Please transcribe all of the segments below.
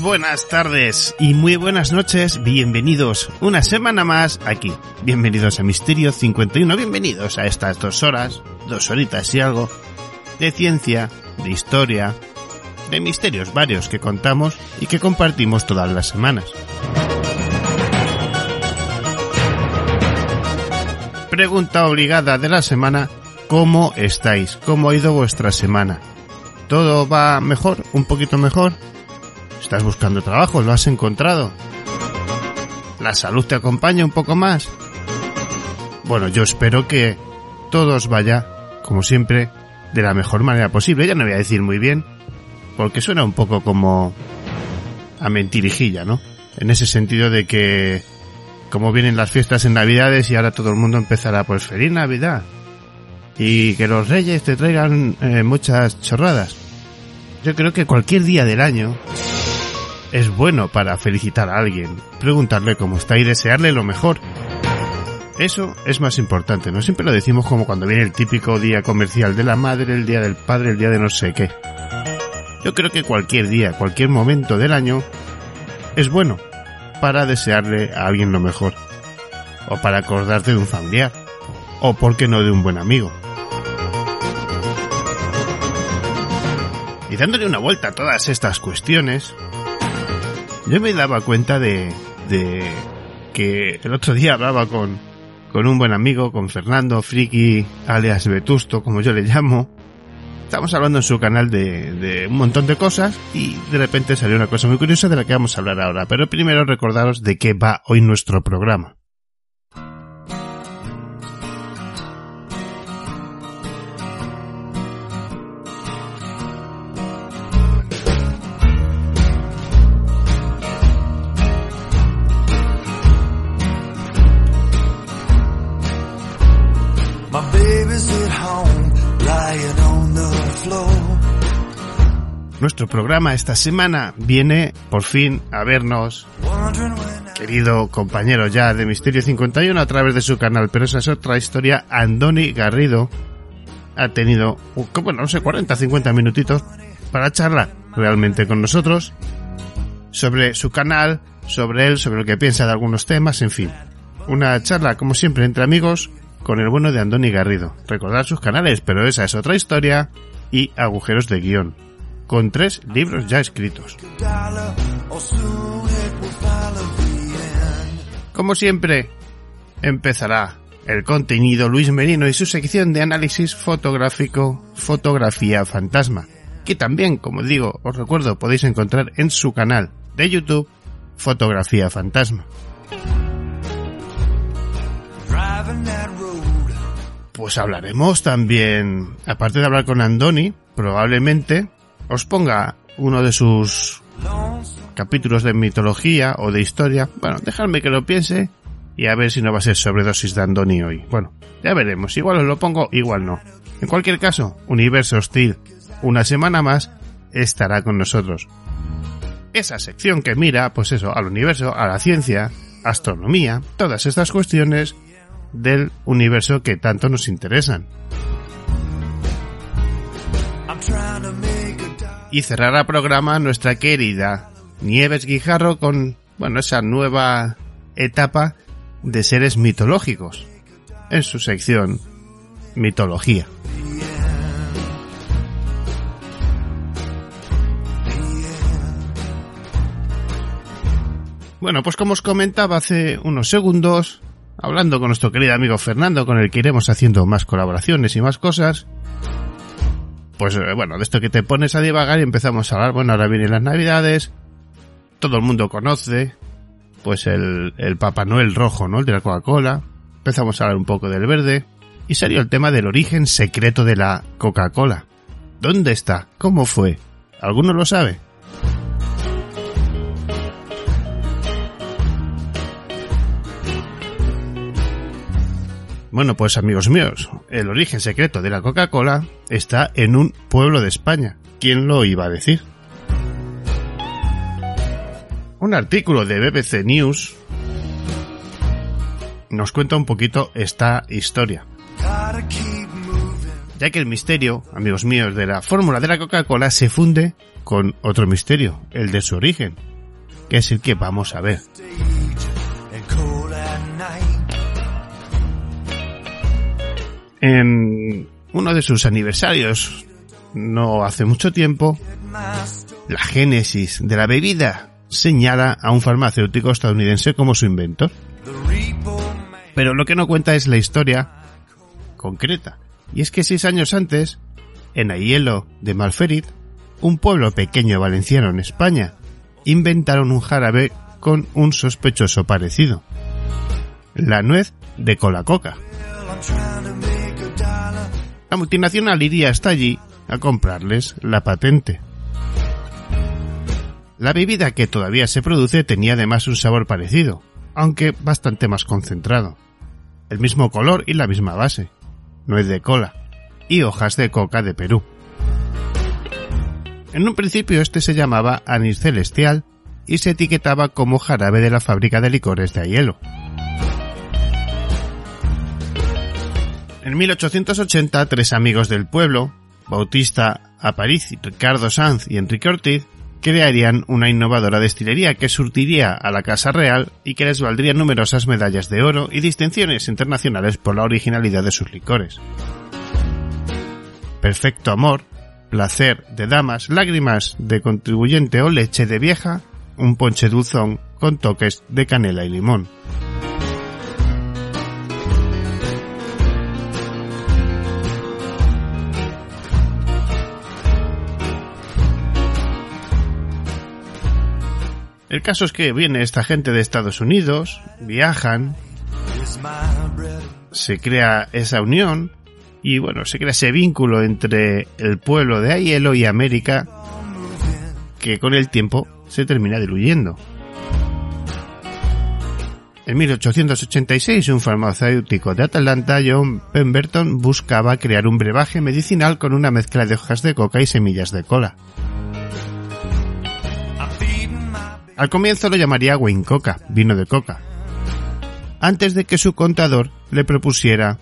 Buenas tardes y muy buenas noches. Bienvenidos una semana más aquí. Bienvenidos a Misterio 51. Bienvenidos a estas dos horas, dos horitas y algo, de ciencia, de historia, de misterios varios que contamos y que compartimos todas las semanas. Pregunta obligada de la semana. ¿Cómo estáis? ¿Cómo ha ido vuestra semana? ¿Todo va mejor? ¿Un poquito mejor? ¿Estás buscando trabajo? ¿Lo has encontrado? ¿La salud te acompaña un poco más? Bueno, yo espero que todo os vaya, como siempre, de la mejor manera posible. Ya no voy a decir muy bien, porque suena un poco como a mentirijilla, ¿no? En ese sentido de que, como vienen las fiestas en Navidades y ahora todo el mundo empezará, pues feliz Navidad. Y que los reyes te traigan eh, muchas chorradas. Yo creo que cualquier día del año es bueno para felicitar a alguien, preguntarle cómo está y desearle lo mejor. Eso es más importante, no siempre lo decimos como cuando viene el típico día comercial de la madre, el día del padre, el día de no sé qué. Yo creo que cualquier día, cualquier momento del año es bueno para desearle a alguien lo mejor. O para acordarte de un familiar. O por qué no de un buen amigo. Y dándole una vuelta a todas estas cuestiones, yo me daba cuenta de, de que el otro día hablaba con, con un buen amigo, con Fernando Friki, alias Vetusto, como yo le llamo. Estamos hablando en su canal de, de un montón de cosas y de repente salió una cosa muy curiosa de la que vamos a hablar ahora. Pero primero recordaros de qué va hoy nuestro programa. Programa esta semana viene por fin a vernos, querido compañero ya de Misterio 51 a través de su canal, pero esa es otra historia. Andoni Garrido ha tenido, bueno, no sé, 40, 50 minutitos para charlar realmente con nosotros sobre su canal, sobre él, sobre lo que piensa de algunos temas, en fin. Una charla, como siempre, entre amigos con el bueno de Andoni Garrido. Recordar sus canales, pero esa es otra historia y agujeros de guion, con tres libros ya escritos. Como siempre, empezará el contenido Luis Merino y su sección de análisis fotográfico Fotografía Fantasma, que también, como digo, os recuerdo, podéis encontrar en su canal de YouTube Fotografía Fantasma. Pues hablaremos también, aparte de hablar con Andoni, probablemente os ponga uno de sus capítulos de mitología o de historia. Bueno, dejadme que lo piense y a ver si no va a ser sobredosis de Andoni hoy. Bueno, ya veremos. Igual os lo pongo, igual no. En cualquier caso, Universo Hostil, una semana más, estará con nosotros. Esa sección que mira, pues eso, al universo, a la ciencia, astronomía, todas estas cuestiones del universo que tanto nos interesan. Y cerrará programa nuestra querida Nieves Guijarro con, bueno, esa nueva etapa de seres mitológicos en su sección Mitología. Bueno, pues como os comentaba hace unos segundos, hablando con nuestro querido amigo Fernando, con el que iremos haciendo más colaboraciones y más cosas, pues eh, bueno, de esto que te pones a divagar y empezamos a hablar, bueno, ahora vienen las navidades, todo el mundo conoce, pues el, el Papá Noel rojo, ¿no? El de la Coca-Cola, empezamos a hablar un poco del verde, y salió el tema del origen secreto de la Coca-Cola. ¿Dónde está? ¿Cómo fue? ¿Alguno lo sabe? Bueno, pues amigos míos, el origen secreto de la Coca-Cola está en un pueblo de España. ¿Quién lo iba a decir? Un artículo de BBC News nos cuenta un poquito esta historia. Ya que el misterio, amigos míos, de la fórmula de la Coca-Cola se funde con otro misterio, el de su origen, que es el que vamos a ver. En uno de sus aniversarios, no hace mucho tiempo, la génesis de la bebida señala a un farmacéutico estadounidense como su inventor. Pero lo que no cuenta es la historia concreta. Y es que seis años antes, en Aielo de Malferit, un pueblo pequeño valenciano en España, inventaron un jarabe con un sospechoso parecido. La nuez de cola La multinacional iría hasta allí a comprarles la patente. La bebida que todavía se produce tenía además un sabor parecido, aunque bastante más concentrado. El mismo color y la misma base, nuez de cola y hojas de coca de Perú. En un principio este se llamaba anís celestial y se etiquetaba como jarabe de la fábrica de licores de Aielo. En 1880, tres amigos del pueblo, Bautista Aparici, Ricardo Sanz y Enrique Ortiz, crearían una innovadora destilería que surtiría a la Casa Real y que les valdría numerosas medallas de oro y distinciones internacionales por la originalidad de sus licores. Perfecto amor, placer de damas, lágrimas de contribuyente o leche de vieja, un ponche dulzón con toques de canela y limón. El caso es que viene esta gente de Estados Unidos, viajan, se crea esa unión y bueno, se crea ese vínculo entre el pueblo de Aielo y América que con el tiempo se termina diluyendo. En 1886, un farmacéutico de Atlanta, John Pemberton, buscaba crear un brebaje medicinal con una mezcla de hojas de coca y semillas de cola. Al comienzo lo llamaría Wayne Coca, vino de coca, antes de que su contador le propusiera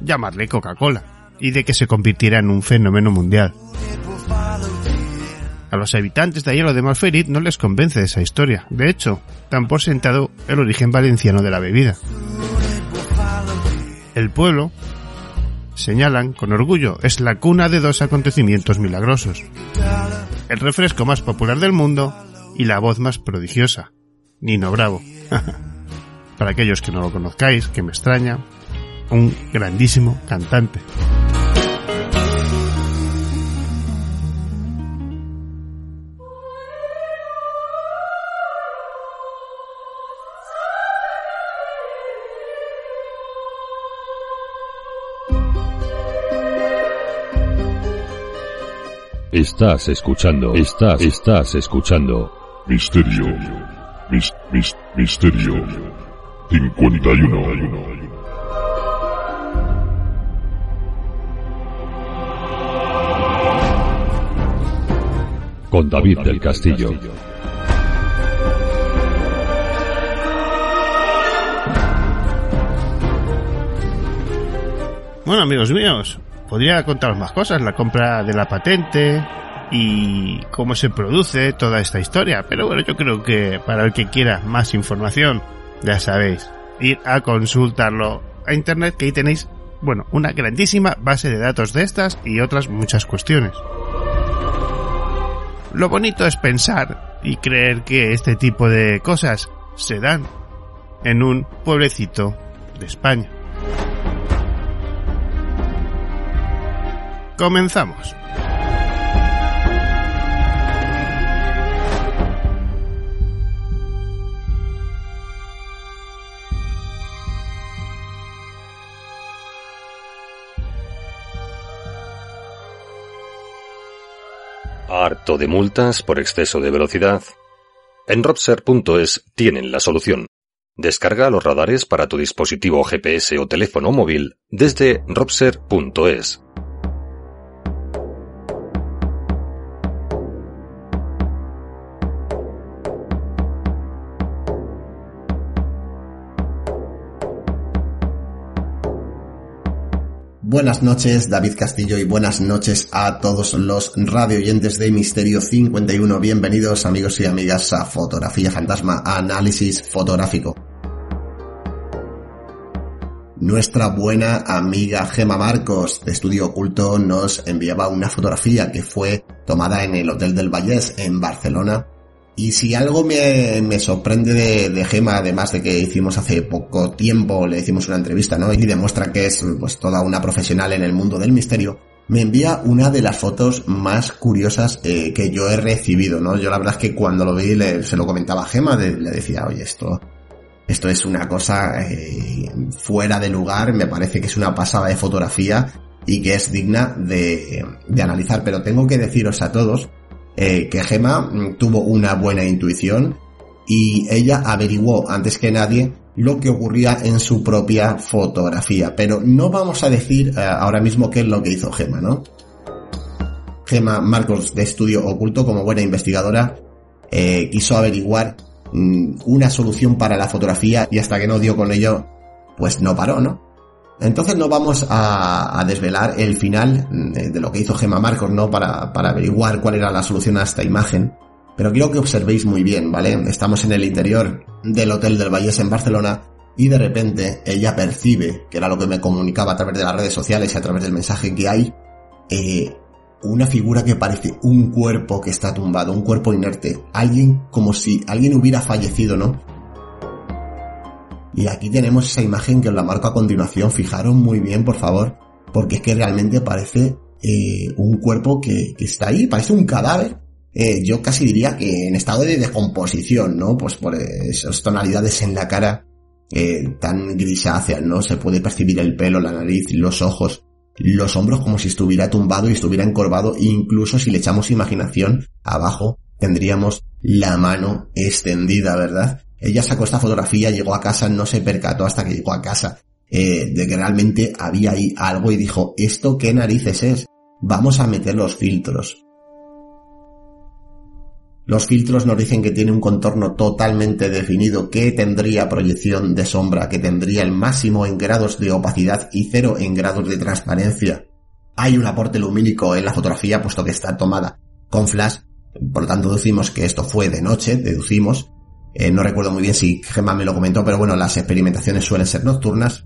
llamarle Coca-Cola y de que se convirtiera en un fenómeno mundial. A los habitantes de Aielo de Malferit no les convence esa historia. De hecho, dan por sentado el origen valenciano de la bebida. El pueblo, señalan con orgullo, es la cuna de dos acontecimientos milagrosos. El refresco más popular del mundo y la voz más prodigiosa, Nino Bravo. Para aquellos que no lo conozcáis, que me extraña, un grandísimo cantante. Estás escuchando, estás, estás escuchando. Misterio. Mis, mis, misterio. 51. Con David del Castillo. Bueno, amigos míos, podría contaros más cosas, la compra de la patente y cómo se produce toda esta historia, pero bueno, yo creo que para el que quiera más información, ya sabéis, ir a consultarlo a internet, que ahí tenéis, bueno, una grandísima base de datos de estas y otras muchas cuestiones. Lo bonito es pensar y creer que este tipo de cosas se dan en un pueblecito de España. Comenzamos. ¿Harto de multas por exceso de velocidad? En Robser.es tienen la solución. Descarga los radares para tu dispositivo GPS o teléfono móvil desde robser.es. Buenas noches, David Castillo, y buenas noches a todos los radio oyentes de Misterio 51. Bienvenidos, amigos y amigas, a Fotografía Fantasma, análisis fotográfico. Nuestra buena amiga Gema Marcos de Estudio Oculto nos enviaba una fotografía que fue tomada en el Hotel del Vallés en Barcelona y si algo me, me sorprende de, de, Gema, además de que hicimos hace poco tiempo, le hicimos una entrevista, ¿no? Y demuestra que es pues toda una profesional en el mundo del misterio, me envía una de las fotos más curiosas eh, que yo he recibido, ¿no? Yo la verdad es que cuando lo vi le, se lo comentaba a Gema, le decía, oye, esto, esto es una cosa eh, fuera de lugar, me parece que es una pasada de fotografía y que es digna de, de analizar, pero tengo que deciros a todos eh, que Gema tuvo una buena intuición y ella averiguó antes que nadie lo que ocurría en su propia fotografía. Pero no vamos a decir eh, ahora mismo qué es lo que hizo Gema, ¿no? Gema Marcos de Estudio Oculto, como buena investigadora, eh, quiso averiguar mm, una solución para la fotografía y hasta que no dio con ello, pues no paró, ¿no? Entonces no vamos a, desvelar el final de, lo que hizo Gemma Marcos, ¿no? Para, para averiguar cuál era la solución a esta imagen. Pero quiero que observéis muy bien, ¿vale? Estamos en el interior del Hotel del Vallés en Barcelona y de repente ella percibe, que era lo que me comunicaba a través de las redes sociales y a través del mensaje que hay, eh, una figura que parece un cuerpo que está tumbado, un cuerpo inerte, alguien como si alguien hubiera fallecido, ¿no? Y aquí tenemos esa imagen que os la marco a continuación. Fijaros muy bien, por favor, porque es que realmente parece eh, un cuerpo que, está ahí, parece un cadáver. Eh, yo casi diría que en estado de descomposición, ¿no? Pues por esas tonalidades en la cara eh, tan grisáceas, ¿no? Se puede percibir el pelo, la nariz, los ojos, los hombros como si estuviera tumbado y estuviera encorvado. incluso si le echamos imaginación, abajo tendríamos la mano extendida, ¿verdad? Ella sacó esta fotografía, llegó a casa, no se percató hasta que llegó a casa eh, de que realmente había ahí algo y dijo, ¿esto qué narices es? Vamos a meter los filtros. Los filtros nos dicen que tiene un contorno totalmente definido, que tendría proyección de sombra, que tendría el máximo en grados de opacidad y cero en grados de transparencia. Hay un aporte lumínico en la fotografía puesto que está tomada con flash, por lo tanto deducimos que esto fue de noche, deducimos, eh, no recuerdo muy bien si Gemma me lo comentó, pero bueno, las experimentaciones suelen ser nocturnas.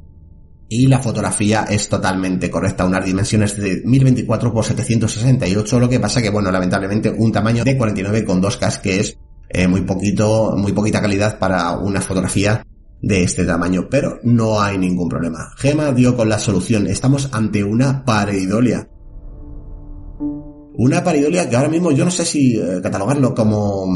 Y la fotografía es totalmente correcta, unas dimensiones de 1024 x 768, lo que pasa que, bueno, lamentablemente un tamaño de 49,2K que es eh, muy poquito, muy poquita calidad para una fotografía de este tamaño, pero no hay ningún problema. Gema dio con la solución, estamos ante una pareidolia. Una paridolia que ahora mismo yo no sé si eh, catalogarlo como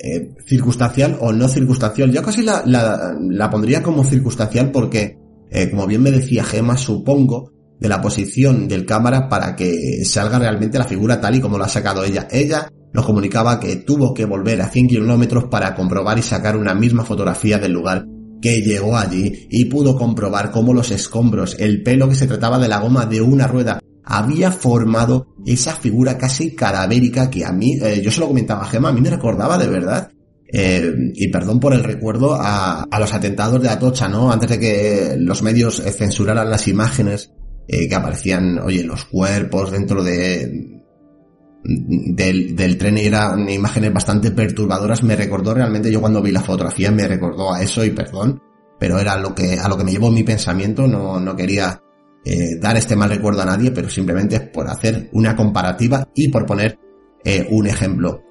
eh, circunstancial o no circunstancial. Yo casi la, la, pondría como circunstancial porque, eh, como bien me decía Gema, supongo de la posición del cámara para que salga realmente la figura tal y como lo ha sacado ella. Ella nos comunicaba que tuvo que volver a 100 kilómetros para comprobar y sacar una misma fotografía del lugar que llegó allí y pudo comprobar cómo los escombros, el pelo que se trataba de la goma de una rueda había formado esa figura casi cadavérica que a mí, eh, yo se lo comentaba a Gemma, a mí me recordaba de verdad eh, y perdón por el recuerdo a, los atentados de Atocha, ¿no? Antes de que los medios censuraran las imágenes eh, que aparecían, oye, los cuerpos dentro de del, del tren y eran imágenes bastante perturbadoras, me recordó realmente yo cuando vi la fotografía me recordó a eso y perdón, pero era lo que a lo que me llevó mi pensamiento, no, no quería eh, dar este mal recuerdo a nadie, pero simplemente por hacer una comparativa y por poner eh, un ejemplo.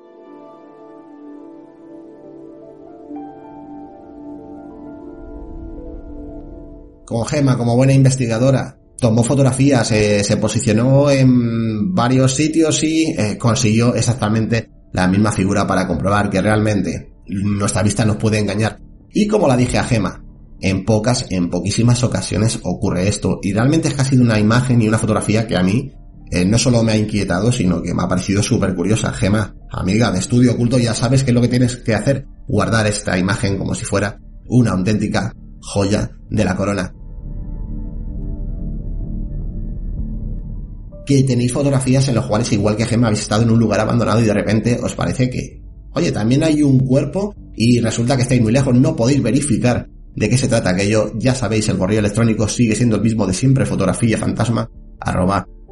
Como Gema, como buena investigadora, tomó fotografías, eh, se posicionó en varios sitios y consiguió exactamente la misma figura para comprobar que realmente nuestra vista nos puede engañar. Y como la dije a Gema, en pocas, en poquísimas ocasiones ocurre esto. Y realmente es casi de una imagen y una fotografía que a mí eh, no solo me ha inquietado, sino que me ha parecido súper curiosa. Gema, amiga de estudio oculto, ya sabes qué es lo que tienes que hacer. Guardar esta imagen como si fuera una auténtica joya de la corona. Que tenéis fotografías en los cuales igual que Gemma habéis estado en un lugar abandonado y de repente os parece que, oye, también hay un cuerpo y resulta que estáis muy lejos, no podéis verificar de qué se trata aquello, ya sabéis, el correo electrónico sigue siendo el mismo de siempre, fotografía fantasma,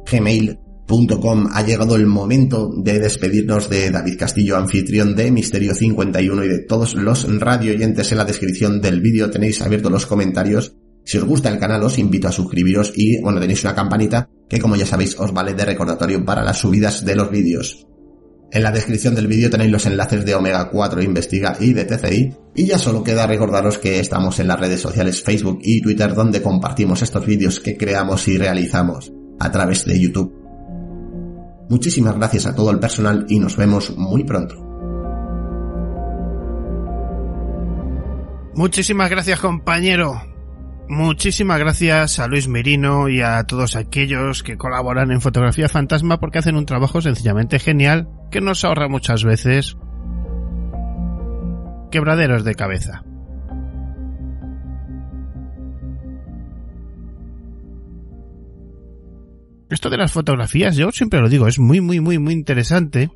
gmail.com. Ha llegado el momento de despedirnos de David Castillo, anfitrión de Misterio 51 y de todos los radio oyentes en la descripción del vídeo tenéis abiertos los comentarios. Si os gusta el canal os invito a suscribiros y bueno tenéis una campanita que como ya sabéis os vale de recordatorio para las subidas de los vídeos. En la descripción del vídeo tenéis los enlaces de Omega 4 Investiga y de TCI. Y ya solo queda recordaros que estamos en las redes sociales Facebook y Twitter donde compartimos estos vídeos que creamos y realizamos a través de YouTube. Muchísimas gracias a todo el personal y nos vemos muy pronto. Muchísimas gracias compañero. Muchísimas gracias a Luis Merino y a todos aquellos que colaboran en Fotografía Fantasma porque hacen un trabajo sencillamente genial que nos ahorra muchas veces quebraderos de cabeza. Esto de las fotografías, yo siempre lo digo, es muy, muy, muy, muy interesante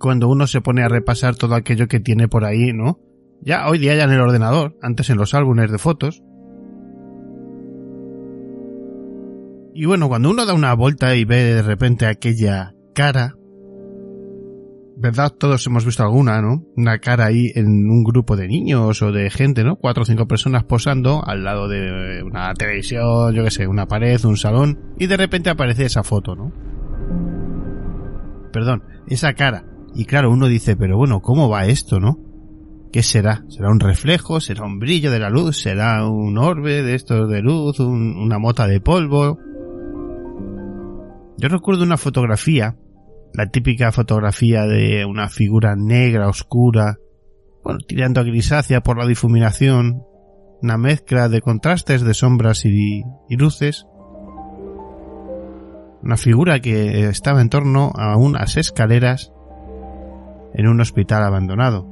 cuando uno se pone a repasar todo aquello que tiene por ahí, ¿no? Ya hoy día ya en el ordenador, antes en los álbumes de fotos. Y bueno, cuando uno da una vuelta y ve de repente aquella cara, ¿verdad? Todos hemos visto alguna, ¿no? Una cara ahí en un grupo de niños o de gente, ¿no? Cuatro o cinco personas posando al lado de una televisión, yo qué sé, una pared, un salón, y de repente aparece esa foto, ¿no? Perdón, esa cara. Y claro, uno dice, pero bueno, ¿cómo va esto, no? ¿Qué será? ¿Será un reflejo? ¿Será un brillo de la luz? ¿Será un orbe de estos de luz? ¿Una mota de polvo? Yo recuerdo una fotografía la típica fotografía de una figura negra, oscura, bueno, tirando a grisácea por la difuminación, una mezcla de contrastes de sombras y, y luces, una figura que estaba en torno a unas escaleras en un hospital abandonado.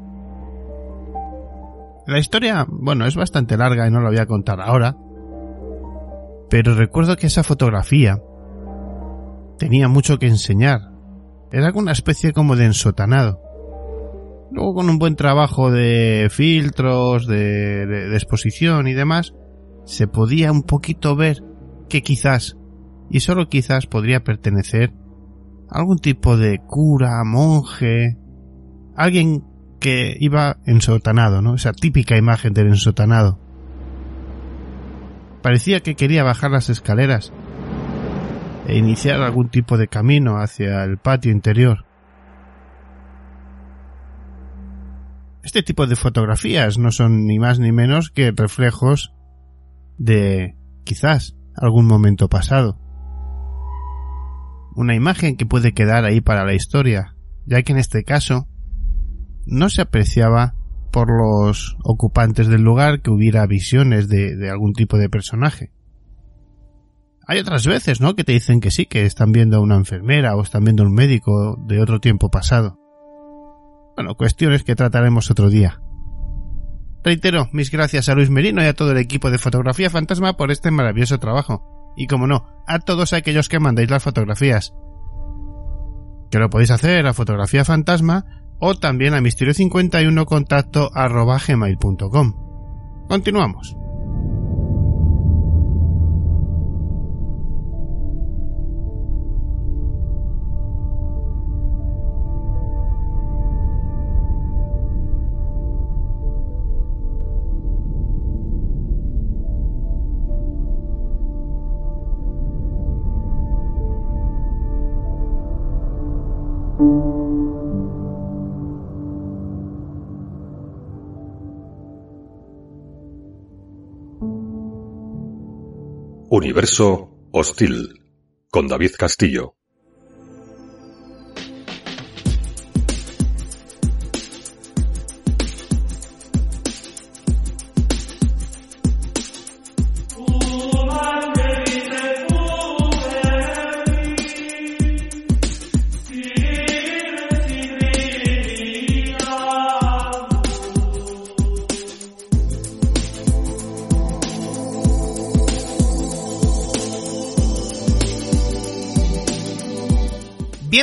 La historia, bueno, es bastante larga y no la voy a contar ahora, pero recuerdo que esa fotografía tenía mucho que enseñar era una especie como de ensotanado. Luego con un buen trabajo de filtros, de, exposición y demás, se podía un poquito ver que quizás, y solo quizás podría pertenecer a algún tipo de cura, monje, alguien que iba ensotanado, ¿no? Esa típica imagen del ensotanado. Parecía que quería bajar las escaleras, e iniciar algún tipo de camino hacia el patio interior. Este tipo de fotografías no son ni más ni menos que reflejos de quizás algún momento pasado. Una imagen que puede quedar ahí para la historia, ya que en este caso no se apreciaba por los ocupantes del lugar que hubiera visiones de, de algún tipo de personaje. Hay otras veces, ¿no? Que te dicen que sí, que están viendo a una enfermera o están viendo a un médico de otro tiempo pasado. Bueno, cuestiones que trataremos otro día. Reitero mis gracias a Luis Merino y a todo el equipo de Fotografía Fantasma por este maravilloso trabajo. Y como no, a todos aquellos que mandáis las fotografías. Que lo podéis hacer a Fotografía Fantasma o también a misterio51 contacto. Continuamos. Universo Hostil con David Castillo.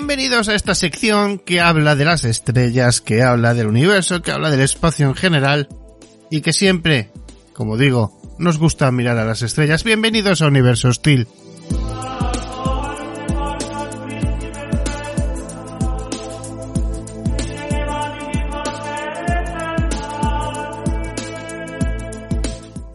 Bienvenidos a esta sección que habla de las estrellas, que habla del universo, que habla del espacio en general y que siempre, como digo, nos gusta mirar a las estrellas. Bienvenidos a Universo Hostil.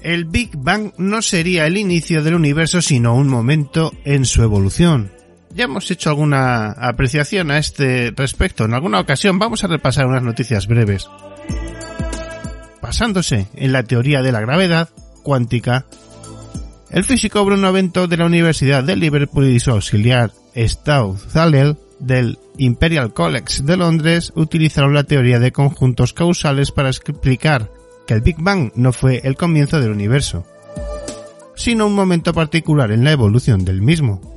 El Big Bang no sería el inicio del universo, sino un momento en su evolución. Ya hemos hecho alguna apreciación a este respecto en alguna ocasión. Vamos a repasar unas noticias breves. Basándose en la teoría de la gravedad cuántica, el físico Bruno Bento de la Universidad de Liverpool y su auxiliar Stau Zalel del Imperial College de Londres utilizaron la teoría de conjuntos causales para explicar que el Big Bang no fue el comienzo del universo, sino un momento particular en la evolución del mismo.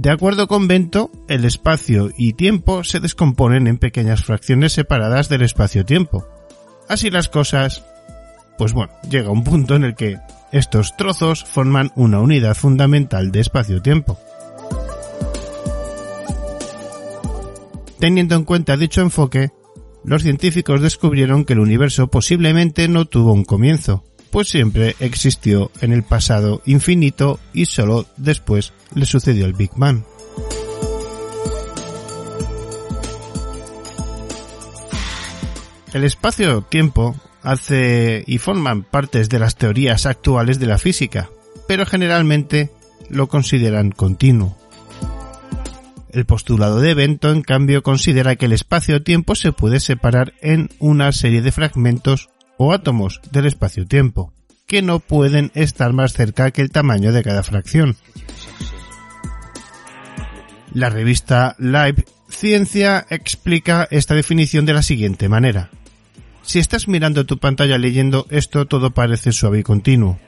De acuerdo con Bento, el espacio y tiempo se descomponen en pequeñas fracciones separadas del espacio-tiempo. Así las cosas, pues bueno, llega un punto en el que estos trozos forman una unidad fundamental de espacio-tiempo. Teniendo en cuenta dicho enfoque, los científicos descubrieron que el universo posiblemente no tuvo un comienzo, pues siempre existió en el pasado infinito y solo después le sucedió el Big Bang. El espacio-tiempo hace y forman partes de las teorías actuales de la física, pero generalmente lo consideran continuo. El postulado de Bento, en cambio, considera que el espacio-tiempo se puede separar en una serie de fragmentos o átomos del espacio-tiempo, que no pueden estar más cerca que el tamaño de cada fracción. La revista Live Ciencia explica esta definición de la siguiente manera. Si estás mirando tu pantalla leyendo esto, todo parece suave y continuo.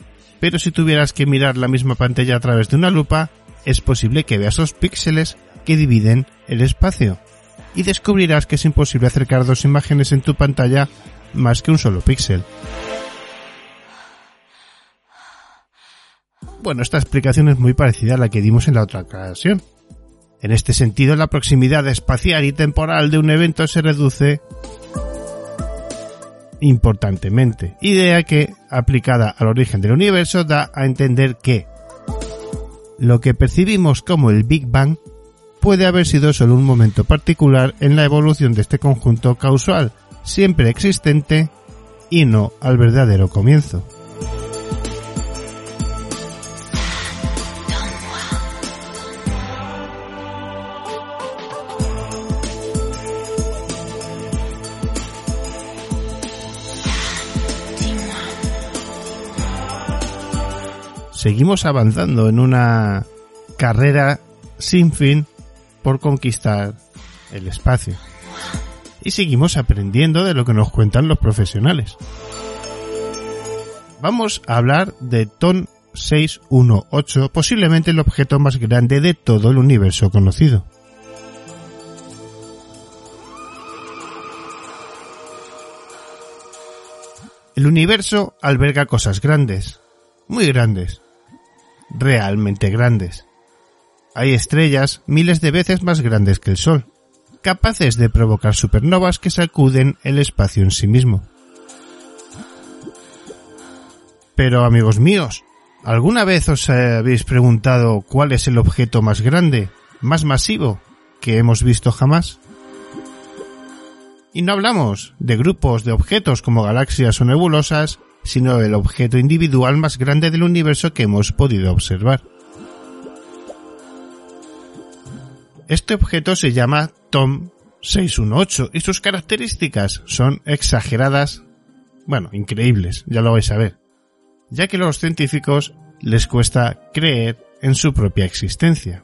Pero si tuvieras que mirar la misma pantalla a través de una lupa, es posible que veas los píxeles que dividen el espacio. Y descubrirás que es imposible acercar dos imágenes en tu pantalla más que un solo píxel. Bueno, esta explicación es muy parecida a la que dimos en la otra ocasión. En este sentido, la proximidad espacial y temporal de un evento se reduce importantemente, idea que, aplicada al origen del universo, da a entender que lo que percibimos como el Big Bang puede haber sido solo un momento particular en la evolución de este conjunto causal, siempre existente, y no al verdadero comienzo. seguimos avanzando en una carrera sin fin por conquistar el espacio. Y seguimos aprendiendo de lo que nos cuentan los profesionales. Vamos a hablar de TON 618, posiblemente el objeto más grande de todo el universo conocido. El universo alberga cosas grandes, muy grandes, realmente grandes. Hay estrellas miles de veces más grandes que el Sol, capaces de provocar supernovas que sacuden el espacio en sí mismo. Pero amigos míos, ¿alguna vez os habéis preguntado cuál es el objeto más grande, más masivo, que hemos visto jamás? Y no hablamos de grupos de objetos como galaxias o nebulosas, sino el objeto individual más grande del universo que hemos podido observar. Este objeto se llama Tom 618 y sus características son exageradas, bueno, increíbles, ya lo vais a ver, ya que a los científicos les cuesta creer en su propia existencia.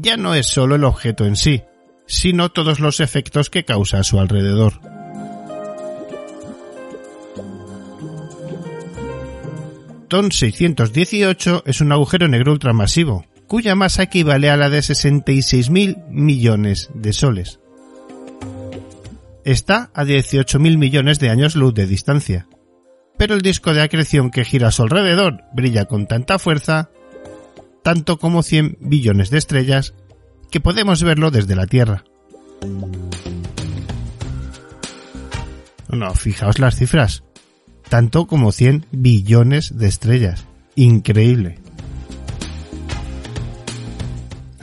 Ya no es solo el objeto en sí, sino todos los efectos que causa a su alrededor. TON 618 es un agujero negro ultramasivo, cuya masa equivale a la de 66.000 millones de soles. Está a 18.000 millones de años luz de distancia, pero el disco de acreción que gira a su alrededor brilla con tanta fuerza tanto como 100 billones de estrellas, que podemos verlo desde la Tierra. No, fijaos las cifras. Tanto como 100 billones de estrellas. Increíble.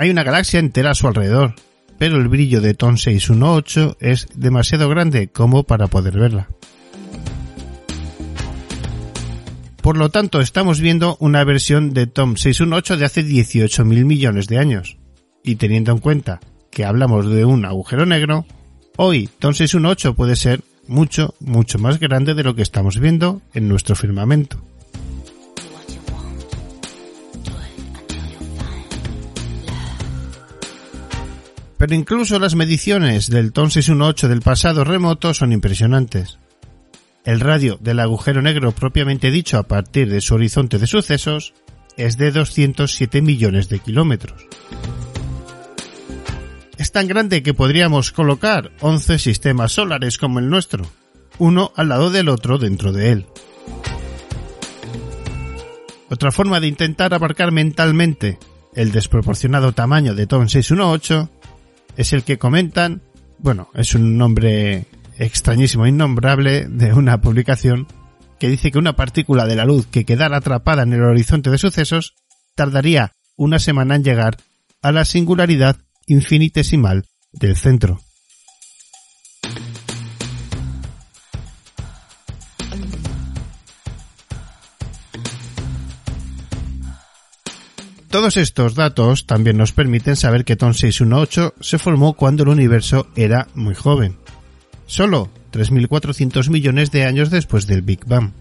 Hay una galaxia entera a su alrededor, pero el brillo de TON 618 es demasiado grande como para poder verla. Por lo tanto, estamos viendo una versión de TOM 618 de hace 18.000 millones de años. Y teniendo en cuenta que hablamos de un agujero negro, hoy TOM 618 puede ser mucho, mucho más grande de lo que estamos viendo en nuestro firmamento. Pero incluso las mediciones del TON 618 del pasado remoto son impresionantes. El radio del agujero negro propiamente dicho a partir de su horizonte de sucesos es de 207 millones de kilómetros. Es tan grande que podríamos colocar 11 sistemas solares como el nuestro, uno al lado del otro dentro de él. Otra forma de intentar abarcar mentalmente el desproporcionado tamaño de TON 618 es el que comentan, bueno, es un nombre extrañísimo, innombrable, de una publicación que dice que una partícula de la luz que quedara atrapada en el horizonte de sucesos tardaría una semana en llegar a la singularidad infinitesimal del centro. Todos estos datos también nos permiten saber que TON 618 se formó cuando el universo era muy joven, solo 3.400 millones de años después del Big Bang.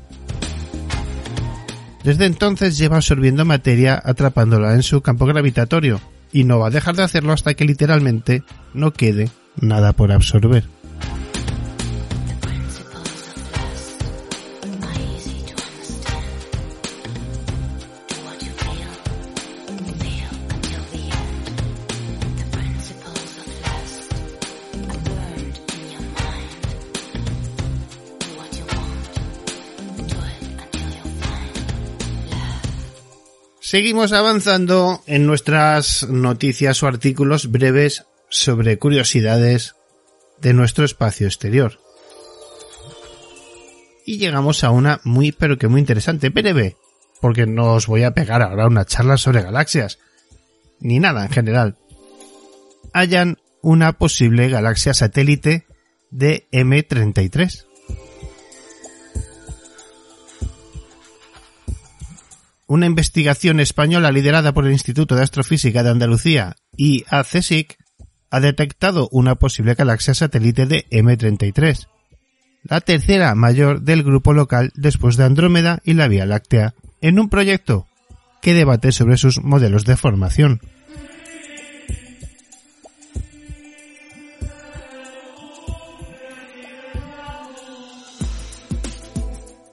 Desde entonces lleva absorbiendo materia atrapándola en su campo gravitatorio, y no va a dejar de hacerlo hasta que literalmente no quede nada por absorber. Seguimos avanzando en nuestras noticias o artículos breves sobre curiosidades de nuestro espacio exterior. Y llegamos a una muy pero que muy interesante, breve, porque no os voy a pegar ahora una charla sobre galaxias, ni nada en general. Hayan una posible galaxia satélite de M33. Una investigación española liderada por el Instituto de Astrofísica de Andalucía y ACSIC ha detectado una posible galaxia satélite de M33, la tercera mayor del grupo local después de Andrómeda y la Vía Láctea, en un proyecto que debate sobre sus modelos de formación.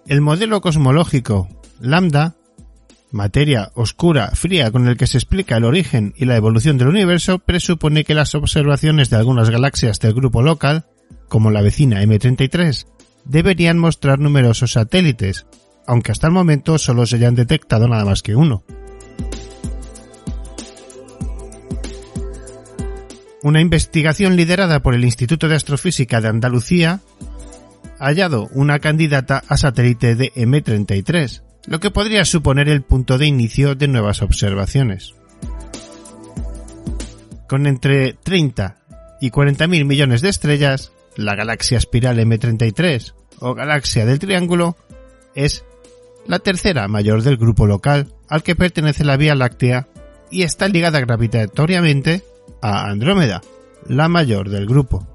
El modelo cosmológico lambda materia oscura, fría con el que se explica el origen y la evolución del universo, presupone que las observaciones de algunas galaxias del grupo local, como la vecina M33, deberían mostrar numerosos satélites, aunque hasta el momento solo se hayan detectado nada más que uno. Una investigación liderada por el Instituto de Astrofísica de Andalucía ha hallado una candidata a satélite de M33, lo que podría suponer el punto de inicio de nuevas observaciones. Con entre 30 y 40 mil millones de estrellas, la galaxia espiral M33 o galaxia del Triángulo es la tercera mayor del grupo local al que pertenece la Vía Láctea y está ligada gravitatoriamente a Andrómeda, la mayor del grupo.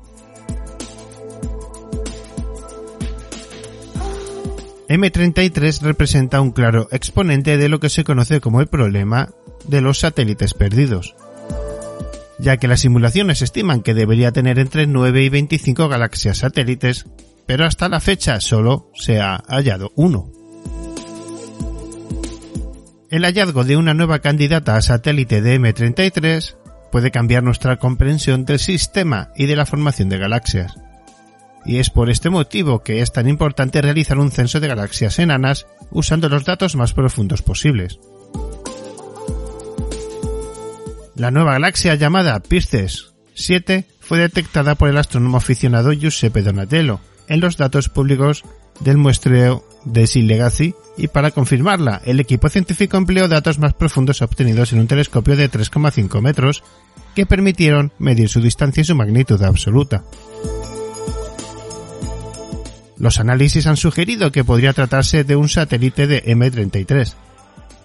M33 representa un claro exponente de lo que se conoce como el problema de los satélites perdidos, ya que las simulaciones estiman que debería tener entre 9 y 25 galaxias satélites, pero hasta la fecha solo se ha hallado uno. El hallazgo de una nueva candidata a satélite de M33 puede cambiar nuestra comprensión del sistema y de la formación de galaxias y es por este motivo que es tan importante realizar un censo de galaxias enanas usando los datos más profundos posibles. La nueva galaxia llamada Pisces 7 fue detectada por el astrónomo aficionado Giuseppe Donatello en los datos públicos del muestreo de Sea Legacy y para confirmarla, el equipo científico empleó datos más profundos obtenidos en un telescopio de 3,5 metros que permitieron medir su distancia y su magnitud absoluta. Los análisis han sugerido que podría tratarse de un satélite de M33,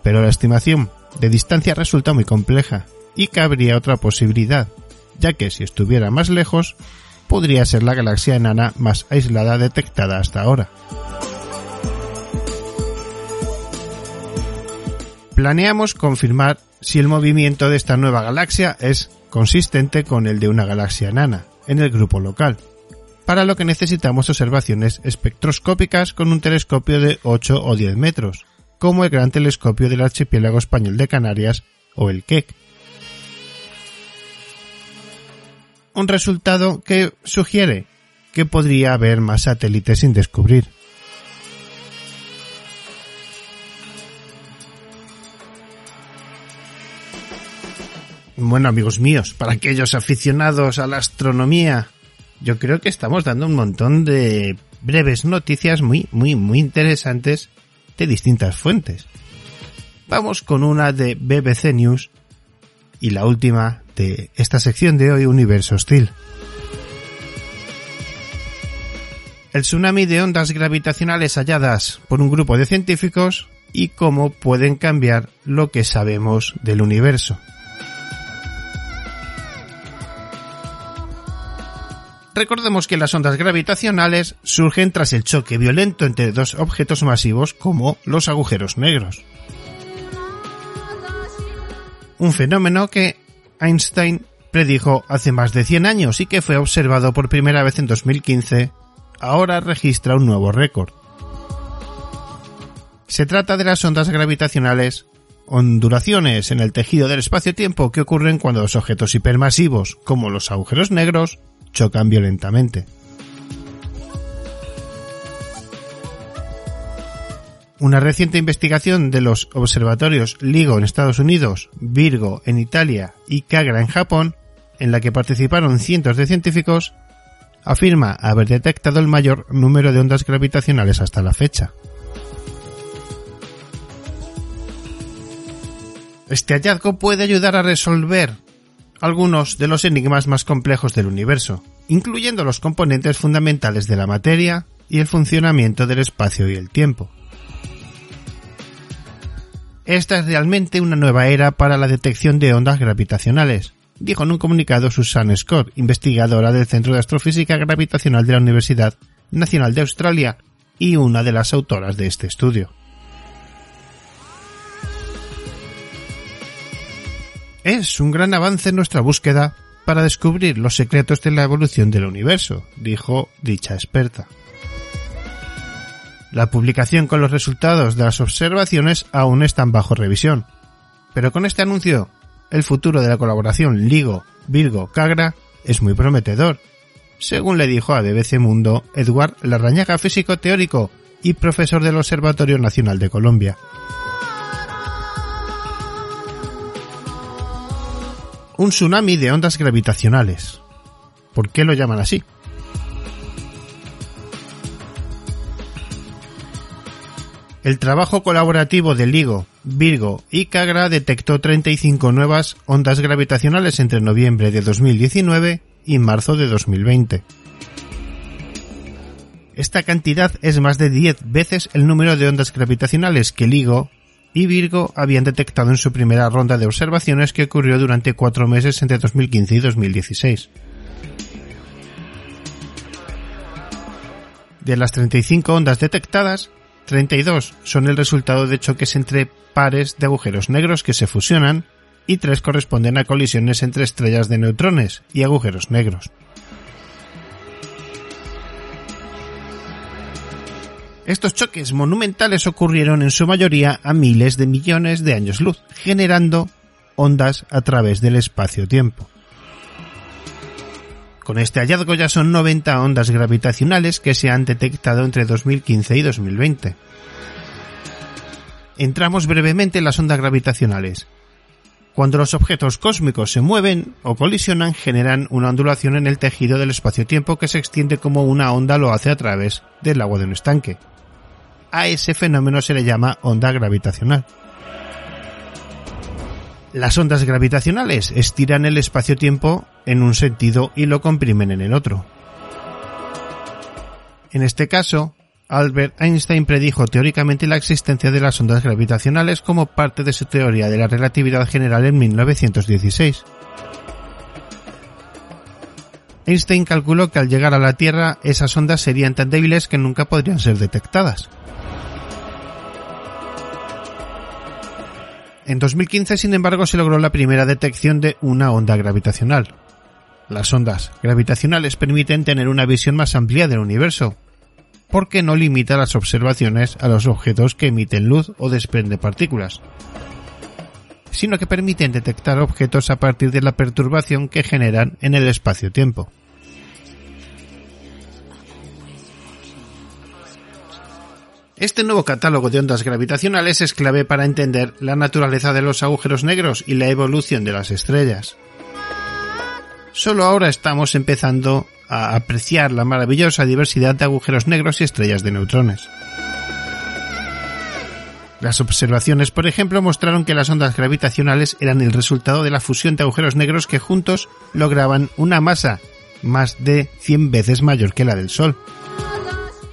pero la estimación de distancia resulta muy compleja y cabría otra posibilidad, ya que si estuviera más lejos, podría ser la galaxia enana más aislada detectada hasta ahora. Planeamos confirmar si el movimiento de esta nueva galaxia es consistente con el de una galaxia enana en el grupo local, para lo que necesitamos observaciones espectroscópicas con un telescopio de 8 o 10 metros, como el Gran Telescopio del Archipiélago Español de Canarias o el Keck. Un resultado que sugiere que podría haber más satélites sin descubrir. Bueno, amigos míos, para aquellos aficionados a la astronomía yo creo que estamos dando un montón de breves noticias muy, muy, muy interesantes de distintas fuentes. Vamos con una de BBC News y la última de esta sección de hoy, Universo Hostil. El tsunami de ondas gravitacionales halladas por un grupo de científicos y cómo pueden cambiar lo que sabemos del universo. Recordemos que las ondas gravitacionales surgen tras el choque violento entre dos objetos masivos como los agujeros negros. Un fenómeno que Einstein predijo hace más de 100 años y que fue observado por primera vez en 2015, ahora registra un nuevo récord. Se trata de las ondas gravitacionales ondulaciones en el tejido del espacio-tiempo que ocurren cuando los objetos hipermasivos, como los agujeros negros, chocan violentamente. Una reciente investigación de los observatorios LIGO en Estados Unidos, Virgo en Italia y Kagra en Japón, en la que participaron cientos de científicos, afirma haber detectado el mayor número de ondas gravitacionales hasta la fecha. Este hallazgo puede ayudar a resolver algunos de los enigmas más complejos del universo, incluyendo los componentes fundamentales de la materia y el funcionamiento del espacio y el tiempo. Esta es realmente una nueva era para la detección de ondas gravitacionales, dijo en un comunicado Susan Scott, investigadora del Centro de Astrofísica Gravitacional de la Universidad Nacional de Australia y una de las autoras de este estudio. Es un gran avance en nuestra búsqueda para descubrir los secretos de la evolución del universo, dijo dicha experta. La publicación con los resultados de las observaciones aún están bajo revisión, pero con este anuncio, el futuro de la colaboración LIGO, Virgo, Cagra es muy prometedor, según le dijo a BBC Mundo Eduard Larrañaga, físico teórico y profesor del Observatorio Nacional de Colombia. Un tsunami de ondas gravitacionales. ¿Por qué lo llaman así? El trabajo colaborativo de LIGO, Virgo y Cagra detectó 35 nuevas ondas gravitacionales entre noviembre de 2019 y marzo de 2020. Esta cantidad es más de 10 veces el número de ondas gravitacionales que LIGO y Virgo habían detectado en su primera ronda de observaciones que ocurrió durante cuatro meses entre 2015 y 2016. De las 35 ondas detectadas, 32 son el resultado de choques entre pares de agujeros negros que se fusionan y 3 corresponden a colisiones entre estrellas de neutrones y agujeros negros. Estos choques monumentales ocurrieron en su mayoría a miles de millones de años luz, generando ondas a través del espacio-tiempo. Con este hallazgo ya son 90 ondas gravitacionales que se han detectado entre 2015 y 2020. Entramos brevemente en las ondas gravitacionales. Cuando los objetos cósmicos se mueven o colisionan, generan una ondulación en el tejido del espacio-tiempo que se extiende como una onda lo hace a través del agua de un estanque. A ese fenómeno se le llama onda gravitacional. Las ondas gravitacionales estiran el espacio-tiempo en un sentido y lo comprimen en el otro. En este caso, Albert Einstein predijo teóricamente la existencia de las ondas gravitacionales como parte de su teoría de la relatividad general en 1916. Einstein calculó que al llegar a la Tierra esas ondas serían tan débiles que nunca podrían ser detectadas. En 2015, sin embargo, se logró la primera detección de una onda gravitacional. Las ondas gravitacionales permiten tener una visión más amplia del universo, porque no limita las observaciones a los objetos que emiten luz o desprende partículas, sino que permiten detectar objetos a partir de la perturbación que generan en el espacio-tiempo. Este nuevo catálogo de ondas gravitacionales es clave para entender la naturaleza de los agujeros negros y la evolución de las estrellas. Solo ahora estamos empezando a apreciar la maravillosa diversidad de agujeros negros y estrellas de neutrones. Las observaciones, por ejemplo, mostraron que las ondas gravitacionales eran el resultado de la fusión de agujeros negros que juntos lograban una masa más de 100 veces mayor que la del Sol,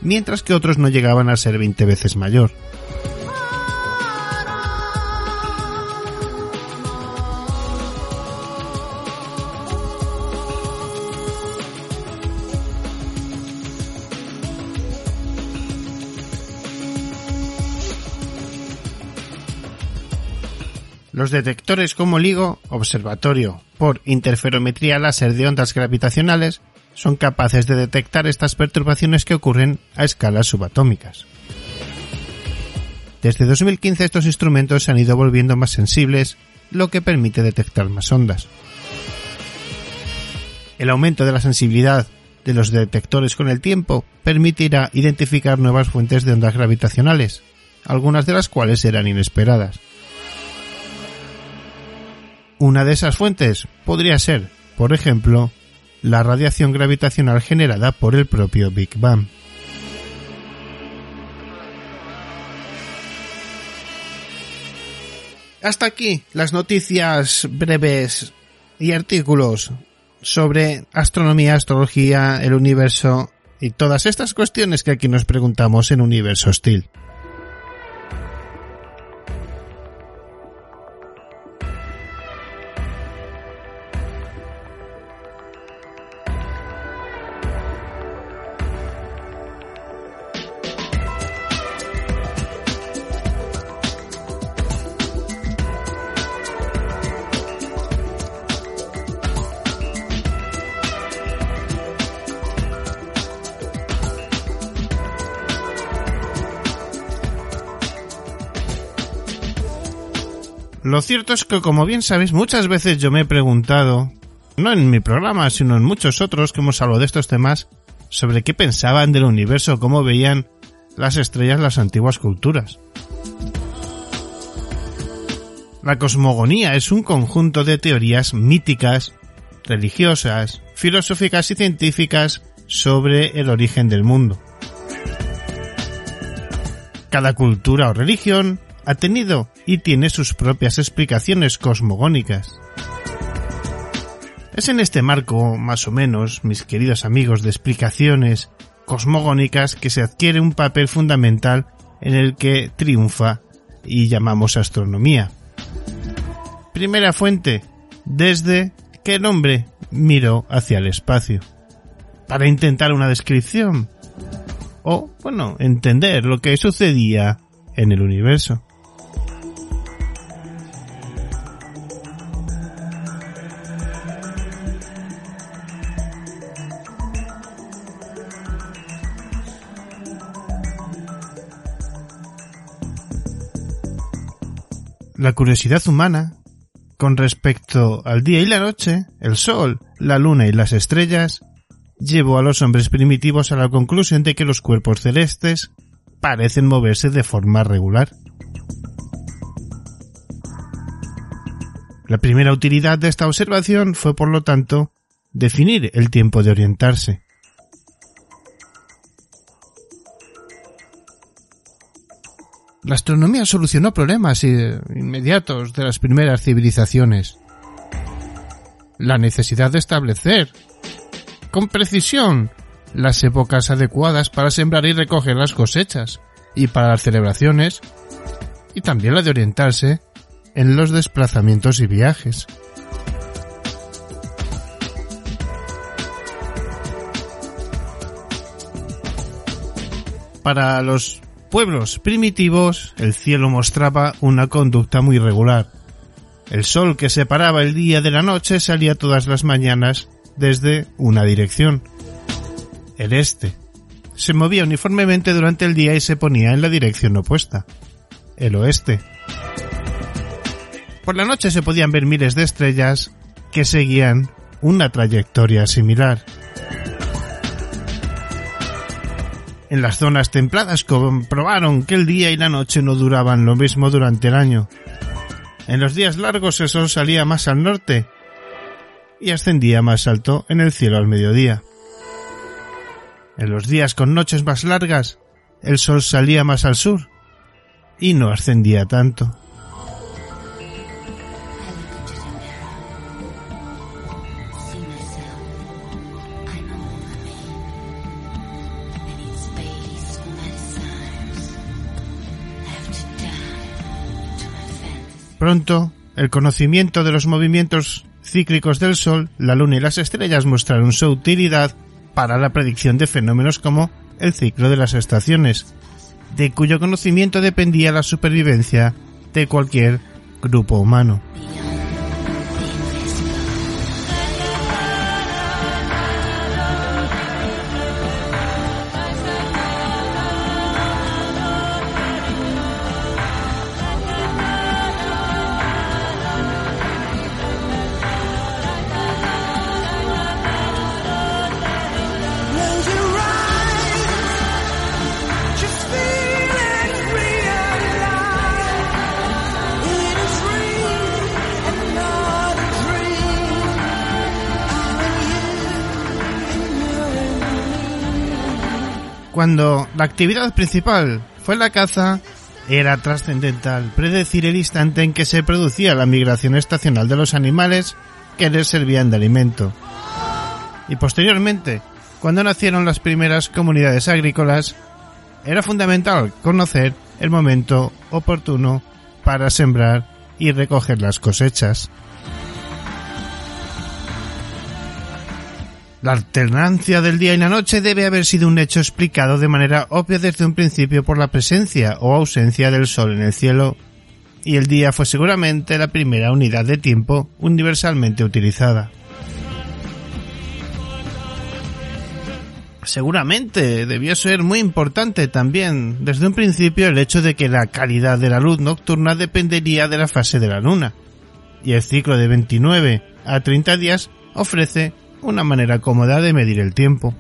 mientras que otros no llegaban a ser 20 veces mayor. Los detectores como LIGO, Observatorio por Interferometría Láser de Ondas Gravitacionales, son capaces de detectar estas perturbaciones que ocurren a escalas subatómicas. Desde 2015 estos instrumentos se han ido volviendo más sensibles, lo que permite detectar más ondas. El aumento de la sensibilidad de los detectores con el tiempo permitirá identificar nuevas fuentes de ondas gravitacionales, algunas de las cuales eran inesperadas. Una de esas fuentes podría ser, por ejemplo, la radiación gravitacional generada por el propio Big Bang. Hasta aquí las noticias breves y artículos sobre astronomía, astrología, el universo y todas estas cuestiones que aquí nos preguntamos en Universo Hostil. Lo cierto es que, como bien sabéis, muchas veces yo me he preguntado, no en mi programa, sino en muchos otros que hemos hablado de estos temas, sobre qué pensaban del universo, cómo veían las estrellas las antiguas culturas. La cosmogonía es un conjunto de teorías míticas, religiosas, filosóficas y científicas sobre el origen del mundo. Cada cultura o religión ha tenido y tiene sus propias explicaciones cosmogónicas. Es en este marco, más o menos, mis queridos amigos, de explicaciones cosmogónicas que se adquiere un papel fundamental en el que triunfa y llamamos astronomía. Primera fuente, desde que el hombre miró hacia el espacio. Para intentar una descripción. O, bueno, entender lo que sucedía en el universo. La curiosidad humana con respecto al día y la noche, el sol, la luna y las estrellas, llevó a los hombres primitivos a la conclusión de que los cuerpos celestes parecen moverse de forma regular. La primera utilidad de esta observación fue, por lo tanto, definir el tiempo de orientarse. La astronomía solucionó problemas eh, inmediatos de las primeras civilizaciones. La necesidad de establecer, con precisión, las épocas adecuadas para sembrar y recoger las cosechas, y para las celebraciones, y también la de orientarse en los desplazamientos y viajes. Para los pueblos primitivos, el cielo mostraba una conducta muy regular. El sol que separaba el día de la noche salía todas las mañanas desde una dirección, el este. Se movía uniformemente durante el día y se ponía en la dirección opuesta, el oeste. Por la noche se podían ver miles de estrellas que seguían una trayectoria similar. En las zonas templadas comprobaron que el día y la noche no duraban lo mismo durante el año. En los días largos el sol salía más al norte y ascendía más alto en el cielo al mediodía. En los días con noches más largas el sol salía más al sur y no ascendía tanto. Pronto, el conocimiento de los movimientos cíclicos del Sol, la Luna y las estrellas mostraron su utilidad para la predicción de fenómenos como el ciclo de las estaciones, de cuyo conocimiento dependía la supervivencia de cualquier grupo humano. Cuando la actividad principal fue la caza, era trascendental predecir el instante en que se producía la migración estacional de los animales que les servían de alimento. Y posteriormente, cuando nacieron las primeras comunidades agrícolas, era fundamental conocer el momento oportuno para sembrar y recoger las cosechas. La alternancia del día y la noche debe haber sido un hecho explicado de manera obvia desde un principio por la presencia o ausencia del sol en el cielo, y el día fue seguramente la primera unidad de tiempo universalmente utilizada. Seguramente debió ser muy importante también desde un principio el hecho de que la calidad de la luz nocturna dependería de la fase de la luna, y el ciclo de 29 a 30 días ofrece una manera cómoda de medir el tiempo.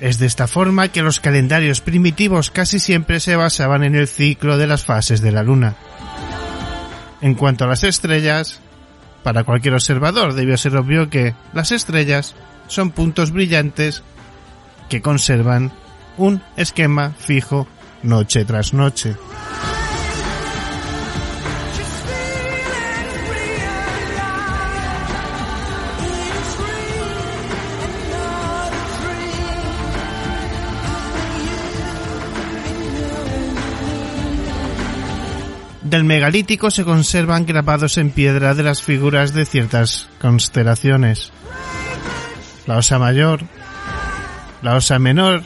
Es de esta forma que los calendarios primitivos casi siempre se basaban en el ciclo de las fases de la luna. En cuanto a las estrellas, para cualquier observador debió ser obvio que las estrellas son puntos brillantes que conservan un esquema fijo noche tras noche. Del megalítico se conservan grabados en piedra de las figuras de ciertas constelaciones. La Osa Mayor, la Osa Menor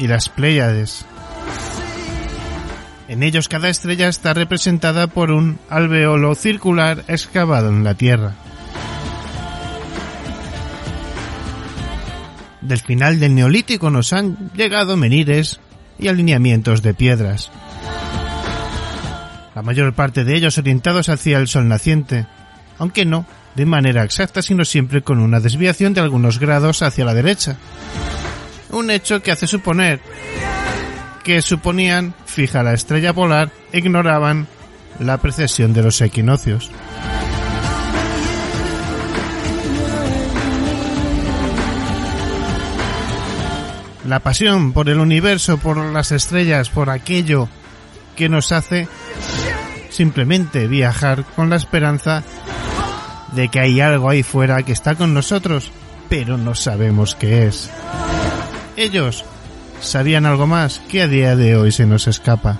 y las Pléyades. En ellos cada estrella está representada por un alveolo circular excavado en la Tierra. Del final del Neolítico nos han llegado menires y alineamientos de piedras. La mayor parte de ellos orientados hacia el sol naciente, aunque no de manera exacta, sino siempre con una desviación de algunos grados hacia la derecha. Un hecho que hace suponer que suponían fija la estrella polar ignoraban la precesión de los equinoccios. La pasión por el universo, por las estrellas, por aquello que nos hace simplemente viajar con la esperanza de que hay algo ahí fuera que está con nosotros, pero no sabemos qué es. Ellos sabían algo más que a día de hoy se nos escapa.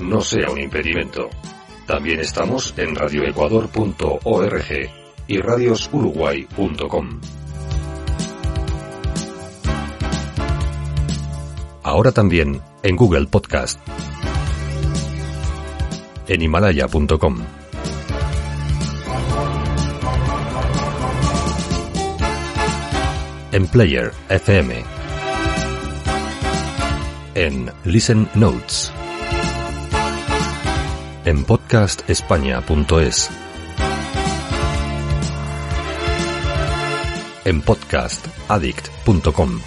No sea un impedimento. También estamos en radioecuador.org y radiosuruguay.com. Ahora también en Google Podcast. En himalaya.com. En Player FM. En Listen Notes. En podcastespaña.es. En podcastaddict.com.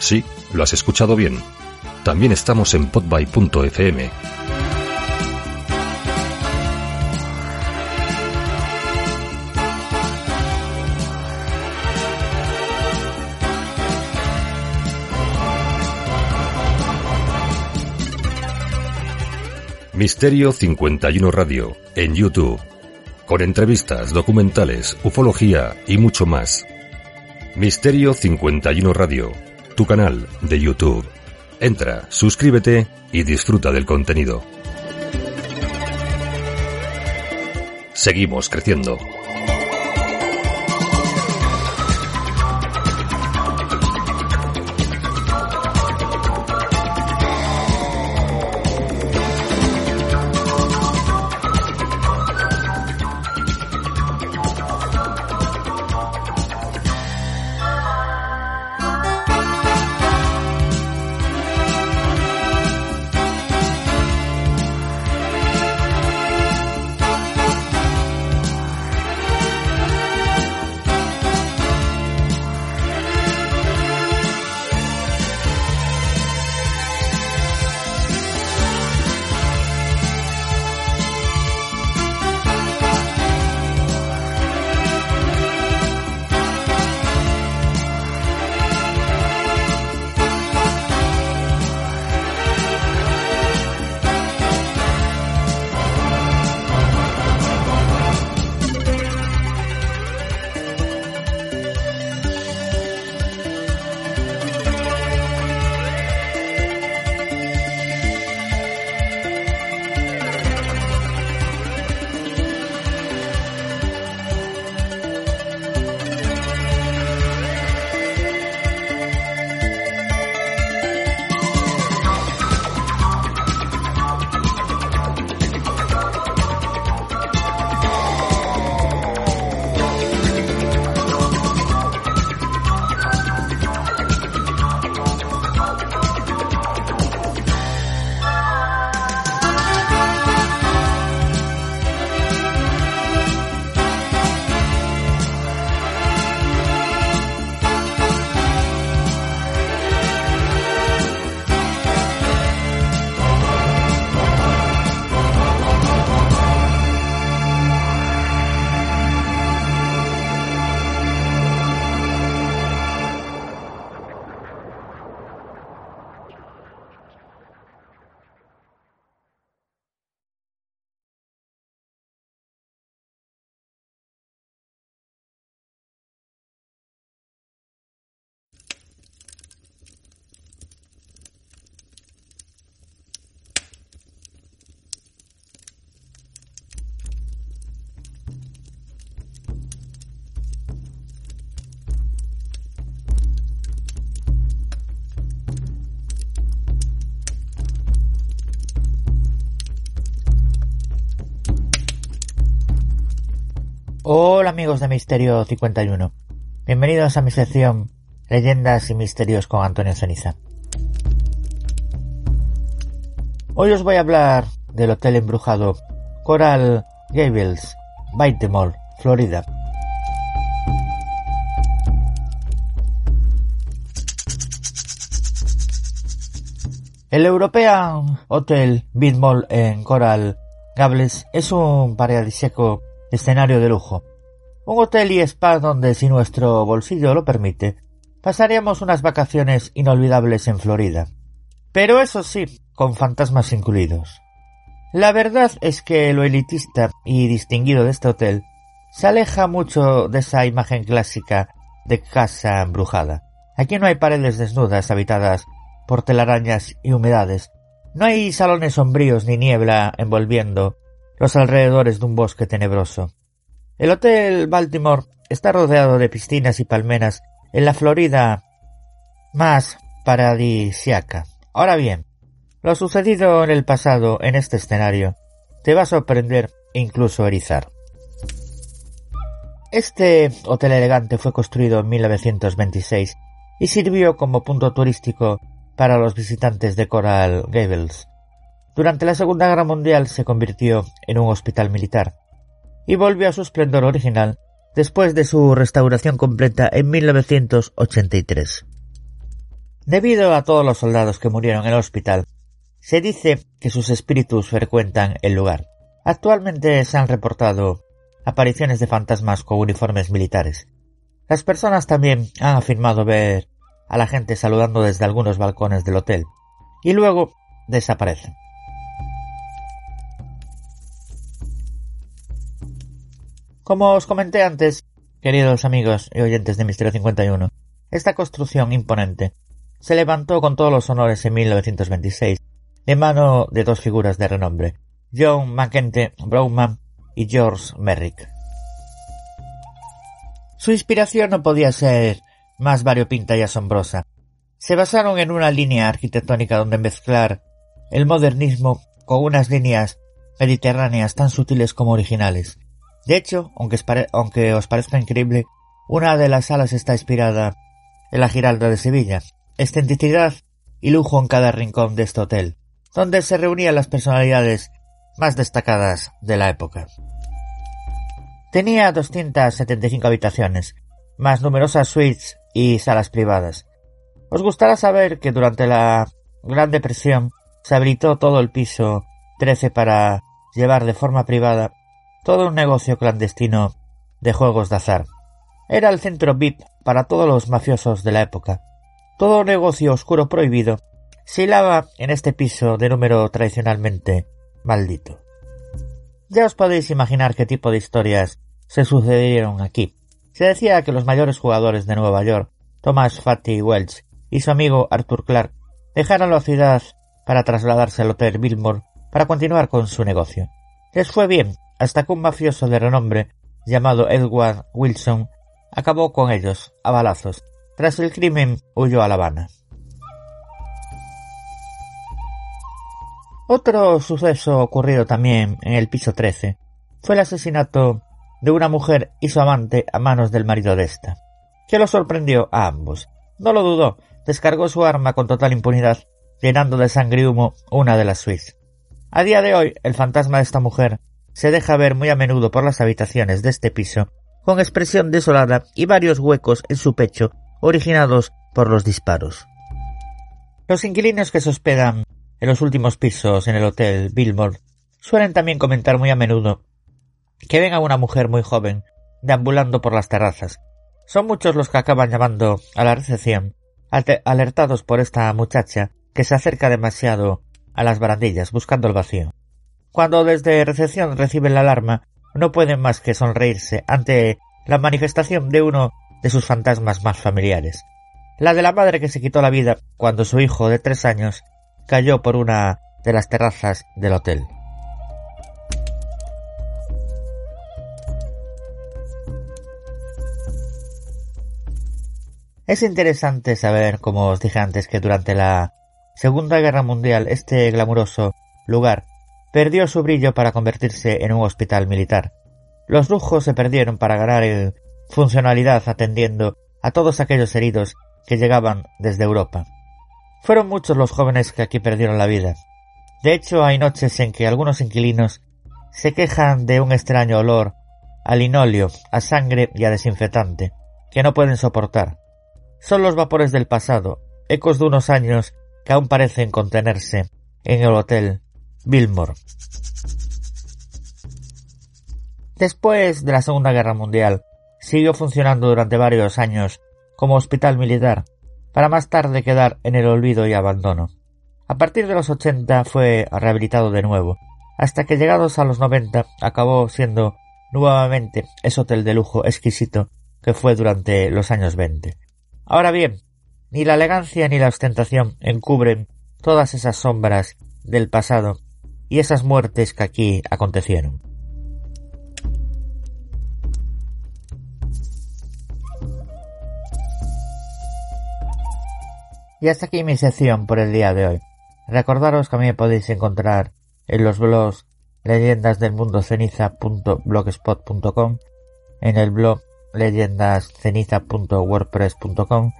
Sí, lo has escuchado bien. También estamos en podby.fm. Misterio 51 Radio en YouTube, con entrevistas, documentales, ufología y mucho más. Misterio 51 Radio, tu canal de YouTube. Entra, suscríbete y disfruta del contenido. Seguimos creciendo. Hola amigos de Misterio 51. Bienvenidos a mi sección Leyendas y Misterios con Antonio Ceniza. Hoy os voy a hablar del hotel embrujado Coral Gables, Baltimore, Florida. El European Hotel Biltmore en Coral Gables es un paradisíaco escenario de lujo. Un hotel y spa donde, si nuestro bolsillo lo permite, pasaríamos unas vacaciones inolvidables en Florida. Pero eso sí, con fantasmas incluidos. La verdad es que lo elitista y distinguido de este hotel se aleja mucho de esa imagen clásica de casa embrujada. Aquí no hay paredes desnudas habitadas por telarañas y humedades. No hay salones sombríos ni niebla envolviendo los alrededores de un bosque tenebroso. El Hotel Baltimore está rodeado de piscinas y palmeras en la Florida más paradisiaca. Ahora bien, lo sucedido en el pasado en este escenario te va a sorprender incluso erizar. Este hotel elegante fue construido en 1926 y sirvió como punto turístico para los visitantes de Coral Gables. Durante la Segunda Guerra Mundial se convirtió en un hospital militar y volvió a su esplendor original después de su restauración completa en 1983. Debido a todos los soldados que murieron en el hospital, se dice que sus espíritus frecuentan el lugar. Actualmente se han reportado apariciones de fantasmas con uniformes militares. Las personas también han afirmado ver a la gente saludando desde algunos balcones del hotel y luego desaparecen. Como os comenté antes, queridos amigos y oyentes de Misterio 51, esta construcción imponente se levantó con todos los honores en 1926 de mano de dos figuras de renombre, John Mackenzie Brownman y George Merrick. Su inspiración no podía ser más variopinta y asombrosa. Se basaron en una línea arquitectónica donde mezclar el modernismo con unas líneas mediterráneas tan sutiles como originales. De hecho, aunque, os parezca increíble, una de las salas está inspirada en la Giralda de Sevilla. Excentricidad y lujo en cada rincón de este hotel, donde se reunían las personalidades más destacadas de la época. Tenía 275 habitaciones, más numerosas suites y salas privadas. Os gustará saber que durante la Gran Depresión se habilitó todo el piso 13 para llevar de forma privada todo un negocio clandestino de juegos de azar. Era el centro VIP para todos los mafiosos de la época. Todo negocio oscuro prohibido se hilaba en este piso de número tradicionalmente maldito. Ya os podéis imaginar qué tipo de historias se sucedieron aquí. Se decía que los mayores jugadores de Nueva York, Thomas Fatty Welch y su amigo Arthur Clark, dejaron la ciudad para trasladarse al Hotel Billmore para continuar con su negocio. Les fue bien hasta que un mafioso de renombre llamado Edward Wilson acabó con ellos a balazos. Tras el crimen huyó a La Habana. Otro suceso ocurrido también en el piso 13 fue el asesinato de una mujer y su amante a manos del marido de esta, que lo sorprendió a ambos. No lo dudó, descargó su arma con total impunidad, llenando de sangre y humo una de las suites. A día de hoy, el fantasma de esta mujer se deja ver muy a menudo por las habitaciones de este piso, con expresión desolada y varios huecos en su pecho originados por los disparos. Los inquilinos que se hospedan en los últimos pisos en el hotel Billmore suelen también comentar muy a menudo que ven a una mujer muy joven deambulando por las terrazas. Son muchos los que acaban llamando a la recepción, alertados por esta muchacha que se acerca demasiado a las barandillas buscando el vacío. Cuando desde recepción reciben la alarma, no pueden más que sonreírse ante la manifestación de uno de sus fantasmas más familiares. La de la madre que se quitó la vida cuando su hijo de tres años cayó por una de las terrazas del hotel. Es interesante saber, como os dije antes, que durante la Segunda Guerra Mundial este glamuroso lugar perdió su brillo para convertirse en un hospital militar. Los lujos se perdieron para ganar funcionalidad atendiendo a todos aquellos heridos que llegaban desde Europa. Fueron muchos los jóvenes que aquí perdieron la vida. De hecho, hay noches en que algunos inquilinos se quejan de un extraño olor a linóleo, a sangre y a desinfectante, que no pueden soportar. Son los vapores del pasado, ecos de unos años que aún parecen contenerse en el hotel Billmore. Después de la Segunda Guerra Mundial, siguió funcionando durante varios años como hospital militar, para más tarde quedar en el olvido y abandono. A partir de los 80 fue rehabilitado de nuevo, hasta que llegados a los 90 acabó siendo nuevamente ese hotel de lujo exquisito que fue durante los años 20. Ahora bien, ni la elegancia ni la ostentación encubren todas esas sombras del pasado y esas muertes que aquí acontecieron. Y hasta aquí mi sección por el día de hoy. Recordaros que a mí me podéis encontrar en los blogs leyendasdelmundoceniza.blogspot.com, en el blog leyendasceniza.wordpress.com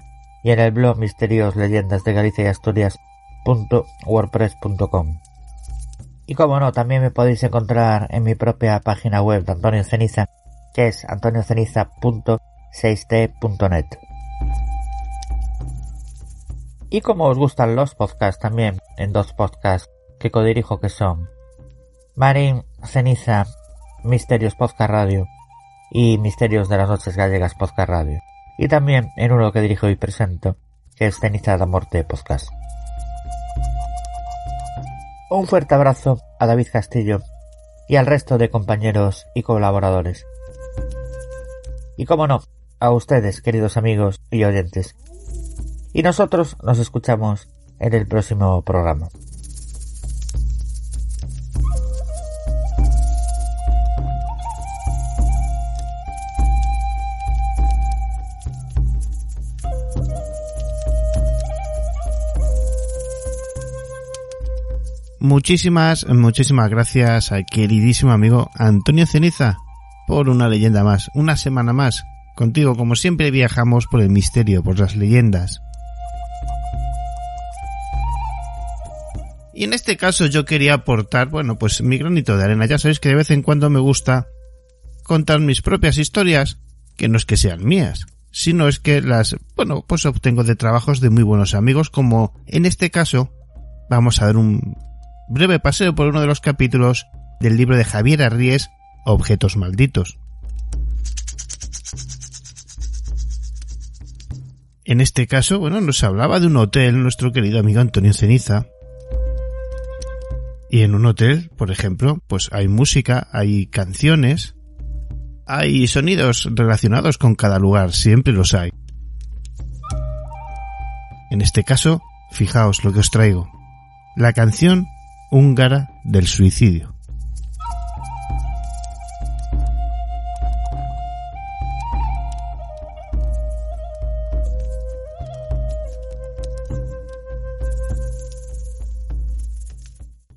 y en el blog misterios leyendas de Galicia y Asturias.wordpress.com. Y como no, también me podéis encontrar en mi propia página web de Antonio Ceniza, que es antonioceniza.6t.net. Y como os gustan los podcasts también, en dos podcasts que codirijo que son Marín Ceniza Misterios Podcast Radio y Misterios de las Noches Gallegas Podcast Radio. Y también en uno que dirijo y presento, que es Ceniza de Morte Podcast. Un fuerte abrazo a David Castillo y al resto de compañeros y colaboradores. Y como no, a ustedes, queridos amigos y oyentes, y nosotros nos escuchamos en el próximo programa. Muchísimas, muchísimas gracias al queridísimo amigo Antonio Ceniza por una leyenda más, una semana más. Contigo, como siempre, viajamos por el misterio, por las leyendas, Y en este caso yo quería aportar, bueno, pues mi granito de arena. Ya sabéis que de vez en cuando me gusta contar mis propias historias, que no es que sean mías, sino es que las, bueno, pues obtengo de trabajos de muy buenos amigos, como en este caso vamos a dar un breve paseo por uno de los capítulos del libro de Javier Arries, Objetos Malditos. En este caso, bueno, nos hablaba de un hotel nuestro querido amigo Antonio Ceniza, y en un hotel, por ejemplo, pues hay música, hay canciones, hay sonidos relacionados con cada lugar, siempre los hay. En este caso, fijaos lo que os traigo. La canción húngara del suicidio.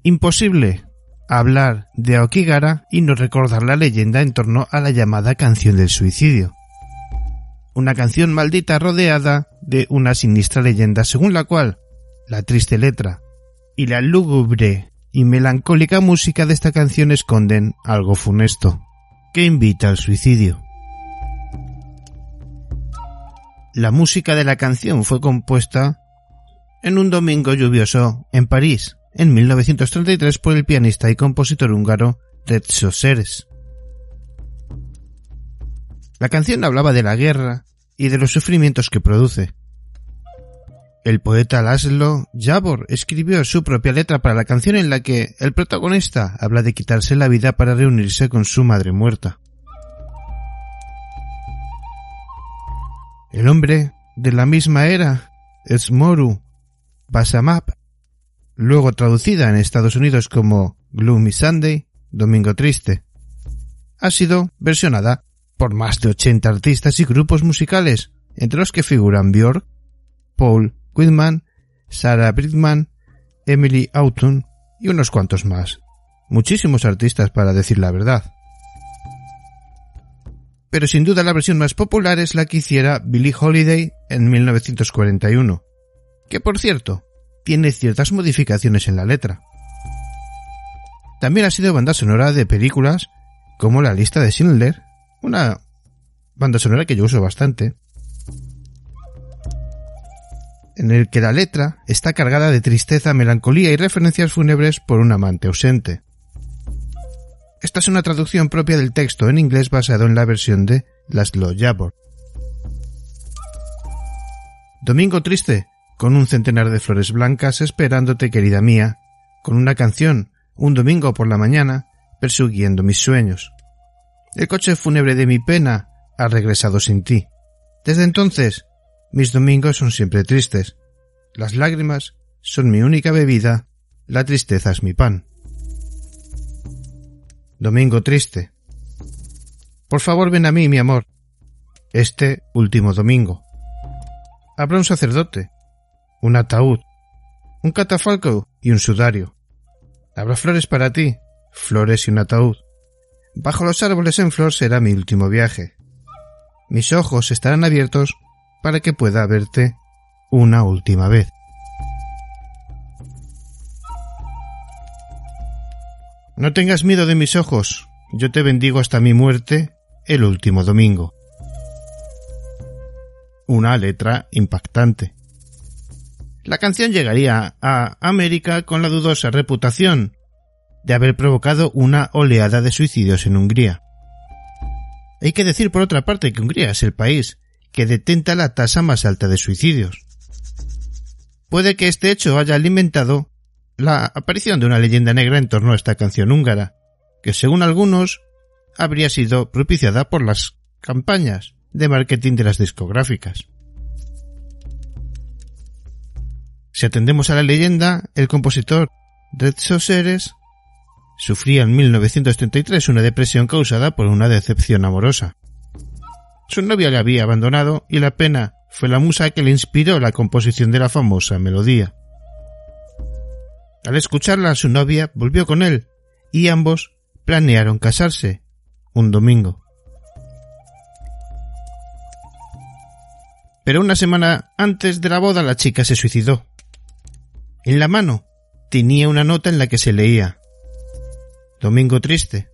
Imposible hablar de Aokigara y no recordar la leyenda en torno a la llamada canción del suicidio. Una canción maldita rodeada de una sinistra leyenda según la cual la triste letra y la lúgubre y melancólica música de esta canción esconden algo funesto, que invita al suicidio. La música de la canción fue compuesta en un domingo lluvioso en París, en 1933 por el pianista y compositor húngaro Tetso Seres. La canción hablaba de la guerra y de los sufrimientos que produce. El poeta Laszlo Jabor escribió su propia letra para la canción en la que el protagonista habla de quitarse la vida para reunirse con su madre muerta. El hombre de la misma era, Esmoru Basamap, luego traducida en Estados Unidos como Gloomy Sunday, Domingo Triste. Ha sido versionada por más de 80 artistas y grupos musicales, entre los que figuran Björk, Paul Whitman, Sarah Bridgman, Emily Autumn y unos cuantos más. Muchísimos artistas para decir la verdad. pero sin duda la versión más popular es la que hiciera Billie Holiday en 1941, que por cierto, tiene ciertas modificaciones en la letra. También ha sido banda sonora de películas como La lista de Schindler, una banda sonora que yo uso bastante, en el que la letra está cargada de tristeza, melancolía y referencias fúnebres por un amante ausente. Esta es una traducción propia del texto en inglés basado en la versión de Laszlo Jabor. Domingo triste, con un centenar de flores blancas esperándote, querida mía, con una canción, un domingo por la mañana, persiguiendo mis sueños. El coche fúnebre de mi pena ha regresado sin ti. Desde entonces, mis domingos son siempre tristes. Las lágrimas son mi única bebida, la tristeza es mi pan. Domingo triste. Por favor ven a mí, mi amor. Este último domingo. Habrá un sacerdote, un ataúd, un catafalco y un sudario. Habrá flores para ti, flores y un ataúd. Bajo los árboles en flor será mi último viaje. Mis ojos estarán abiertos para que pueda verte una última vez. No tengas miedo de mis ojos, yo te bendigo hasta mi muerte el último domingo. Una letra impactante. La canción llegaría a América con la dudosa reputación de haber provocado una oleada de suicidios en Hungría. Hay que decir por otra parte que Hungría es el país que detenta la tasa más alta de suicidios. Puede que este hecho haya alimentado la aparición de una leyenda negra en torno a esta canción húngara, que según algunos habría sido propiciada por las campañas de marketing de las discográficas. Si atendemos a la leyenda, el compositor Red Soseres sufría en 1933 una depresión causada por una decepción amorosa. Su novia le había abandonado y la pena fue la musa que le inspiró la composición de la famosa melodía. Al escucharla, su novia volvió con él y ambos planearon casarse un domingo. Pero una semana antes de la boda la chica se suicidó. En la mano tenía una nota en la que se leía Domingo triste.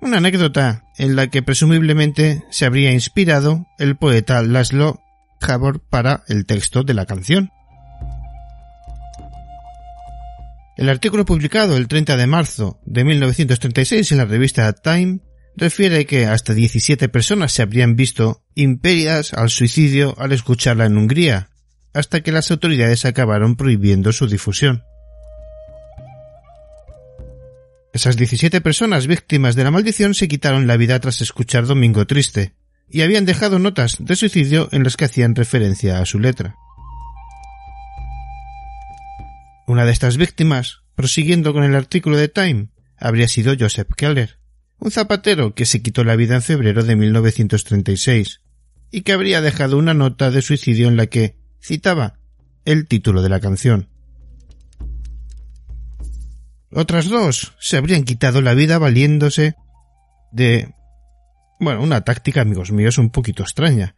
Una anécdota en la que presumiblemente se habría inspirado el poeta Laszlo Jabor para el texto de la canción. El artículo publicado el 30 de marzo de 1936 en la revista Time refiere que hasta 17 personas se habrían visto imperidas al suicidio al escucharla en Hungría, hasta que las autoridades acabaron prohibiendo su difusión. Esas 17 personas víctimas de la maldición se quitaron la vida tras escuchar Domingo Triste, y habían dejado notas de suicidio en las que hacían referencia a su letra. Una de estas víctimas, prosiguiendo con el artículo de Time, habría sido Joseph Keller, un zapatero que se quitó la vida en febrero de 1936 y que habría dejado una nota de suicidio en la que citaba el título de la canción. Otras dos se habrían quitado la vida valiéndose de... bueno, una táctica, amigos míos, un poquito extraña,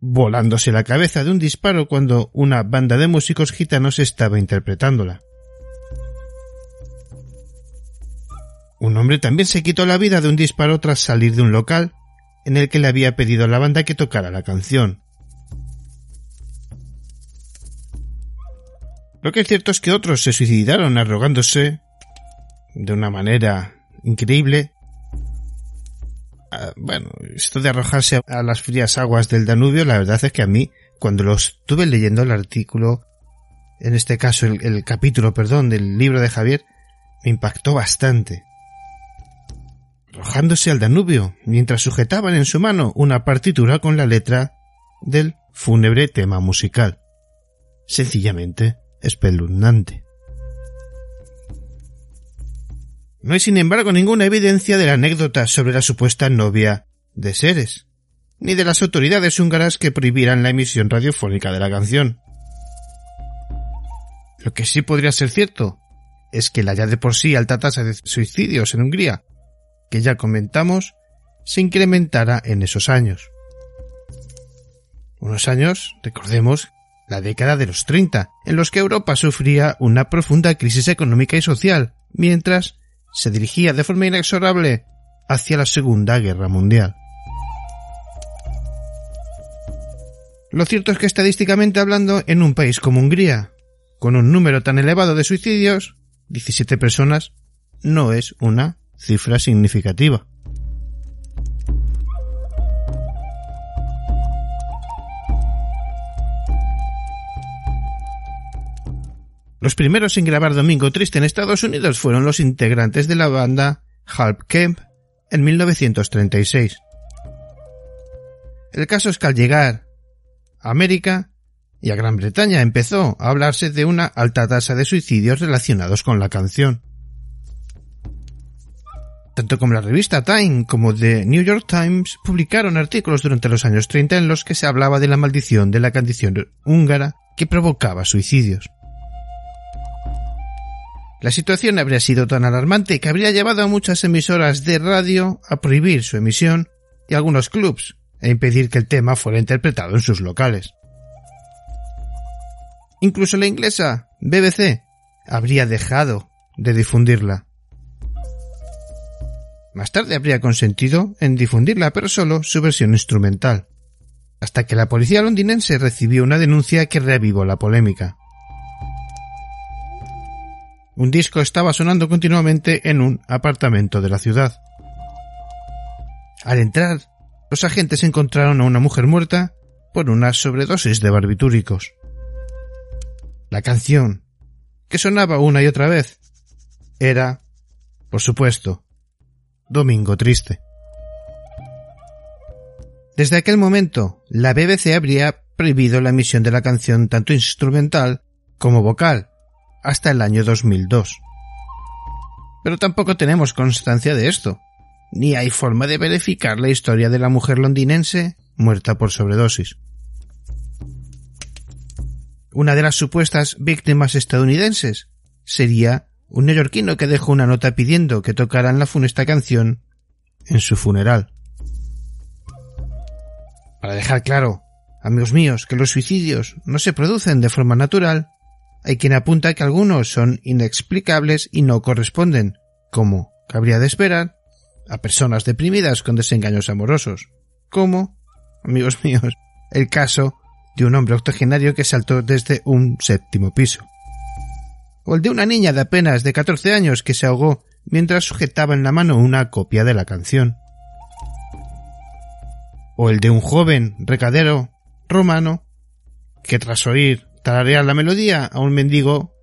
volándose la cabeza de un disparo cuando una banda de músicos gitanos estaba interpretándola. Un hombre también se quitó la vida de un disparo tras salir de un local en el que le había pedido a la banda que tocara la canción. Lo que es cierto es que otros se suicidaron arrogándose de una manera increíble Ah, bueno, esto de arrojarse a las frías aguas del Danubio, la verdad es que a mí, cuando lo estuve leyendo el artículo, en este caso el, el capítulo, perdón, del libro de Javier, me impactó bastante. Arrojándose al Danubio, mientras sujetaban en su mano una partitura con la letra del fúnebre tema musical. Sencillamente espeluznante. No hay sin embargo ninguna evidencia de la anécdota sobre la supuesta novia de Seres, ni de las autoridades húngaras que prohibieran la emisión radiofónica de la canción. Lo que sí podría ser cierto es que la ya de por sí alta tasa de suicidios en Hungría, que ya comentamos, se incrementara en esos años. Unos años, recordemos, la década de los 30, en los que Europa sufría una profunda crisis económica y social, mientras se dirigía de forma inexorable hacia la Segunda Guerra Mundial. Lo cierto es que estadísticamente hablando, en un país como Hungría, con un número tan elevado de suicidios, 17 personas, no es una cifra significativa. Los primeros en grabar Domingo Triste en Estados Unidos fueron los integrantes de la banda Halp Kemp en 1936. El caso es que al llegar a América y a Gran Bretaña empezó a hablarse de una alta tasa de suicidios relacionados con la canción. Tanto como la revista Time como The New York Times publicaron artículos durante los años 30 en los que se hablaba de la maldición de la canción húngara que provocaba suicidios. La situación habría sido tan alarmante que habría llevado a muchas emisoras de radio a prohibir su emisión y algunos clubs e impedir que el tema fuera interpretado en sus locales. Incluso la inglesa BBC habría dejado de difundirla. Más tarde habría consentido en difundirla, pero solo su versión instrumental, hasta que la policía londinense recibió una denuncia que reavivó la polémica. Un disco estaba sonando continuamente en un apartamento de la ciudad. Al entrar, los agentes encontraron a una mujer muerta por una sobredosis de barbitúricos. La canción, que sonaba una y otra vez, era, por supuesto, Domingo Triste. Desde aquel momento, la BBC habría prohibido la emisión de la canción tanto instrumental como vocal, hasta el año 2002. Pero tampoco tenemos constancia de esto, ni hay forma de verificar la historia de la mujer londinense muerta por sobredosis. Una de las supuestas víctimas estadounidenses sería un neoyorquino que dejó una nota pidiendo que tocaran la funesta canción en su funeral. Para dejar claro, amigos míos, que los suicidios no se producen de forma natural, hay quien apunta que algunos son inexplicables y no corresponden, como cabría de esperar, a personas deprimidas con desengaños amorosos, como, amigos míos, el caso de un hombre octogenario que saltó desde un séptimo piso. O el de una niña de apenas de 14 años que se ahogó mientras sujetaba en la mano una copia de la canción. O el de un joven recadero romano que tras oír tararear la melodía a un mendigo,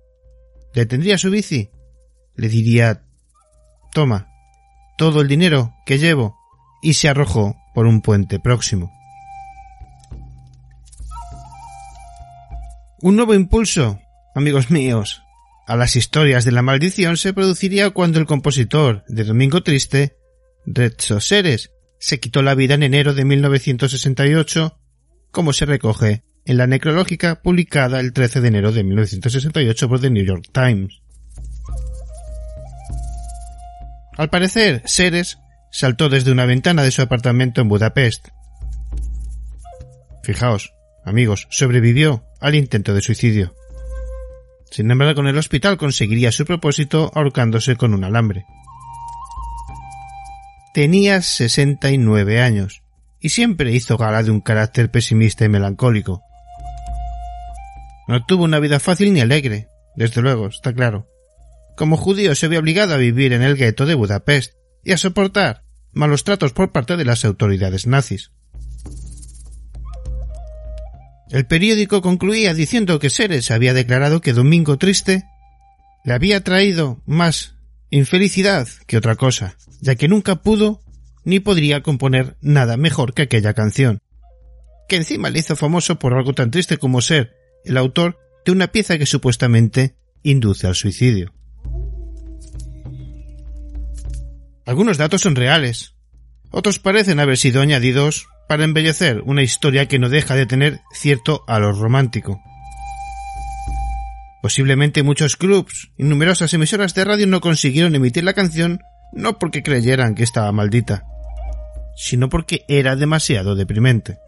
detendría su bici, le diría Toma, todo el dinero que llevo, y se arrojó por un puente próximo. Un nuevo impulso, amigos míos, a las historias de la maldición se produciría cuando el compositor de Domingo Triste, Rezzo Seres, se quitó la vida en enero de 1968, como se recoge en la necrológica publicada el 13 de enero de 1968 por The New York Times. Al parecer, Seres saltó desde una ventana de su apartamento en Budapest. Fijaos, amigos, sobrevivió al intento de suicidio. Sin embargo, con el hospital conseguiría su propósito ahorcándose con un alambre. Tenía 69 años y siempre hizo gala de un carácter pesimista y melancólico. No tuvo una vida fácil ni alegre, desde luego, está claro. Como judío se vio obligado a vivir en el gueto de Budapest y a soportar malos tratos por parte de las autoridades nazis. El periódico concluía diciendo que Seres había declarado que Domingo Triste le había traído más infelicidad que otra cosa, ya que nunca pudo ni podría componer nada mejor que aquella canción, que encima le hizo famoso por algo tan triste como ser el autor de una pieza que supuestamente induce al suicidio. Algunos datos son reales, otros parecen haber sido añadidos para embellecer una historia que no deja de tener cierto halo romántico. Posiblemente muchos clubs y numerosas emisoras de radio no consiguieron emitir la canción no porque creyeran que estaba maldita, sino porque era demasiado deprimente.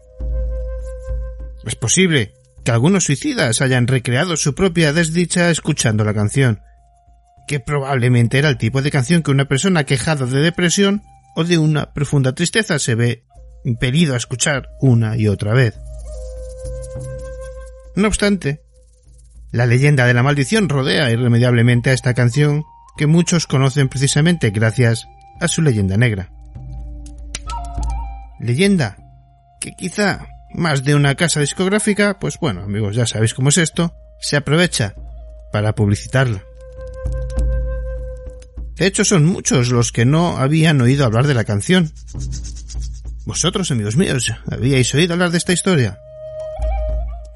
Es posible que algunos suicidas hayan recreado su propia desdicha escuchando la canción, que probablemente era el tipo de canción que una persona quejada de depresión o de una profunda tristeza se ve impelido a escuchar una y otra vez. No obstante, la leyenda de la maldición rodea irremediablemente a esta canción que muchos conocen precisamente gracias a su leyenda negra. Leyenda que quizá más de una casa discográfica, pues bueno amigos ya sabéis cómo es esto, se aprovecha para publicitarla. De hecho son muchos los que no habían oído hablar de la canción. Vosotros, amigos míos, ¿habíais oído hablar de esta historia?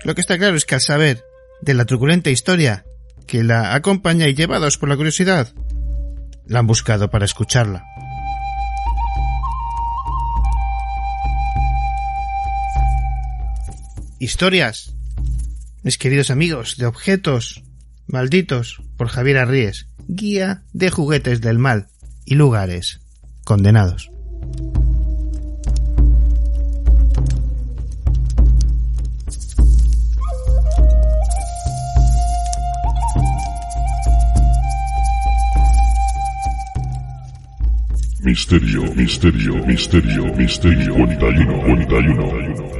Lo que está claro es que al saber de la truculenta historia que la acompaña y llevados por la curiosidad, la han buscado para escucharla. Historias, mis queridos amigos, de objetos malditos por Javier Arríes, guía de juguetes del mal y lugares condenados. Misterio, misterio, misterio, misterio, 41, 41.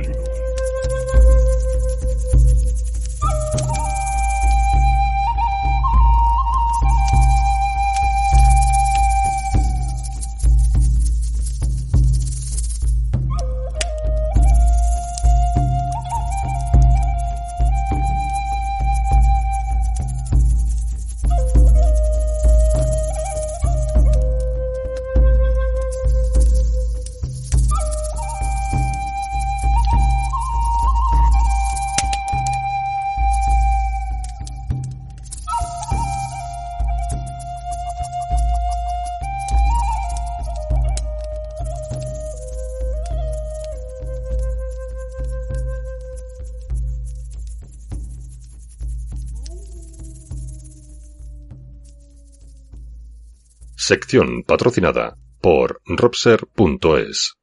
Sección patrocinada por Robser.es.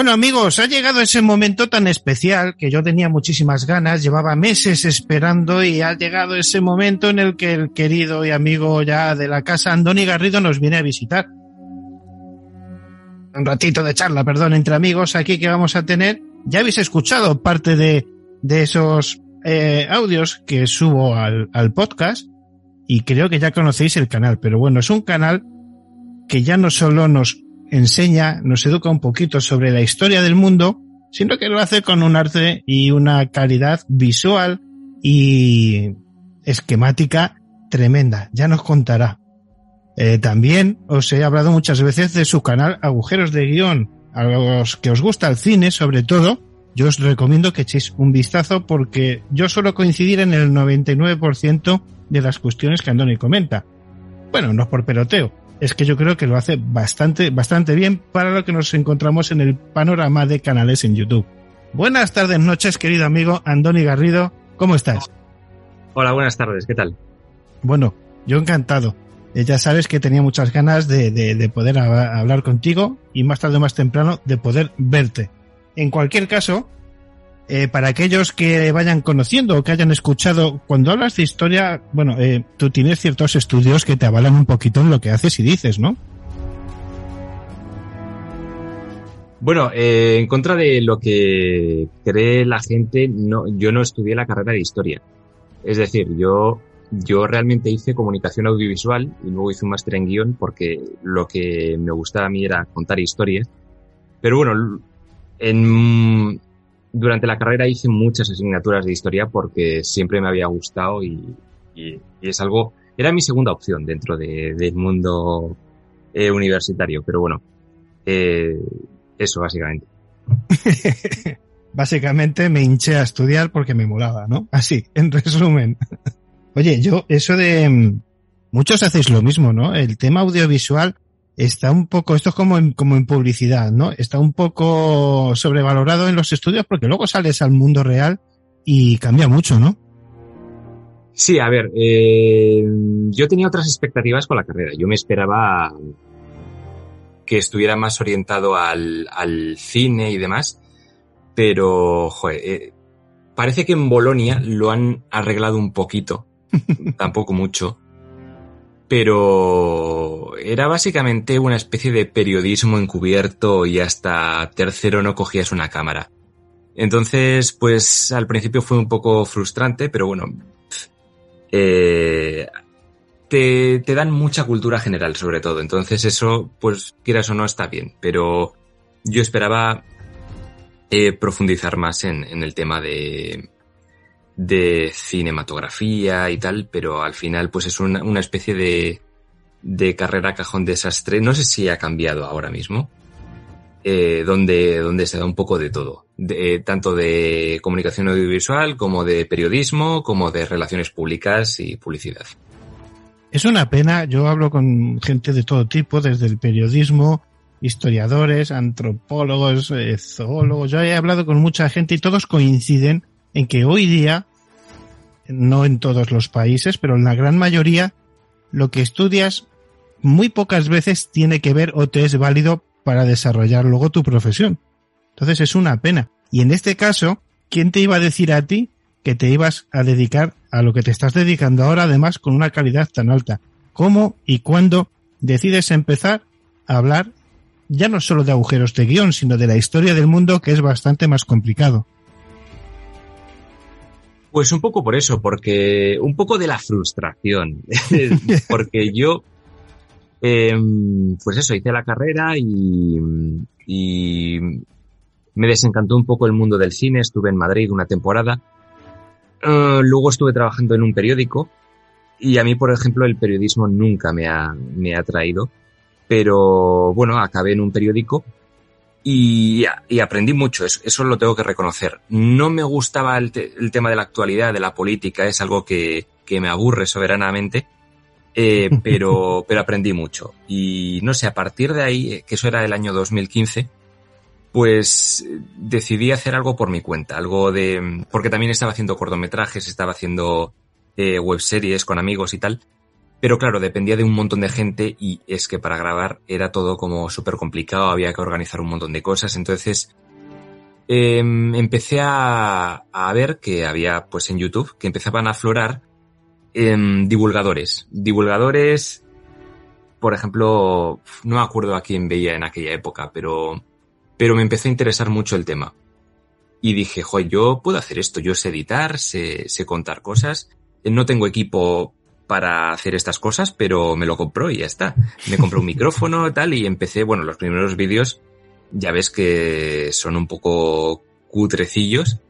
Bueno amigos, ha llegado ese momento tan especial que yo tenía muchísimas ganas, llevaba meses esperando y ha llegado ese momento en el que el querido y amigo ya de la casa Andoni Garrido nos viene a visitar. Un ratito de charla, perdón, entre amigos aquí que vamos a tener. Ya habéis escuchado parte de, de esos eh, audios que subo al, al podcast y creo que ya conocéis el canal, pero bueno, es un canal que ya no solo nos enseña, nos educa un poquito sobre la historia del mundo, sino que lo hace con un arte y una calidad visual y esquemática tremenda. Ya nos contará. Eh, también os he hablado muchas veces de su canal Agujeros de Guión. A los que os gusta el cine, sobre todo, yo os recomiendo que echéis un vistazo porque yo suelo coincidir en el 99% de las cuestiones que Andoni comenta. Bueno, no por peloteo, es que yo creo que lo hace bastante, bastante bien para lo que nos encontramos en el panorama de canales en YouTube. Buenas tardes, noches, querido amigo Andoni Garrido. ¿Cómo estás? Hola, buenas tardes, ¿qué tal? Bueno, yo encantado. Eh, ya sabes que tenía muchas ganas de, de, de poder hablar contigo y más tarde o más temprano de poder verte. En cualquier caso, eh, para aquellos que vayan conociendo o que hayan escuchado, cuando hablas de historia, bueno, eh, tú tienes ciertos estudios que te avalan un poquito en lo que haces y dices, ¿no? Bueno, eh, en contra de lo que cree la gente, no, yo no estudié la carrera de historia. Es decir, yo yo realmente hice comunicación audiovisual y luego hice un máster en guion porque lo que me gustaba a mí era contar historias. Pero bueno, en, durante la carrera hice muchas asignaturas de historia porque siempre me había gustado y, es algo, era mi segunda opción dentro de, del mundo eh, universitario, pero bueno, eh, eso básicamente. Básicamente me hinché a estudiar porque me molaba, ¿no? Así, en resumen. Oye, yo, eso de... mm, Muchos hacéis lo mismo, ¿no? El tema audiovisual está un poco, esto es como en, como en publicidad, ¿no? Está un poco sobrevalorado en los estudios porque luego sales al mundo real y cambia mucho, ¿no? Sí, a ver, eh, yo tenía otras expectativas con la carrera. Yo me esperaba que estuviera más orientado al, al cine y demás, pero, joder, eh, parece que en Bolonia lo han arreglado un poquito, tampoco mucho, pero era básicamente una especie de periodismo encubierto y hasta tercero no cogías una cámara. Entonces, pues al principio fue un poco frustrante, pero bueno, eh, te, te dan mucha cultura general sobre todo. Entonces eso, pues quieras o no, está bien. Pero yo esperaba eh, profundizar más en, en el tema de, de cinematografía y tal, pero al final pues es una, una especie de, de carrera cajón desastre. No sé si ha cambiado ahora mismo. Eh, donde, donde se da un poco de todo, de, eh, tanto de comunicación audiovisual como de periodismo, como de relaciones públicas y publicidad. Es una pena, yo hablo con gente de todo tipo, desde el periodismo, historiadores, antropólogos, eh, zoólogos, yo he hablado con mucha gente y todos coinciden en que hoy día, no en todos los países, pero en la gran mayoría, lo que estudias muy pocas veces tiene que ver o te es válido para desarrollar luego tu profesión. Entonces es una pena. Y en este caso, ¿quién te iba a decir a ti que te ibas a dedicar a lo que te estás dedicando ahora, además con una calidad tan alta? ¿Cómo y cuándo decides empezar a hablar ya no solo de agujeros de guion, sino de la historia del mundo, que es bastante más complicado? Pues un poco por eso, porque un poco de la frustración, porque yo, eh, pues eso, hice la carrera y, y me desencantó un poco el mundo del cine, estuve en Madrid una temporada, uh, luego estuve trabajando en un periódico y a mí, por ejemplo, el periodismo nunca me ha, me ha atraído, pero bueno, acabé en un periódico y, y, aprendí mucho, eso, eso, lo tengo que reconocer. No me gustaba el, te, el, tema de la actualidad, de la política, es algo que, que me aburre soberanamente, eh, pero, pero aprendí mucho. Y no sé, a partir de ahí, que eso era el año 2015, pues decidí hacer algo por mi cuenta, algo de... porque también estaba haciendo cortometrajes, estaba haciendo eh, webseries con amigos y tal. Pero claro, dependía de un montón de gente y es que para grabar era todo como súper complicado, había que organizar un montón de cosas. Entonces eh, empecé a, a, ver que había pues en YouTube que empezaban a aflorar eh, divulgadores. Divulgadores, por ejemplo, no me acuerdo a quién veía en aquella época, pero, pero me empezó a interesar mucho el tema. Y dije, joder, yo puedo hacer esto, yo sé editar, sé, sé contar cosas, no tengo equipo para hacer estas cosas, pero me lo compró y ya está. Me compré un micrófono y tal y empecé, bueno, los primeros vídeos ya ves que son un poco cutrecillos,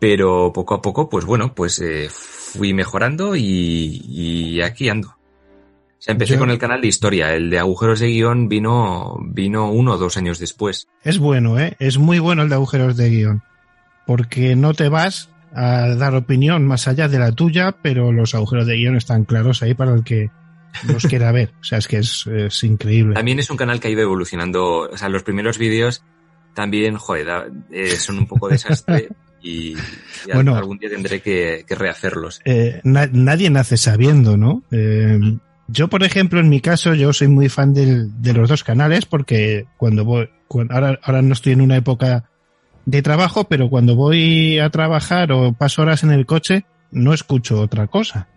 pero poco a poco, pues bueno, pues eh, fui mejorando y, y, aquí ando. O sea, empecé Yo... con el canal de historia, el de agujeros de guion vino, vino uno o dos años después. Es bueno, ¿eh? Es muy bueno el de agujeros de guion. Porque no te vas a dar opinión más allá de la tuya, pero los agujeros de guion están claros ahí para el que los quiera ver. O sea, es que es, es, increíble. También es un canal que ha ido evolucionando. O sea, los primeros vídeos también, joder, eh, son un poco desastre y, y bueno, algún día tendré que, que rehacerlos. Eh, na nadie nace sabiendo, ¿no? Eh, yo, por ejemplo, en mi caso, yo soy muy fan del, de los dos canales porque cuando voy, cuando, ahora, ahora no estoy en una época de trabajo, pero cuando voy a trabajar o paso horas en el coche, no escucho otra cosa.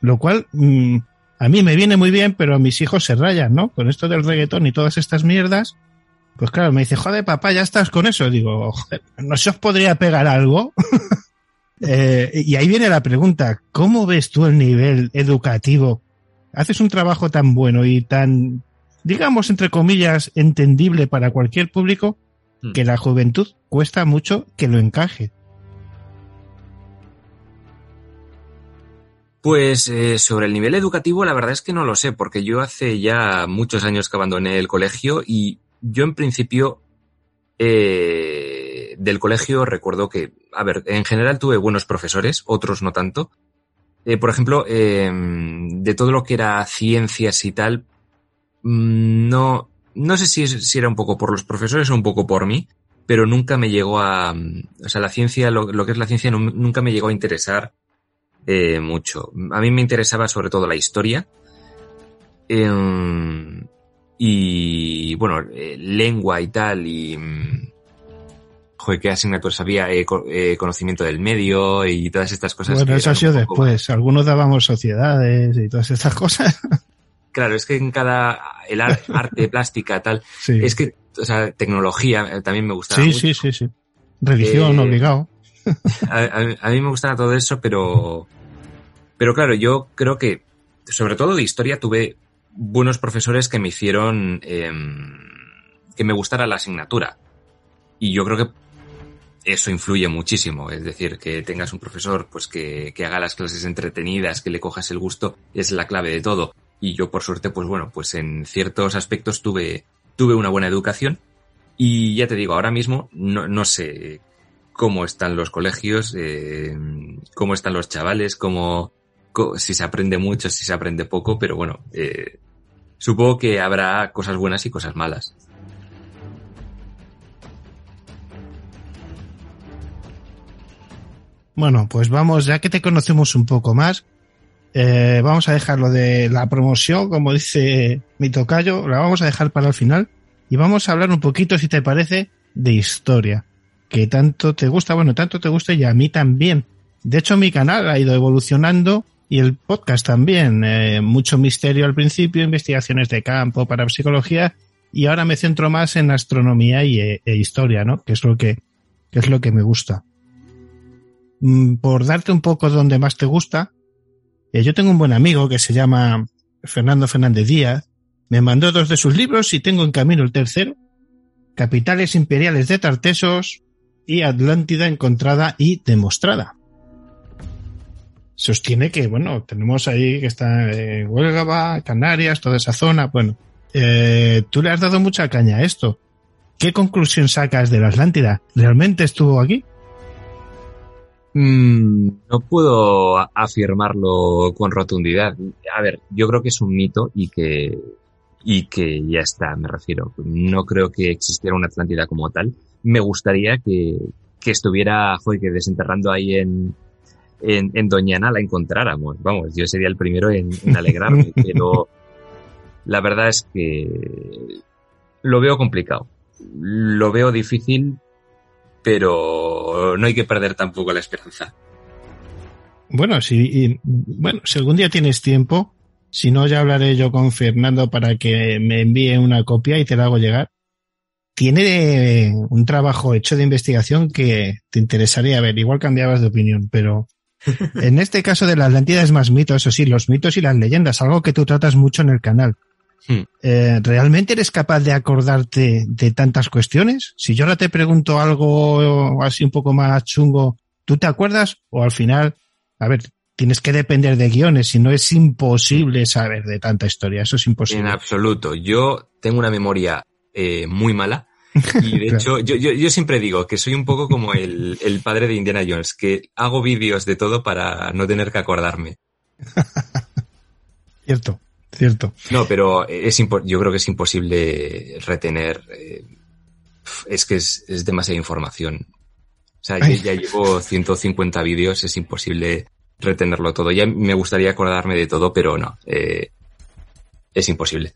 Lo cual mmm, a mí me viene muy bien, pero a mis hijos se rayan, ¿no? Con esto del reggaetón y todas estas mierdas. Pues claro, me dice, joder, papá, ya estás con eso. Digo, ¿no se os podría pegar algo? Eh, y ahí viene la pregunta, ¿cómo ves tú el nivel educativo? Haces un trabajo tan bueno y tan, digamos, entre comillas, entendible para cualquier público, Hmm. que la juventud cuesta mucho que lo encaje. Pues eh, sobre el nivel educativo, la verdad es que no lo sé, porque yo hace ya muchos años que abandoné el colegio y yo en principio eh, del colegio recuerdo que, a ver, en general tuve buenos profesores, otros no tanto. Eh, por ejemplo, eh, de todo lo que era ciencias y tal, mm, no, no sé si, es- si era un poco por los profesores o un poco por mí, pero nunca me llegó a, o sea, la ciencia, lo, lo que es la ciencia, nu- nunca me llegó a interesar eh, mucho. A mí me interesaba sobre todo la historia. em, y bueno, eh, lengua y tal, y. mm, Joder, qué asignaturas había, Eh, eh, conocimiento del medio y todas estas cosas. Bueno, eso ha sido poco después. Algunos dábamos sociedades y todas estas cosas. Claro, es que en cada. El ar- arte, plástica, tal. Sí, Es que, o sea, tecnología eh, también me gustaba sí, mucho. sí, sí, sí. Religión, Eh, obligado. a, a- a mí me gustaba todo eso, pero. Pero claro, yo creo que, sobre todo de historia, tuve buenos profesores que me hicieron em, que me gustara la asignatura. Y yo creo que eso influye muchísimo. Es decir, que tengas un profesor pues que, que haga las clases entretenidas, que le cojas el gusto, es la clave de todo. Y yo, por suerte, pues bueno, pues en ciertos aspectos tuve, tuve una buena educación. Y ya te digo, ahora mismo no, no sé cómo están los colegios, eh, cómo están los chavales, cómo, si se aprende mucho, si se aprende poco, pero bueno, eh, supongo que habrá cosas buenas y cosas malas. Bueno, pues vamos, ya que te conocemos un poco más, eh, vamos a dejar lo de la promoción, como dice mi tocayo, la vamos a dejar para el final y vamos a hablar un poquito, si te parece, de historia, que tanto te gusta, bueno, tanto te gusta y a mí también. De hecho, mi canal ha ido evolucionando y el podcast también. eh, mucho misterio al principio, investigaciones de campo para psicología y ahora me centro más en astronomía y, e, e historia, ¿no? Que es lo que, que es lo que me gusta. Mm, por darte un poco donde más te gusta, eh, yo tengo un buen amigo que se llama Fernando Fernández Díaz. Me mandó dos de sus libros y tengo en camino el tercero. Capitales imperiales de Tartesos y Atlántida encontrada y demostrada. Sostiene que, bueno, tenemos ahí que está en Huelva, Canarias, toda esa zona. Bueno, eh, tú le has dado mucha caña a esto. ¿Qué conclusión sacas de la Atlántida? ¿Realmente estuvo aquí? Mm, no puedo afirmarlo con rotundidad. A ver, yo creo que es un mito y que, y que ya está, me refiero. No creo que existiera una Atlántida como tal. Me gustaría que, que estuviera, que desenterrando ahí en, en, en Doñana la encontráramos. Vamos, yo sería el primero en, en alegrarme, pero la verdad es que lo veo complicado. Lo veo difícil, pero no hay que perder tampoco la esperanza. Bueno, si, y- bueno, si algún día tienes tiempo, si no, ya hablaré yo con Fernando para que me envíe una copia y te la hago llegar. Tiene un trabajo hecho de investigación que te interesaría ver. Igual cambiabas de opinión, pero en este caso de la Atlántida es más mito, eso sí, los mitos y las leyendas, algo que tú tratas mucho en el canal. Hmm. Eh, ¿Realmente eres capaz de acordarte de tantas cuestiones? Si yo ahora te pregunto algo así un poco más chungo, ¿tú te acuerdas? O al final, a ver, tienes que depender de guiones, si no es imposible saber de tanta historia, eso es En imposible. absoluto. Yo tengo una memoria eh, muy mala. Y de Claro. hecho, yo, yo, yo siempre digo que soy un poco como el, el padre de Indiana Jones, que hago vídeos de todo para no tener que acordarme. Cierto, cierto. No, pero es yo creo que es imposible retener. eh, es que es, es demasiada información. O sea, yo Ay. ya llevo 150 vídeos, es imposible retenerlo todo. Ya me gustaría acordarme de todo, pero no. eh, es imposible.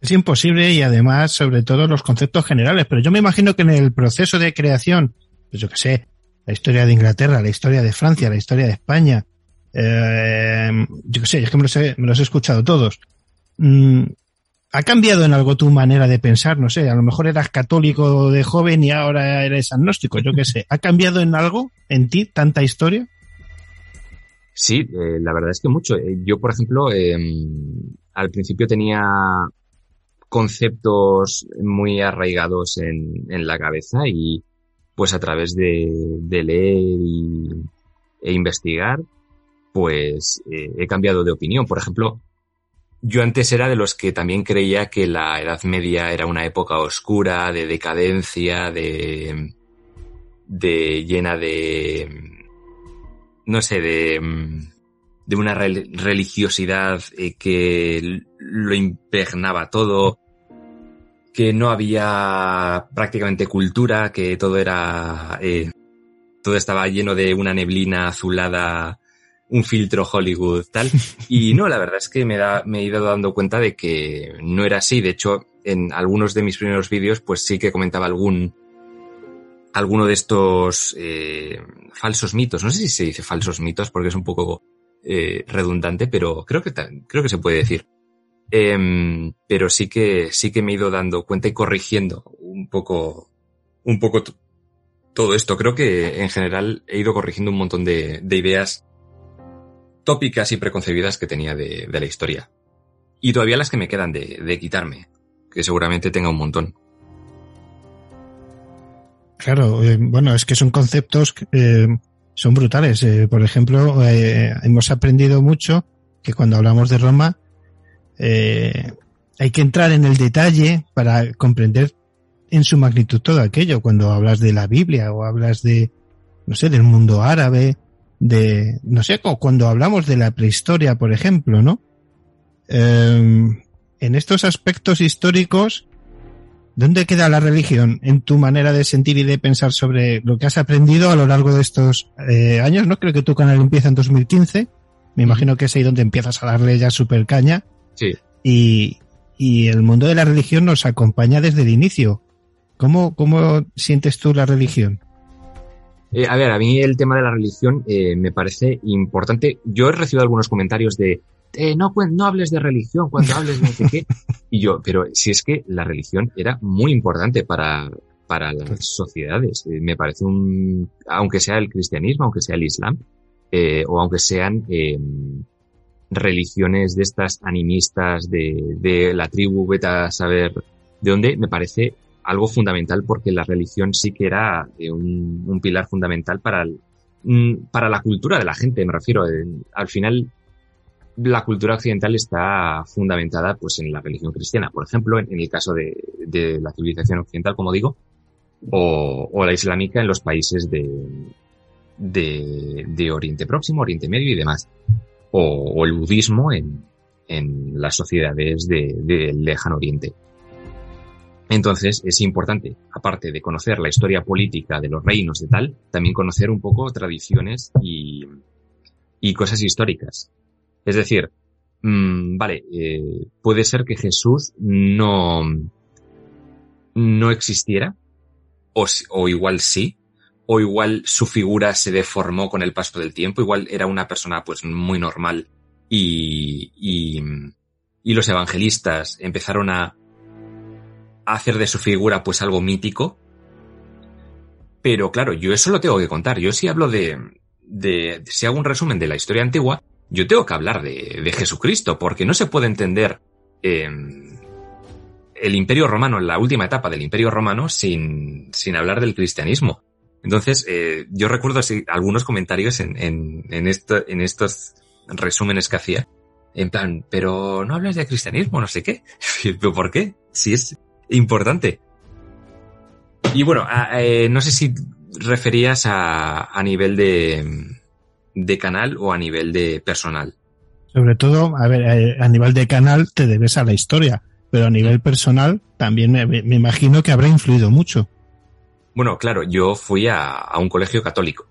Es imposible y además, sobre todo, los conceptos generales. Pero yo me imagino que en el proceso de creación, pues yo qué sé, la historia de Inglaterra, la historia de Francia, la historia de España, eh, yo qué sé, es que me los he, me los he escuchado todos. Mm, ¿Ha cambiado en algo tu manera de pensar? No sé, a lo mejor eras católico de joven y ahora eres agnóstico, yo qué sé. ¿Ha cambiado en algo en ti tanta historia? Sí, eh, la verdad es que mucho. Eh, Yo, por ejemplo, eh, al principio tenía conceptos muy arraigados en, la cabeza y pues a través de, leer e investigar, pues eh, he cambiado de opinión. Por ejemplo, yo antes era de los que también creía que la Edad Media era una época oscura, de decadencia, de, de llena de, no sé, de, de una rel- religiosidad eh, que lo impregnaba todo, que no había prácticamente cultura, que todo era, eh, todo estaba lleno de una neblina azulada, un filtro Hollywood, tal. Y no, la verdad es que me, he ido dando cuenta de que no era así. De hecho, en algunos de mis primeros vídeos, pues sí que comentaba algún, alguno de estos eh, falsos mitos. No sé si se dice falsos mitos porque es un poco eh, redundante, pero creo que, creo que se puede decir. Em, pero sí que, sí que me he ido dando cuenta y corrigiendo un poco, un poco todo esto. Creo que en general he ido corrigiendo un montón de ideas tópicas y preconcebidas que tenía de, la historia. Y todavía las que me quedan de, quitarme, que seguramente tenga un montón. Claro, eh, bueno, es que son conceptos eh, son brutales. Eh, por ejemplo, hemos aprendido mucho que cuando hablamos de Roma hay que entrar en el detalle para comprender en su magnitud todo aquello. Cuando hablas de la Biblia o hablas de, no sé, del mundo árabe, de, no sé, cuando hablamos de la prehistoria, por ejemplo, ¿no? Eh, en estos aspectos históricos, ¿Dónde queda la religión en tu manera de sentir y de pensar sobre lo que has aprendido a lo largo de estos eh, años? No creo que tu canal empieza en 2015. Me imagino que es ahí donde empiezas a darle ya super caña. Sí. Y, y el mundo de la religión nos acompaña desde el inicio. ¿Cómo, cómo sientes tú la religión? Eh, a ver, a mí el tema de la religión eh, me parece importante. Yo he recibido algunos comentarios de eh, no, hables de religión cuando hables de no sé qué. Y yo, pero si es que la religión era muy importante para, para las sociedades. Eh, me parece un, aunque sea el cristianismo, aunque sea el islam, eh, o aunque sean religiones de estas animistas de, de la tribu, vete a saber de dónde, me parece algo fundamental porque la religión sí que era eh, un, un pilar fundamental para, el- mm, para la cultura de la gente, me refiero. eh, al final, la cultura occidental está fundamentada pues en la religión cristiana, por ejemplo, en, en el caso de, de la civilización occidental, como digo, o, o la islámica en los países de, de, de Oriente Próximo, Oriente Medio y demás, o, o el budismo en, en las sociedades de- del lejano Oriente. Entonces es importante, aparte de conocer la historia política de los reinos de tal, también conocer un poco tradiciones y, y cosas históricas. Es decir, mm, vale, eh, puede ser que Jesús no, no existiera, o, o igual sí, o igual su figura se deformó con el paso del tiempo, igual era una persona pues muy normal y, y, los evangelistas empezaron a hacer de su figura pues algo mítico. Pero claro, yo eso lo tengo que contar. Yo si hablo de, de si hago un resumen de la historia antigua, yo tengo que hablar de, de Jesucristo, porque no se puede entender eh, el Imperio Romano, la última etapa del Imperio Romano, sin, sin hablar del cristianismo. Entonces, eh, yo recuerdo sí, algunos comentarios en, en, en, esto, en estos resúmenes que hacía, en plan, pero no hablas de cristianismo, no sé qué. ¿Pero por qué? Si es importante. Y bueno, eh, no sé si referías a, a nivel de, de canal o a nivel de personal. Sobre todo, a ver, eh, a nivel de canal te debes a la historia, pero a nivel personal también me, me imagino que habrá influido mucho. Bueno, claro, yo fui a, a un colegio católico.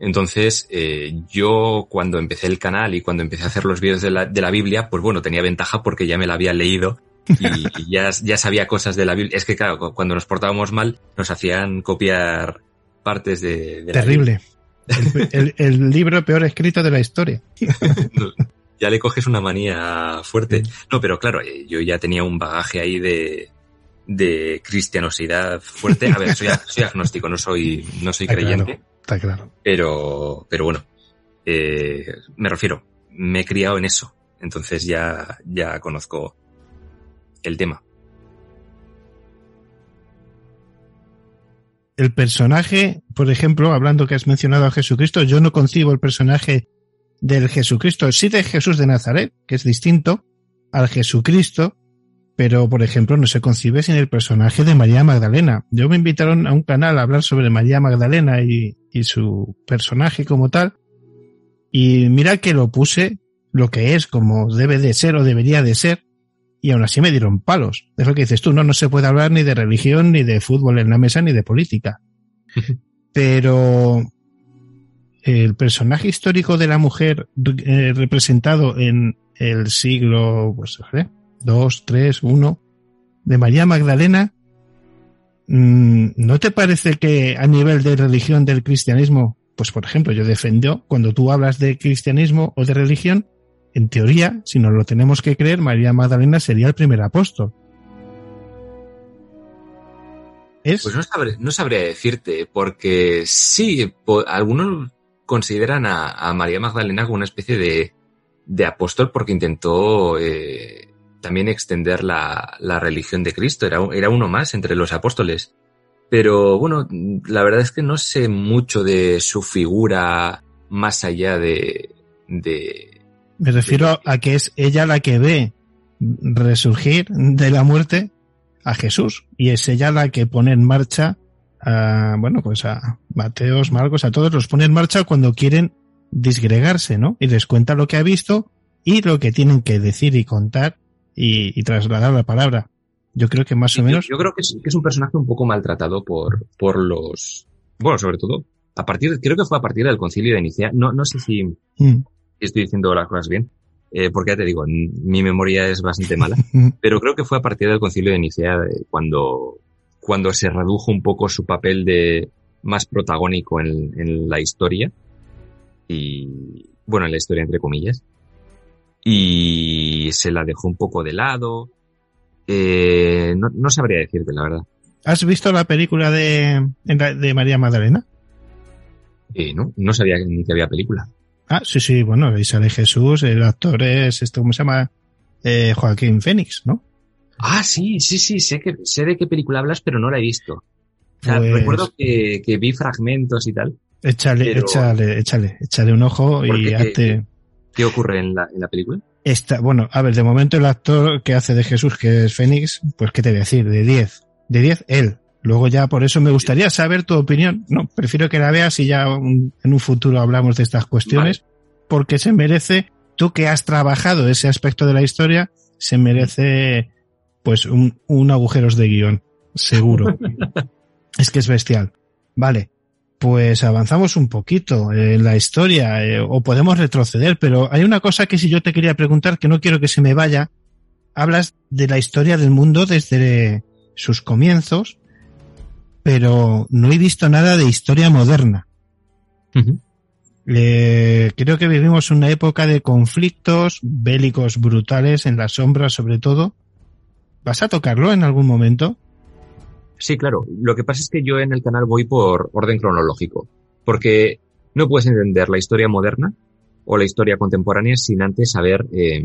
Entonces, eh, yo cuando empecé el canal y cuando empecé a hacer los vídeos de la, de la Biblia, pues bueno, tenía ventaja porque ya me la había leído y, y ya, ya sabía cosas de la Biblia. Es que claro, cu- cuando nos portábamos mal, nos hacían copiar partes de, de la Terrible. El, el- el libro peor escrito de la historia. Biblia. ya le coges una manía fuerte. No, pero claro, eh, yo ya tenía un bagaje ahí de, de cristianosidad fuerte. A ver, soy, soy agnóstico, no soy, no soy Está creyente. claro, está claro. Pero, pero bueno, eh, me refiero, me he criado en eso. Entonces ya, ya conozco el tema. El personaje, por ejemplo, hablando que has mencionado a Jesucristo, yo no concibo el personaje del Jesucristo, sí de Jesús de Nazaret, que es distinto al Jesucristo, pero por ejemplo no se concibe sin el personaje de María Magdalena. Yo me invitaron a un canal a hablar sobre María Magdalena y, su personaje como tal, y mira que lo puse lo que es, como debe de ser o debería de ser, y aún así me dieron palos. Es lo que dices tú, no, no se puede hablar ni de religión, ni de fútbol en la mesa, ni de política. Pero el personaje histórico de la mujer eh, representado en el siglo, pues, ¿eh? 2, 3, 1, de María Magdalena, mm, ¿no te parece que a nivel de religión del cristianismo, pues por ejemplo, yo defendió, cuando tú hablas de cristianismo o de religión, en teoría, si nos lo tenemos que creer, María Magdalena sería el primer apóstol. ¿Es? Pues no sabré, sabría decirte, porque sí, algunos consideran a, a María Magdalena como una especie de, de apóstol porque intentó eh, también extender la, la religión de Cristo, era, era uno más entre los apóstoles. Pero bueno, la verdad es que no sé mucho de su figura más allá de, de, Me refiero a que es ella la que ve resurgir de la muerte a Jesús y es ella la que pone en marcha a, bueno, pues a Mateos, Marcos, a todos los pone en marcha cuando quieren disgregarse, ¿no? Y les cuenta lo que ha visto y lo que tienen que decir y contar y, y trasladar la palabra. Yo creo que más o Yo- menos. Yo, creo que es, que es un personaje un poco maltratado por, por los. Bueno, sobre todo, a partir, creo que fue a partir del concilio de Nicea. No, no sé si Mm, estoy diciendo las cosas bien, eh, porque ya te digo, mi memoria es bastante mala, pero creo que fue a partir del concilio de Nicea eh, cuando, cuando se redujo un poco su papel de más protagónico en, en la historia. Y, bueno, en la historia entre comillas. Y se la dejó un poco de lado. Eh, no, no sabría decirte, la verdad. ¿Has visto la película de, de María Magdalena? Eh, no, no sabía ni que había película. Ah, sí, sí, bueno, ahí sale Jesús, el actor es, este, ¿cómo se llama? Eh, Joaquín Fénix, ¿no? Ah, sí, sí, sí, sé que sé de qué película hablas, pero no la he visto. O sea, Pues- recuerdo que, que vi fragmentos y tal. Échale, Pero- échale, échale, échale un ojo ¿Por y qué? hazte... ¿Qué ocurre en la, en la película? Esta, bueno, a ver, de momento el actor que hace de Jesús, que es Fénix, pues qué te voy a decir, de 10. De 10, él. Luego ya por eso me gustaría saber tu opinión. No, prefiero que la veas y ya un- en un futuro hablamos de estas cuestiones, porque se merece, tú que has trabajado ese aspecto de la historia, se merece pues un, un agujeros de guion, seguro. es que es bestial. Vale, pues avanzamos un poquito en la historia eh, o podemos retroceder, pero hay una cosa que si yo te quería preguntar que no quiero que se me vaya. Hablas de la historia del mundo desde sus comienzos, pero no he visto nada de historia moderna. Eh, creo que vivimos una época de conflictos bélicos brutales en las sombras sobre todo. ¿Vas a tocarlo en algún momento? Sí, claro. Lo que pasa es que yo en el canal voy por orden cronológico. Porque no puedes entender la historia moderna o la historia contemporánea sin antes haber eh,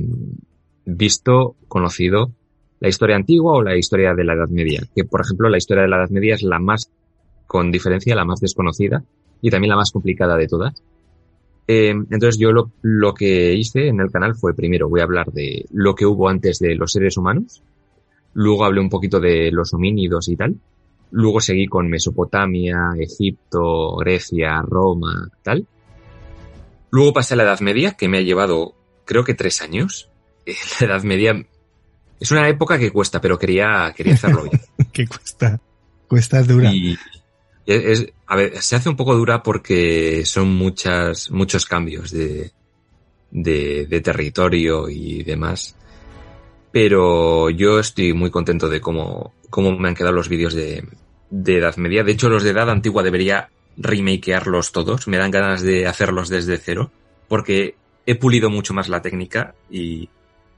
visto, conocido la historia antigua o la historia de la Edad Media. Que, por ejemplo, la historia de la Edad Media es la más, con diferencia, la más desconocida y también la más complicada de todas. Eh, entonces yo lo, lo que hice en el canal fue primero voy a hablar de lo que hubo antes de los seres humanos, luego hablé un poquito de los homínidos y tal, luego seguí con Mesopotamia, Egipto, Grecia, Roma, tal. Luego pasé a la Edad Media, que me ha llevado creo que tres años. La Edad Media es una época que cuesta, pero quería, quería hacerlo bien. que cuesta, cuesta dura. Y es, a ver, se hace un poco dura porque son muchas, muchos cambios de, de, de territorio y demás. Pero yo estoy muy contento de cómo, cómo me han quedado los vídeos de, de Edad Media. De hecho, los de Edad Antigua debería remakearlos todos. Me dan ganas de hacerlos desde cero. Porque he pulido mucho más la técnica y,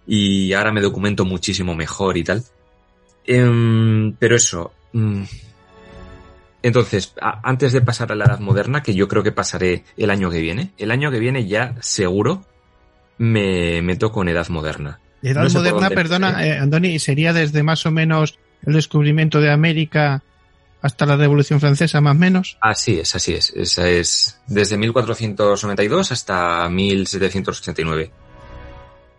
y ahora me documento muchísimo mejor y tal. Em, pero eso. mm, entonces, antes de pasar a la edad moderna, que yo creo que pasaré el año que viene, el año que viene ya seguro me meto con edad moderna. Edad No sé por moderna, perdona, empezaré. eh, Andoni, sería desde más o menos el descubrimiento de América hasta la Revolución Francesa, más o menos. Así es, así es. Esa es desde 1492 hasta 1789.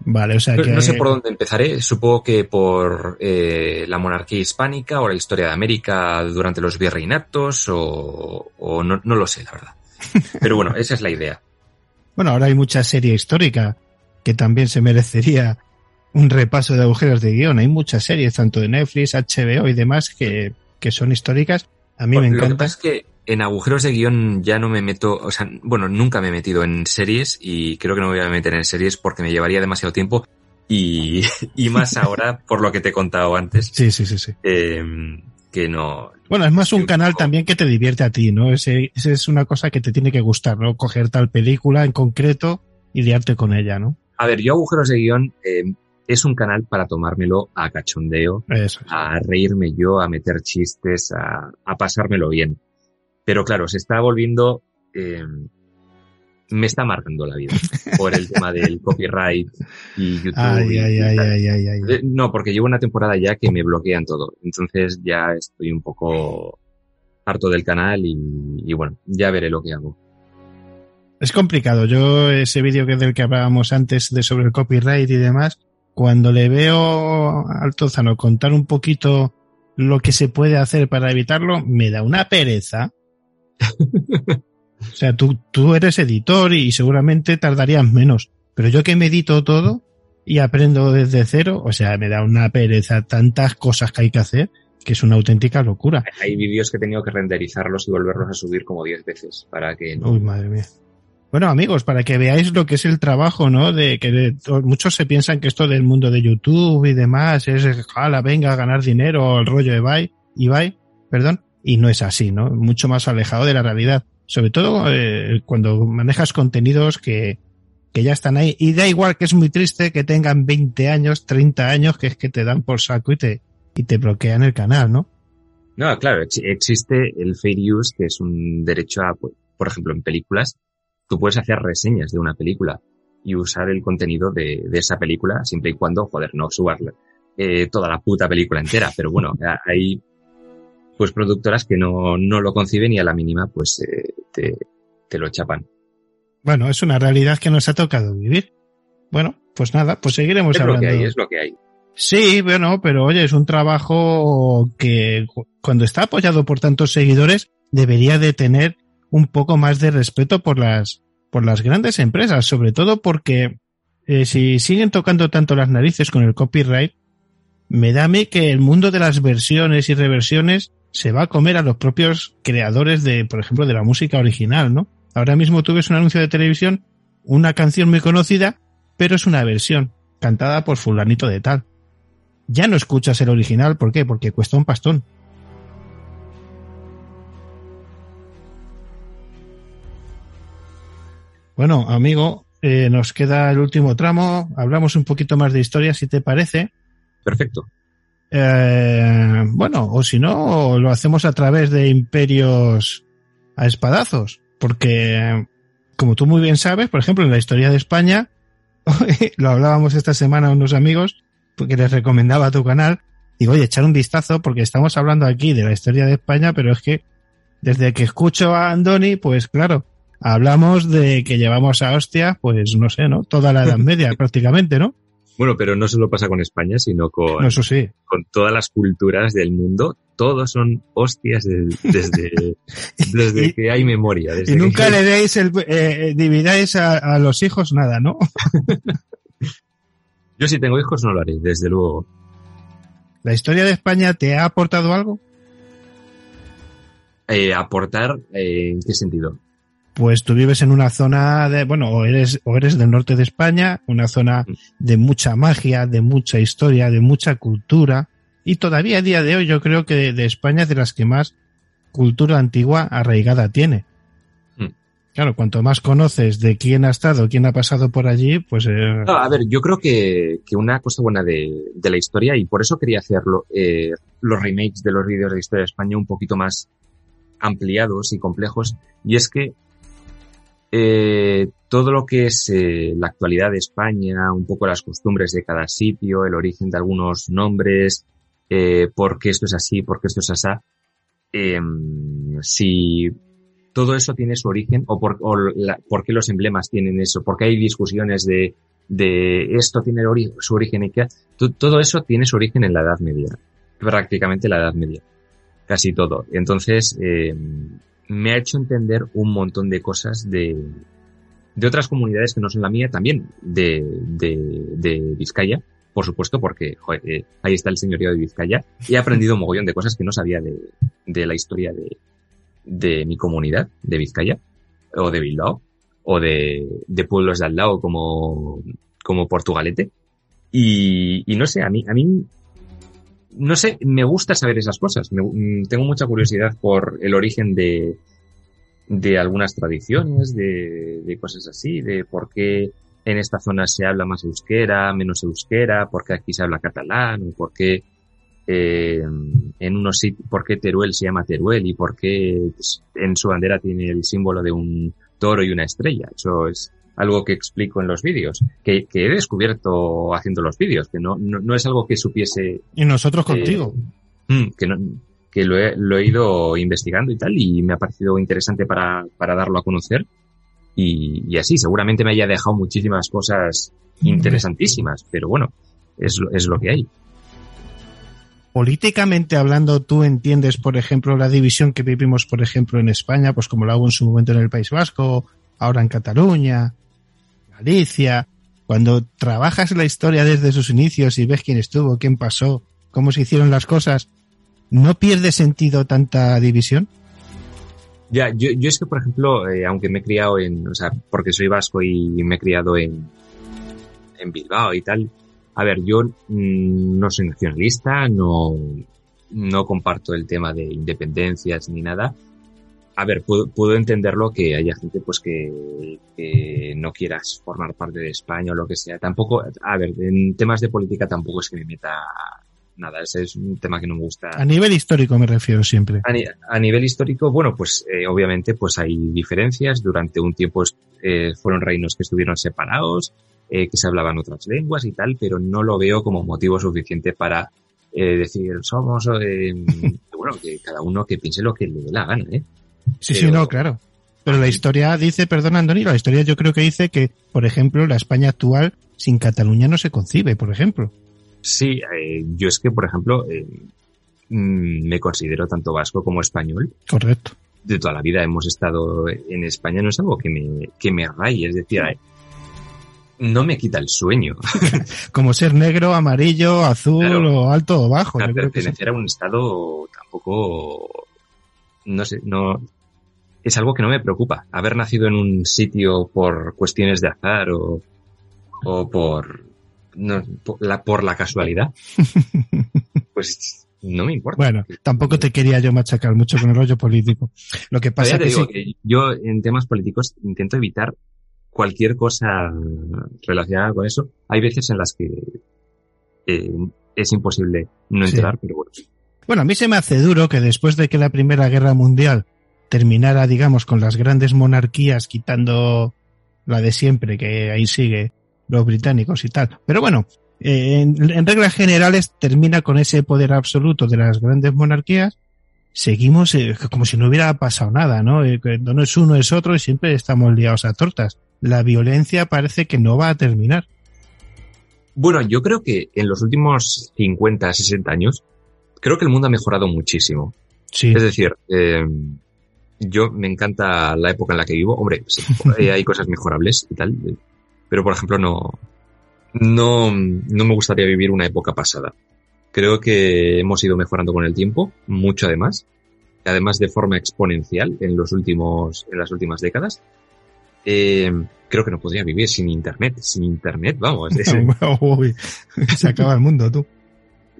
Vale, o sea No, que... no sé por dónde empezaré, supongo que por eh, la monarquía hispánica o la historia de América durante los virreinatos o, o no, no lo sé, la verdad. Pero bueno, esa es la idea. Bueno, ahora hay mucha serie histórica que también se merecería un repaso de agujeros de guion. Hay muchas series, tanto de Netflix, HBO y demás, que, que son históricas. A mí me Lo que encanta. pasa es que en agujeros de guion ya no me meto, o sea, bueno, nunca me he metido en series y creo que no me voy a meter en series porque me llevaría demasiado tiempo y, y más ahora por lo que te he contado antes, Sí, sí, sí, sí. eh, que no, Bueno, es más un canal también que te divierte a ti, ¿no? Ese, ese es una cosa que te tiene que gustar, ¿no? Coger tal película en concreto y liarte con ella, ¿no? A ver, yo agujeros de guion eh, es un canal para tomármelo a cachondeo, Eso. es. a reírme yo, a meter chistes, a, a pasármelo bien. Pero claro, se está volviendo, eh, me está marcando la vida por el tema del copyright y YouTube. Ay, y- ay, ay, No, porque llevo una temporada ya que me bloquean todo. Entonces ya estoy un poco harto del canal y, y bueno, ya veré lo que hago. Es complicado. Yo, ese vídeo que del que hablábamos antes de sobre el copyright y demás, cuando le veo al Tozano contar un poquito lo que se puede hacer para evitarlo, me da una pereza. O sea, tú, tú eres editor y seguramente tardarías menos. Pero yo que medito todo y aprendo desde cero, o sea, me da una pereza tantas cosas que hay que hacer que es una auténtica locura. Hay vídeos que he tenido que renderizarlos y volverlos a subir como 10 veces para que no. Uy, madre mía. Bueno, amigos, para que veáis lo que es el trabajo, ¿no? De que de- muchos se piensan que esto del mundo de YouTube y demás es, jala, venga a ganar dinero, el rollo de Ibai, Ibai, perdón, y no es así, ¿no? Mucho más alejado de la realidad. Sobre todo eh, cuando manejas contenidos que, que ya están ahí. Y da igual que es muy triste que tengan 20 años, 30 años, que es que te dan por saco y te, y te bloquean el canal, ¿no? No, claro, ex- existe el fair use, que es un derecho a, pues, por ejemplo, en películas, tú puedes hacer reseñas de una película y usar el contenido de, de esa película siempre y cuando, joder, no subas eh, toda la puta película entera. Pero bueno, hay pues productoras que no, no lo conciben y a la mínima pues eh, te, te lo chapan. Bueno, es una realidad que nos ha tocado vivir. Bueno, pues nada, pues seguiremos Es lo hablando. que hay, es lo que hay. Sí, bueno, pero oye, es un trabajo que cu- cuando está apoyado por tantos seguidores debería de tener un poco más de respeto por las por las grandes empresas, sobre todo porque eh, si siguen tocando tanto las narices con el copyright, me da a mí que el mundo de las versiones y reversiones se va a comer a los propios creadores de, por ejemplo, de la música original, ¿no? Ahora mismo tú ves un anuncio de televisión, una canción muy conocida, pero es una versión cantada por fulanito de tal ya no escuchas el original. ¿Por qué? Porque cuesta un pastón. Bueno, amigo, eh, nos queda el último tramo. Hablamos un poquito más de historia, si te parece. Perfecto. Eh, bueno, o si no, lo hacemos a través de imperios a espadazos. Porque, como tú muy bien sabes, por ejemplo, en la historia de España, lo hablábamos esta semana a unos amigos, porque les recomendaba tu canal. Digo, oye, echar un vistazo, porque estamos hablando aquí de la historia de España, pero es que desde que escucho a Andoni, pues claro, hablamos de que llevamos a hostia, pues no sé, ¿no? Toda la Edad Media prácticamente, ¿no? Bueno, pero no solo pasa con España, sino con, No, eso sí. con todas las culturas del mundo. Todos son hostias de- desde, desde Y- que hay memoria. Desde Y nunca que- le deis el, eh, dividáis a, a los hijos nada, ¿no? Yo si tengo hijos no lo haré, desde luego. ¿La historia de España te ha aportado algo? Eh, aportar, eh, ¿en qué sentido? Pues tú vives en una zona de, bueno, o eres, o eres del norte de España, una zona de mucha magia, de mucha historia, de mucha cultura. Y todavía a día de hoy yo creo que de España es de las que más cultura antigua arraigada tiene. Mm. Claro, cuanto más conoces de quién ha estado, quién ha pasado por allí, pues... Eh... No, a ver, yo creo que, que una cosa buena de, de, la historia, y por eso quería hacerlo, eh, los remakes de los vídeos de historia de España un poquito más ampliados y complejos, y es que eh, todo lo que es eh, la actualidad de España, un poco las costumbres de cada sitio, el origen de algunos nombres, eh, por qué esto es así, por qué esto es así, eh, si todo eso tiene su origen o por, o la, por qué los emblemas tienen eso, porque hay discusiones de, de esto tiene ori su origen y qué, todo eso tiene su origen en la Edad Media, prácticamente la Edad Media, casi todo. Entonces, eh, me ha hecho entender un montón de cosas de, de otras comunidades que no son la mía, también de, de, Vizcaya, por supuesto, porque eh, ahí está el señorío de Vizcaya. Y he aprendido un mogollón de cosas que no sabía de, de la historia de, de mi comunidad, de Vizcaya, o de Bilbao, o de, de pueblos de al lado como, como Portugalete. Y, y no sé, a mí, a mí, no sé, me gusta saber esas cosas. Me, tengo mucha curiosidad por el origen de, de algunas tradiciones, de, de cosas así, de por qué en esta zona se habla más euskera, menos euskera, por qué aquí se habla catalán, por qué eh, en unos sitios, por qué Teruel se llama Teruel y por qué en su bandera tiene el símbolo de un toro y una estrella. Eso es algo que explico en los vídeos, que, que he descubierto haciendo los vídeos, que no, no, no, es algo que supiese. Y nosotros contigo. Eh, que no, que lo he, lo he ido investigando y tal, y me ha parecido interesante para, para darlo a conocer. Y, y, así, seguramente me haya dejado muchísimas cosas interesantísimas, pero bueno, es, es lo que hay. Políticamente hablando, tú entiendes, por ejemplo, la división que vivimos, por ejemplo, en España, pues como la hubo en su momento en el País Vasco, ahora en Cataluña, Galicia. Cuando trabajas la historia desde sus inicios y ves quién estuvo, quién pasó, cómo se hicieron las cosas, ¿no pierde sentido tanta división? Ya, yo, yo es que, por ejemplo, eh, aunque me he criado en, o sea, porque soy vasco y me he criado en, en Bilbao y tal, a ver, yo mmm, no soy nacionalista, no, no comparto el tema de independencias ni nada. A ver, puedo, puedo entenderlo que haya gente pues que, que, no quieras formar parte de España o lo que sea. Tampoco, a ver, en temas de política tampoco es que me meta nada, ese es un tema que no me gusta. A nivel histórico me refiero siempre. A, ni, a nivel histórico, bueno, pues eh, obviamente pues hay diferencias. Durante un tiempo eh, fueron reinos que estuvieron separados, eh, que se hablaban otras lenguas y tal, pero no lo veo como motivo suficiente para eh, decir somos, eh, bueno, que cada uno que piense lo que le dé la gana, ¿eh? Sí, pero, sí, no, claro. Pero la historia dice, perdón, Andoni, la historia yo creo que dice que, por ejemplo, la España actual sin Cataluña no se concibe, por ejemplo. Sí, eh, yo es que, por ejemplo, eh, me considero tanto vasco como español. Correcto. De toda la vida hemos estado en España, no es algo que me, que me raye, es decir, sí. no me quita el sueño. como ser negro, amarillo, azul claro, o alto o bajo. Claro, pertenecer a un estado tampoco, no sé, no, es algo que no me preocupa. Haber nacido en un sitio por cuestiones de azar o, o por, no, por, la, por la casualidad, pues no me importa. Bueno, tampoco te quería yo machacar mucho con el rollo político. Lo que pasa que, digo sí. que yo en temas políticos intento evitar cualquier cosa relacionada con eso. Hay veces en las que eh, es imposible no entrar, sí. pero bueno. Bueno, a mí se me hace duro que después de que la Primera Guerra Mundial terminara, digamos, con las grandes monarquías, quitando la de siempre, que ahí sigue los británicos y tal. Pero bueno, eh, en, reglas generales termina con ese poder absoluto de las grandes monarquías. Seguimos eh, como si no hubiera pasado nada, ¿no? Eh, no es uno, es otro y siempre estamos liados a tortas. La violencia parece que no va a terminar. Bueno, yo creo que en los últimos 50, 60 años, creo que el mundo ha mejorado muchísimo. Sí. Es decir, eh, yo me encanta la época en la que vivo. Hombre, sí, hay cosas mejorables y tal, pero por ejemplo no, no, no me gustaría vivir una época pasada. Creo que hemos ido mejorando con el tiempo, mucho además, además de forma exponencial en los últimos, en las últimas décadas. Eh, creo que no podría vivir sin internet, sin internet, vamos. Es, Uy, se acaba el mundo, tú.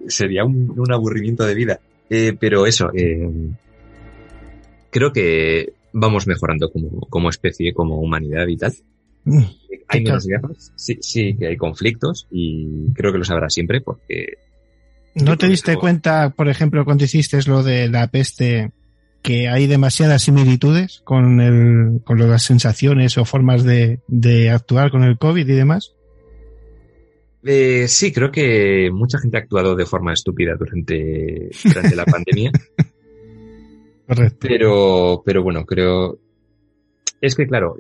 Sería un, un aburrimiento de vida. Eh, pero eso, eh, creo que vamos mejorando como, como especie, como humanidad y tal. Mm, Hay ¿qué menos tal? guerras, sí, sí que hay conflictos y creo que los habrá siempre porque ¿No te diste cuenta, por ejemplo, cuando hiciste lo de la peste, que hay demasiadas similitudes con, el, con las sensaciones o formas de, de actuar con el COVID y demás? Eh, sí, creo que mucha gente ha actuado de forma estúpida durante, durante la pandemia, Correcto. pero, pero bueno, creo... Es que claro,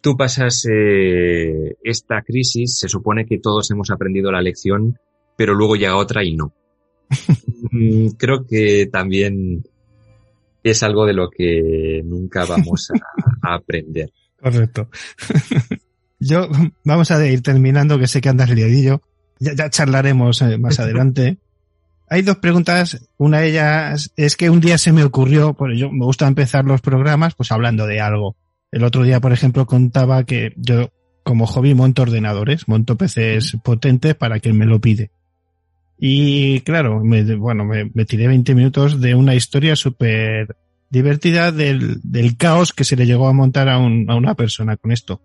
tú pasas eh, esta crisis, se supone que todos hemos aprendido la lección, pero luego llega otra y no. Mm, creo que también es algo de lo que nunca vamos a, a aprender. Correcto. Yo, vamos a ir terminando, que sé que andas liadillo. Ya, ya charlaremos eh, más adelante. Hay dos preguntas. Una de ellas es que un día se me ocurrió, pues yo me gusta empezar los programas pues hablando de algo. El otro día, por ejemplo, contaba que yo como hobby monto ordenadores, monto PCs potentes para quien me lo pide. Y claro, me, bueno, me, me tiré 20 minutos de una historia súper divertida del, del caos que se le llegó a montar a, un, a una persona con esto.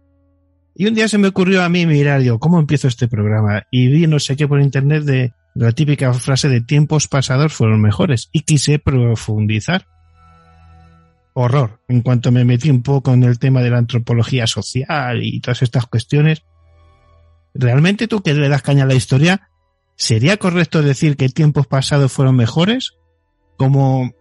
Y un día se me ocurrió a mí mirar, digo, ¿cómo empiezo este programa? Y vi no sé qué por internet de la típica frase de tiempos pasados fueron mejores. Y quise profundizar. Horror. En cuanto me metí un poco en el tema de la antropología social y todas estas cuestiones, ¿realmente tú que le das caña a la historia, sería correcto decir que tiempos pasados fueron mejores? Como,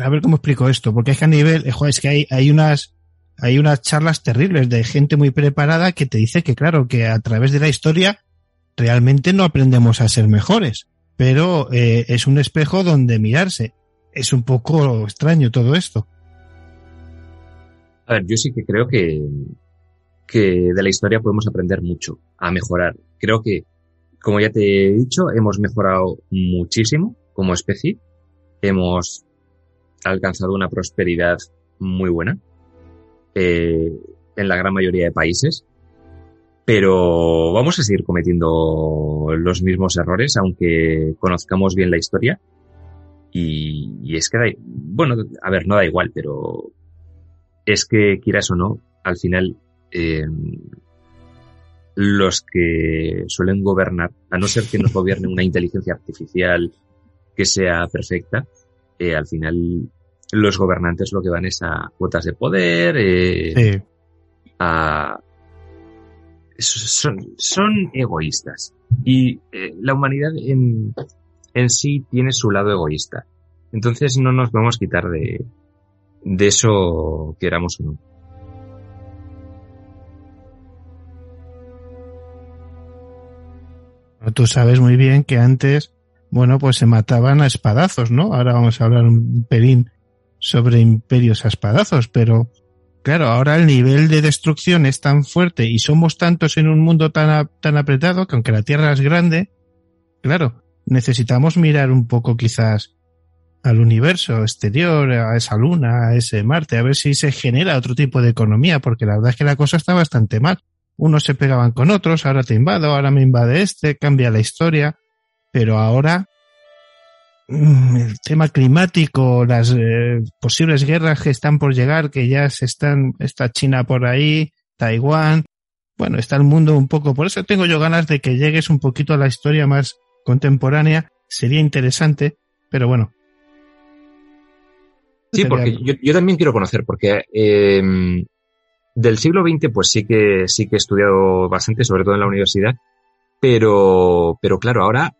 a ver cómo explico esto, porque es que a nivel, eh, es que hay, hay unas, hay unas charlas terribles de gente muy preparada que te dice que claro, que a través de la historia realmente no aprendemos a ser mejores, pero eh, es un espejo donde mirarse. Es un poco extraño todo esto. A ver, yo sí que creo que, que de la historia podemos aprender mucho, a mejorar. Creo que, como ya te he dicho, hemos mejorado muchísimo como especie. Hemos alcanzado una prosperidad muy buena eh, en la gran mayoría de países. Pero vamos a seguir cometiendo los mismos errores, aunque conozcamos bien la historia. Y, y es que, da, bueno, a ver, no da igual, pero es que, quieras o no, al final, eh, los que suelen gobernar, a no ser que nos gobierne una inteligencia artificial que sea perfecta, eh, al final los gobernantes lo que van es a cuotas de poder, eh, Sí. a, son, son egoístas. Y eh, la humanidad en, en sí tiene su lado egoísta. Entonces no nos podemos quitar de, de eso queramos o no. Tú sabes muy bien que antes, bueno, pues se mataban a espadazos, ¿no? Ahora vamos a hablar un pelín sobre imperios a espadazos, pero claro, ahora el nivel de destrucción es tan fuerte y somos tantos en un mundo tan, tan apretado que aunque la Tierra es grande, claro, necesitamos mirar un poco quizás al universo exterior, a esa luna, a ese Marte, a ver si se genera otro tipo de economía, porque la verdad es que la cosa está bastante mal. Unos se pegaban con otros, ahora te invado, ahora me invade este, cambia la historia, pero ahora el tema climático, las eh, posibles guerras que están por llegar, que ya se están, está China por ahí, Taiwán, bueno, está el mundo un poco, por eso tengo yo ganas de que llegues un poquito a la historia más contemporánea, sería interesante, pero bueno. Sí, porque yo, yo también quiero conocer, porque eh, del siglo XX, pues sí que sí que he estudiado bastante, sobre todo en la universidad, pero, pero claro, ahora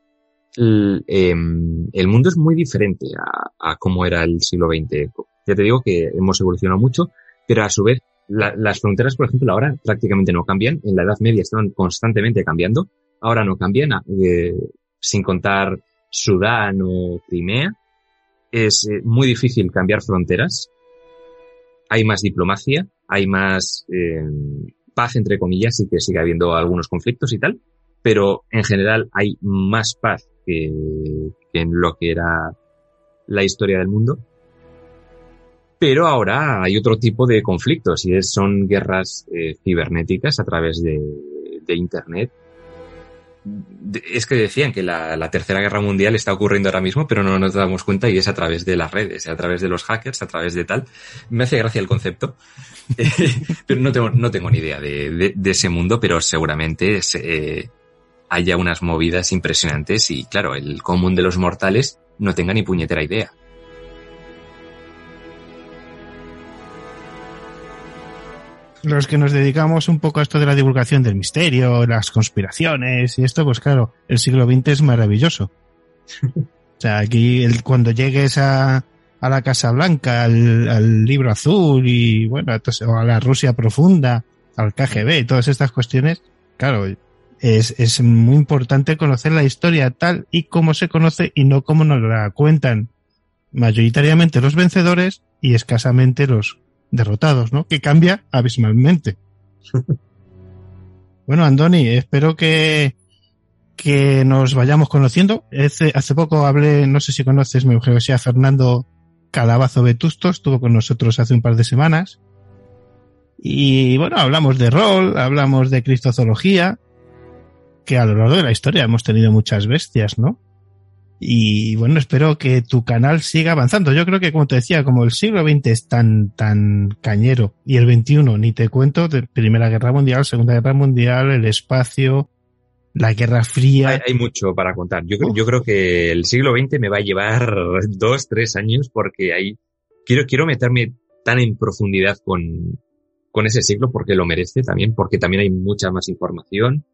el, em, el mundo es muy diferente a, a cómo era el siglo XX. Ya te digo que hemos evolucionado mucho, pero a su vez la- las fronteras, por ejemplo, ahora prácticamente no cambian. En la Edad Media estaban constantemente cambiando, ahora no cambian, eh, sin contar Sudán o Crimea. Es eh, muy difícil cambiar fronteras. Hay más diplomacia, hay más eh, paz, entre comillas, sí que sigue habiendo algunos conflictos y tal, pero en general hay más paz que, en lo que era la historia del mundo. Pero ahora hay otro tipo de conflictos y es- son guerras eh, cibernéticas a través de, Internet, es que decían que la, Tercera Guerra Mundial está ocurriendo ahora mismo, pero no nos damos cuenta y es a través de las redes, a través de los hackers, a través de tal. Me hace gracia el concepto, pero no tengo, ni idea de, ese mundo, pero seguramente se- eh, haya unas movidas impresionantes y claro, el común de los mortales no tenga ni puñetera idea. Los que nos dedicamos un poco a esto de la divulgación del misterio, las conspiraciones y esto, pues claro, el siglo XX es maravilloso. O sea, aquí el- cuando llegues a, a la Casa Blanca, al, al libro azul y bueno, entonces, o a la Rusia profunda, al KGB, todas estas cuestiones, claro, es, es muy importante conocer la historia tal y como se conoce y no como nos la cuentan mayoritariamente los vencedores y escasamente los derrotados, ¿no? Que cambia abismalmente. bueno, Andoni, espero que, que nos vayamos conociendo. Hace, hace poco hablé, no sé si conoces mi mujer, sea Fernando Calabazo Vetusto, estuvo con nosotros hace un par de semanas. Y bueno, hablamos de rol, hablamos de cristozoología, que a lo largo de la historia hemos tenido muchas bestias, ¿no? Y bueno, espero que tu canal siga avanzando. Yo creo que, como te decía, como el siglo XX es tan, tan cañero y el XXI, ni te cuento, de Primera Guerra Mundial, Segunda Guerra Mundial, el espacio, la Guerra Fría. Hay, mucho para contar. Yo, creo- yo creo que el siglo XX me va a llevar dos, tres años porque ahí quiero, quiero meterme tan en profundidad con, con ese siglo porque lo merece también, porque también hay mucha más información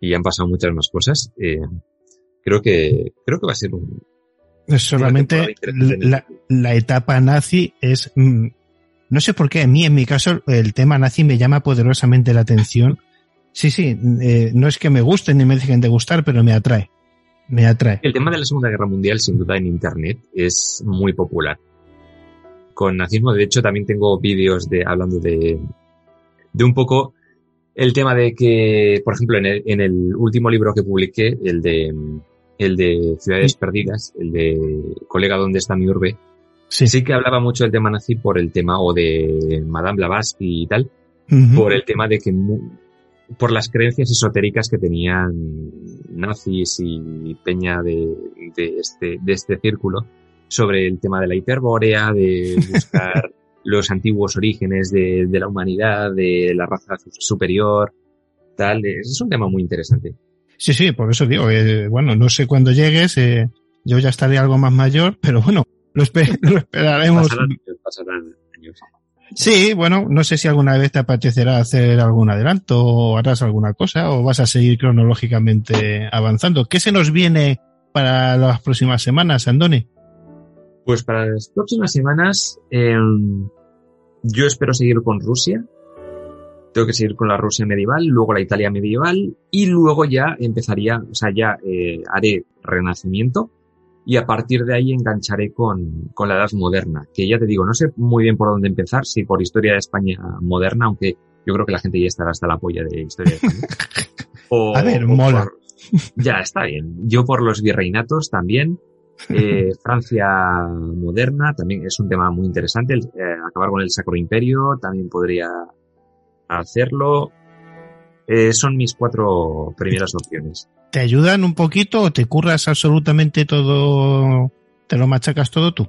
y han pasado muchas más cosas. Eh, creo que, creo que va a ser un, Es solamente la, la etapa nazi es... mm, no sé por qué, a mí en mi caso el tema nazi me llama poderosamente la atención. Sí, sí, eh, no es que me guste ni me dejen de gustar, pero me atrae. Me atrae. El tema de la Segunda Guerra Mundial, sin duda, en Internet es muy popular. Con nazismo, de hecho, también tengo vídeos de hablando de, de un poco el tema de que, por ejemplo, en el, en el último libro que publiqué, el de, el de Ciudades Perdidas, el de Colega, ¿dónde está mi urbe? Sí. que hablaba mucho del tema nazi por el tema, o de Madame Blavatsky y tal, por el tema de que por las creencias esotéricas que tenían nazis y peña de, de este de este círculo sobre el tema de la hiperbórea, de buscar los antiguos orígenes de, de la humanidad, de la raza superior, tal. Es un tema muy interesante. Sí, sí, por eso digo, eh, bueno, no sé cuándo llegues, eh, yo ya estaré algo más mayor, pero bueno, lo, espe- lo esperaremos. Pasarán, pasarán años. Sí, bueno, no sé si alguna vez te apetecerá hacer algún adelanto o harás alguna cosa o vas a seguir cronológicamente avanzando. ¿Qué se nos viene para las próximas semanas, Andoni? Pues para las próximas semanas, eh, yo espero seguir con Rusia. Tengo que seguir con la Rusia medieval, luego la Italia medieval y luego ya empezaría, o sea, ya eh, haré Renacimiento y a partir de ahí engancharé con, con la Edad Moderna, que ya te digo, no sé muy bien por dónde empezar, si por historia de España moderna, aunque yo creo que la gente ya estará hasta la polla de historia de España. O- A ver, mola. por- ya, está bien. Yo por los virreinatos también. Eh, Francia moderna también es un tema muy interesante. El, eh, acabar con el Sacro Imperio también podría hacerlo. Eh, son mis cuatro primeras opciones. ¿Te ayudan un poquito o te curras absolutamente todo, te lo machacas todo tú?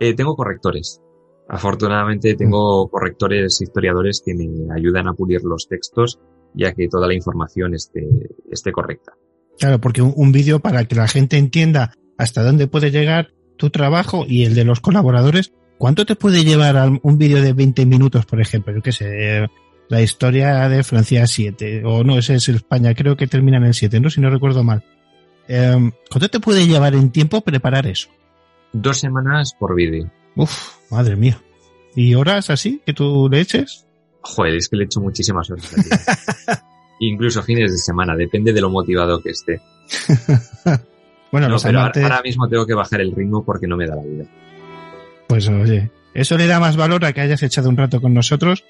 Eh, tengo correctores. Afortunadamente tengo correctores historiadores que me ayudan a pulir los textos ya que toda la información esté, esté correcta. Claro, porque un, un vídeo para que la gente entienda hasta dónde puede llegar tu trabajo y el de los colaboradores, ¿cuánto te puede llevar un vídeo de 20 minutos, por ejemplo? Yo qué sé, la historia de Francia 7, o no, ese es España, creo que termina en el 7, ¿no? Si no recuerdo mal. Eh, ¿Cuánto te puede llevar en tiempo preparar eso? Dos semanas por vídeo. Uf, madre mía. ¿Y horas así que tú le eches? Joder, es que le echo muchísimas horas. Incluso fines de semana, depende de lo motivado que esté. Bueno, No, los pero ahora- amantes, ahora mismo tengo que bajar el ritmo porque no me da la vida. pues oye, eso le da más valor a que hayas echado un rato con nosotros.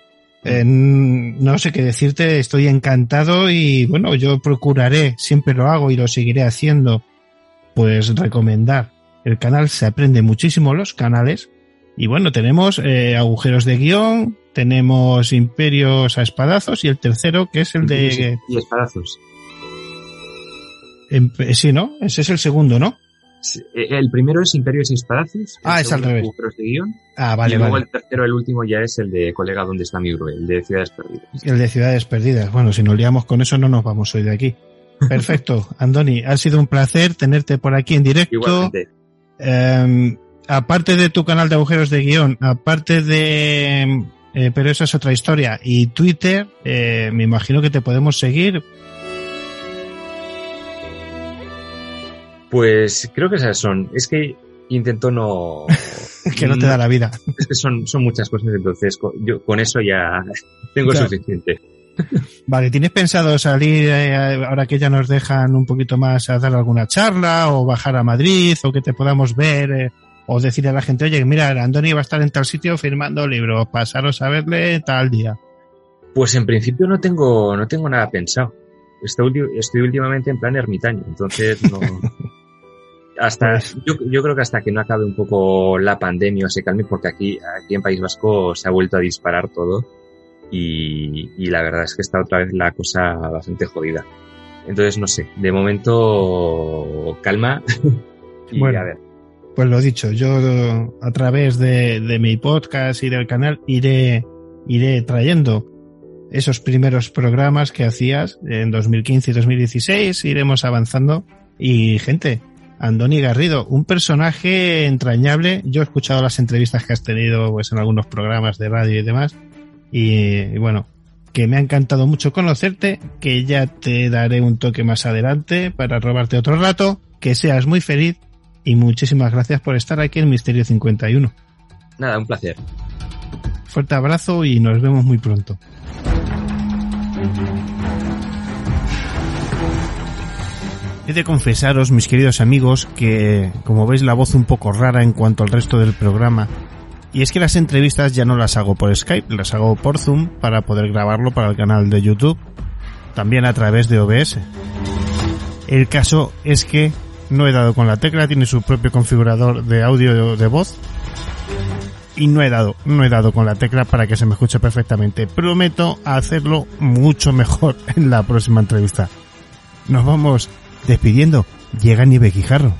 Eh, no sé qué decirte, estoy encantado y bueno, yo procuraré, siempre lo hago y lo seguiré haciendo, pues recomendar. El canal se aprende muchísimo los canales y bueno, tenemos eh, agujeros de guion, tenemos imperios a espadazos y el tercero que es el de... Y espadazos. Em- eh, sí, ¿no? Ese es el segundo, ¿no? Eh, El primero es Imperio y Seis Palacios. el Ah, es al revés. De guion, Ah, vale, y luego vale. el tercero, el último, ya es el de Colega, ¿dónde está mi héroe? El de Ciudades Perdidas. El de Ciudades Perdidas. Bueno, si nos liamos con eso no nos vamos hoy de aquí. Perfecto, Andoni, ha sido un placer tenerte por aquí en directo. Igualmente. Eh, aparte de tu canal de agujeros de guion, aparte de... eh, pero eso es otra historia. Y Twitter, eh, me imagino que te podemos seguir. Pues creo que esas son. Es que intento no. que no te da la vida. Es que son, son muchas cosas, entonces con, yo con eso ya tengo suficiente. Vale, ¿tienes pensado salir eh, ahora que ya nos dejan un poquito más a dar alguna charla o bajar a Madrid o que te podamos ver eh, o decirle a la gente, oye, mira, Andoni va a estar en tal sitio firmando libros, pasaros a verle tal día? Pues en principio no tengo, no tengo nada pensado. Estoy últimamente en plan ermitaño, entonces no. Hasta, Pues- yo, yo creo que hasta que no acabe un poco la pandemia o se calme, porque aquí, aquí en País Vasco se ha vuelto a disparar todo y, y la verdad es que está otra vez la cosa bastante jodida. Entonces, no sé, de momento calma y Bueno. a ver. Pues lo dicho, yo a través de, de mi podcast y del canal iré, iré trayendo esos primeros programas que hacías en 2015 y 2016, iremos avanzando. Y gente, Andoni Garrido, un personaje entrañable. Yo he escuchado las entrevistas que has tenido pues, en algunos programas de radio y demás. Y, y bueno, que me ha encantado mucho conocerte, que ya te daré un toque más adelante para robarte otro rato, que seas muy feliz y muchísimas gracias por estar aquí en Misterio 51. Nada, un placer. Fuerte abrazo y nos vemos muy pronto. He de confesaros, mis queridos amigos, que como veis la voz un poco rara en cuanto al resto del programa. Y es que las entrevistas ya no las hago por Skype, las hago por Zoom para poder grabarlo para el canal de YouTube, también a través de OBS. El caso es que no he dado con la tecla, tiene su propio configurador de audio de voz y no he dado, no he dado con la tecla para que se me escuche perfectamente. Prometo hacerlo mucho mejor en la próxima entrevista. Nos vamos despidiendo. Llega Nive Guijarro.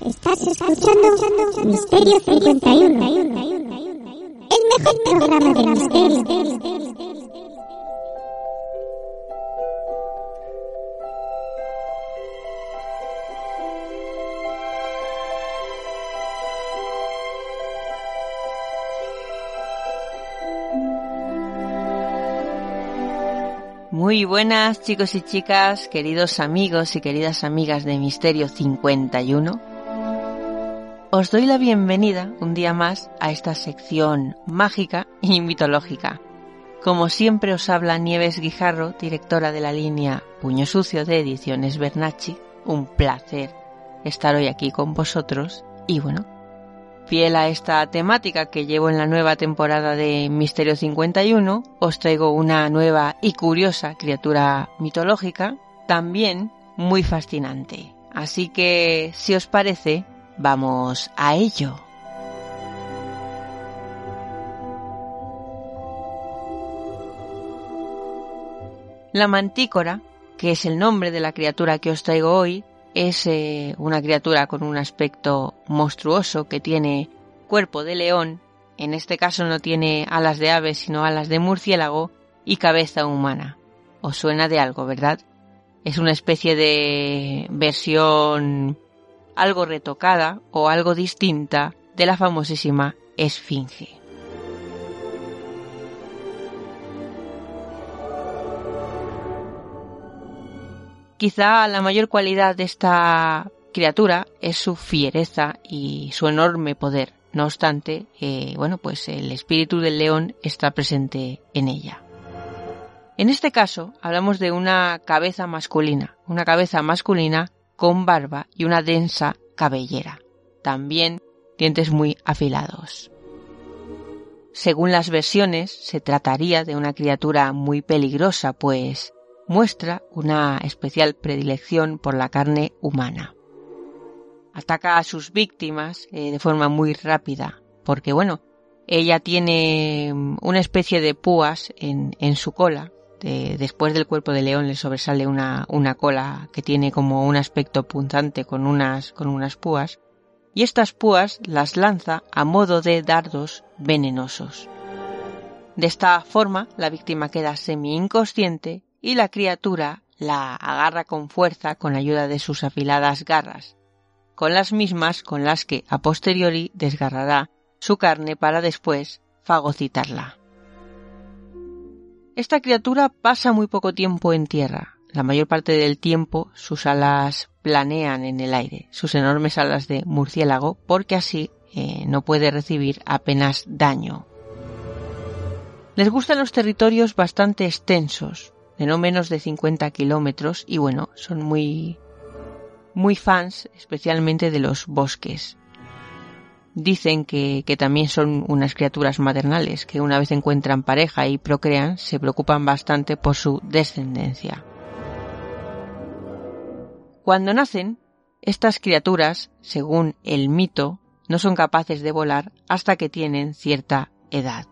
Estás escuchando Misterio 51. El mejor programa de misterio. Muy buenas chicos y chicas, queridos amigos y queridas amigas de Misterio 51. Os doy la bienvenida un día más a esta sección mágica y mitológica. Como siempre os habla Nieves Guijarro, directora de la línea Puño Sucio de Ediciones Bernacci. Un placer estar hoy aquí con vosotros y bueno, Fiel a esta temática que llevo en la nueva temporada de Misterio 51, os traigo una nueva y curiosa criatura mitológica, también muy fascinante. Así que, si os parece, vamos a ello. La mantícora, que es el nombre de la criatura que os traigo hoy, es eh, una criatura con un aspecto monstruoso que tiene cuerpo de león, en este caso no tiene alas de ave sino alas de murciélago y cabeza humana. Os suena de algo, ¿verdad? Es una especie de versión algo retocada o algo distinta de la famosísima Esfinge. Quizá la mayor cualidad de esta criatura es su fiereza y su enorme poder. No obstante, eh, bueno, pues el espíritu del león está presente en ella. En este caso, hablamos de una cabeza masculina, una cabeza masculina con barba y una densa cabellera. También dientes muy afilados. Según las versiones, se trataría de una criatura muy peligrosa, pues muestra una especial predilección por la carne humana. Ataca a sus víctimas eh, de forma muy rápida, porque bueno, ella tiene una especie de púas en, en su cola. después del cuerpo de león le sobresale una, una cola que tiene como un aspecto punzante con unas, con unas púas. Y estas púas las lanza a modo de dardos venenosos. De esta forma, la víctima queda semi-inconsciente y la criatura la agarra con fuerza con ayuda de sus afiladas garras, con las mismas con las que a posteriori desgarrará su carne para después fagocitarla. Esta criatura pasa muy poco tiempo en tierra. La mayor parte del tiempo sus alas planean en el aire, sus enormes alas de murciélago, porque así eh, no puede recibir apenas daño. Les gustan los territorios bastante extensos, de no menos de 50 kilómetros, y bueno, son muy, muy fans, especialmente de los bosques. Dicen que, que también son unas criaturas maternales, que una vez encuentran pareja y procrean, se preocupan bastante por su descendencia. Cuando nacen, estas criaturas, según el mito, no son capaces de volar hasta que tienen cierta edad.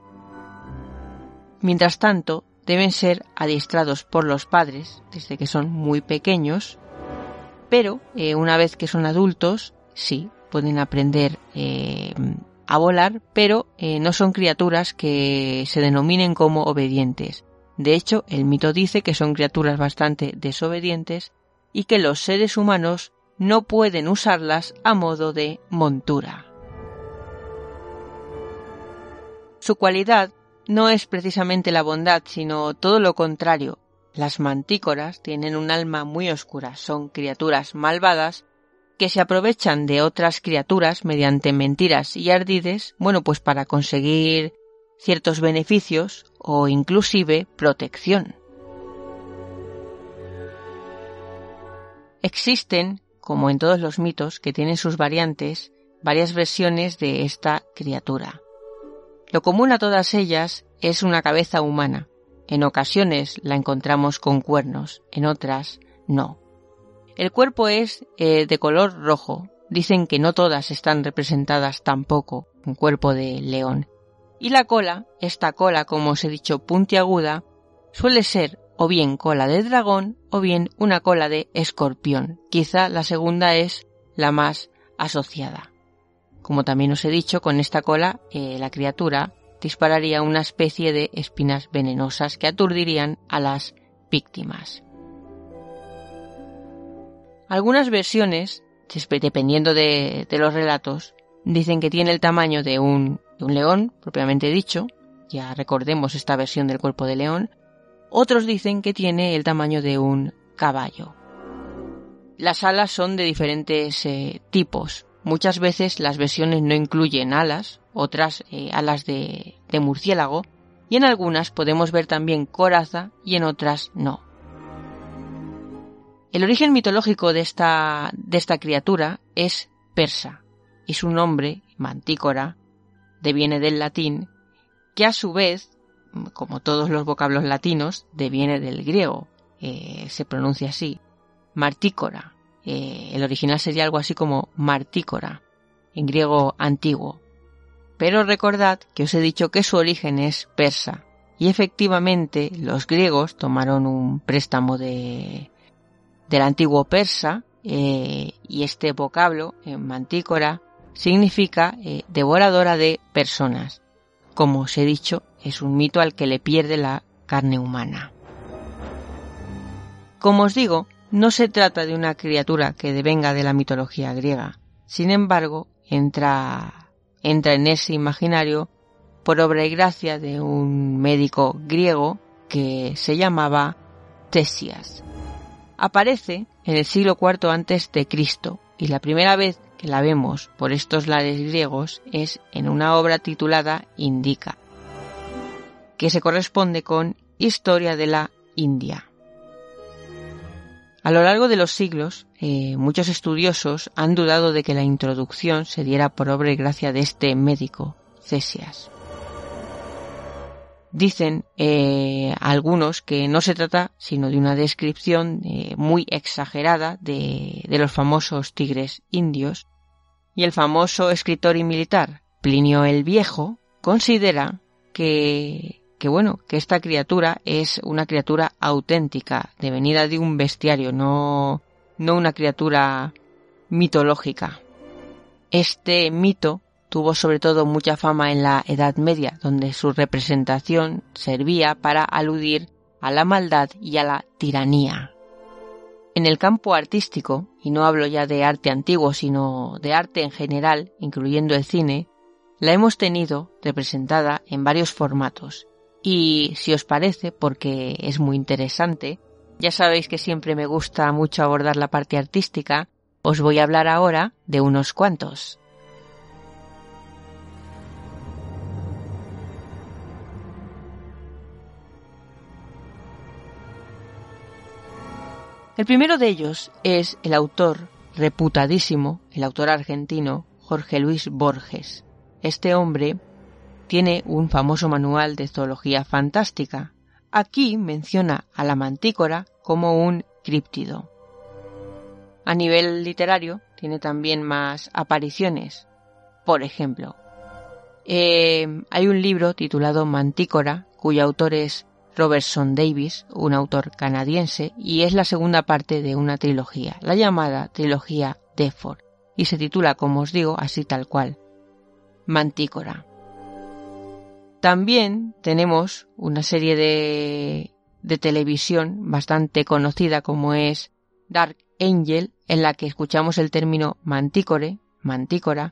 Mientras tanto, deben ser adiestrados por los padres desde que son muy pequeños, pero eh, una vez que son adultos, sí, pueden aprender eh, a volar, pero eh, no son criaturas que se denominen como obedientes. De hecho, el mito dice que son criaturas bastante desobedientes y que los seres humanos no pueden usarlas a modo de montura. Su cualidad no es precisamente la bondad, sino todo lo contrario. Las mantícoras tienen un alma muy oscura, son criaturas malvadas que se aprovechan de otras criaturas mediante mentiras y ardides, bueno, pues para conseguir ciertos beneficios o inclusive protección. Existen, como en todos los mitos que tienen sus variantes, varias versiones de esta criatura. Lo común a todas ellas es una cabeza humana. En ocasiones la encontramos con cuernos, en otras no. El cuerpo es eh, de color rojo. Dicen que no todas están representadas tampoco en cuerpo de león. Y la cola, esta cola, como os he dicho, puntiaguda, suele ser o bien cola de dragón o bien una cola de escorpión. Quizá la segunda es la más asociada. Como también os he dicho, con esta cola eh, la criatura dispararía una especie de espinas venenosas que aturdirían a las víctimas. Algunas versiones, dependiendo de, los relatos, dicen que tiene el tamaño de un, león, propiamente dicho, ya recordemos esta versión del cuerpo de león, otros dicen que tiene el tamaño de un caballo. Las alas son de diferentes eh, tipos. Muchas veces las versiones no incluyen alas, otras eh, alas de, murciélago, y en algunas podemos ver también coraza y en otras no. El origen mitológico de esta, de esta criatura es persa y su nombre, mantícora, deviene del latín, que a su vez, como todos los vocablos latinos, deviene del griego, eh, se pronuncia así, martícora. Eh, el original sería algo así como martícora, en griego antiguo. Pero recordad que os he dicho que su origen es persa, y efectivamente los griegos tomaron un préstamo de, del antiguo persa, eh, y este vocablo, en mantícora, significa eh, devoradora de personas. Como os he dicho, es un mito al que le pierde la carne humana. Como os digo, no se trata de una criatura que devenga de la mitología griega. Sin embargo, entra, entra en ese imaginario por obra y gracia de un médico griego que se llamaba Tesias. Aparece en el siglo IV antes de Cristo y la primera vez que la vemos por estos lares griegos es en una obra titulada Indica, que se corresponde con Historia de la India. A lo largo de los siglos, eh, muchos estudiosos han dudado de que la introducción se diera por obra y gracia de este médico, Cesias. Dicen eh, algunos que no se trata sino de una descripción eh, muy exagerada de, de los famosos tigres indios y el famoso escritor y militar Plinio el Viejo considera que, que bueno, que esta criatura es una criatura auténtica, devenida de un bestiario, no, no una criatura mitológica. Este mito tuvo sobre todo mucha fama en la Edad Media, donde su representación servía para aludir a la maldad y a la tiranía. En el campo artístico, y no hablo ya de arte antiguo, sino de arte en general, incluyendo el cine, la hemos tenido representada en varios formatos. Y si os parece, porque es muy interesante, ya sabéis que siempre me gusta mucho abordar la parte artística, os voy a hablar ahora de unos cuantos. El primero de ellos es el autor reputadísimo, el autor argentino Jorge Luis Borges. Este hombre tiene un famoso manual de zoología fantástica. Aquí menciona a la mantícora como un críptido. A nivel literario tiene también más apariciones. Por ejemplo, eh, hay un libro titulado Mantícora, cuyo autor es Robertson Davis, un autor canadiense, y es la segunda parte de una trilogía, la llamada trilogía Deford, y se titula, como os digo, así tal cual, Mantícora. También tenemos una serie de, de televisión bastante conocida como es Dark Angel, en la que escuchamos el término mantícore, mantícora,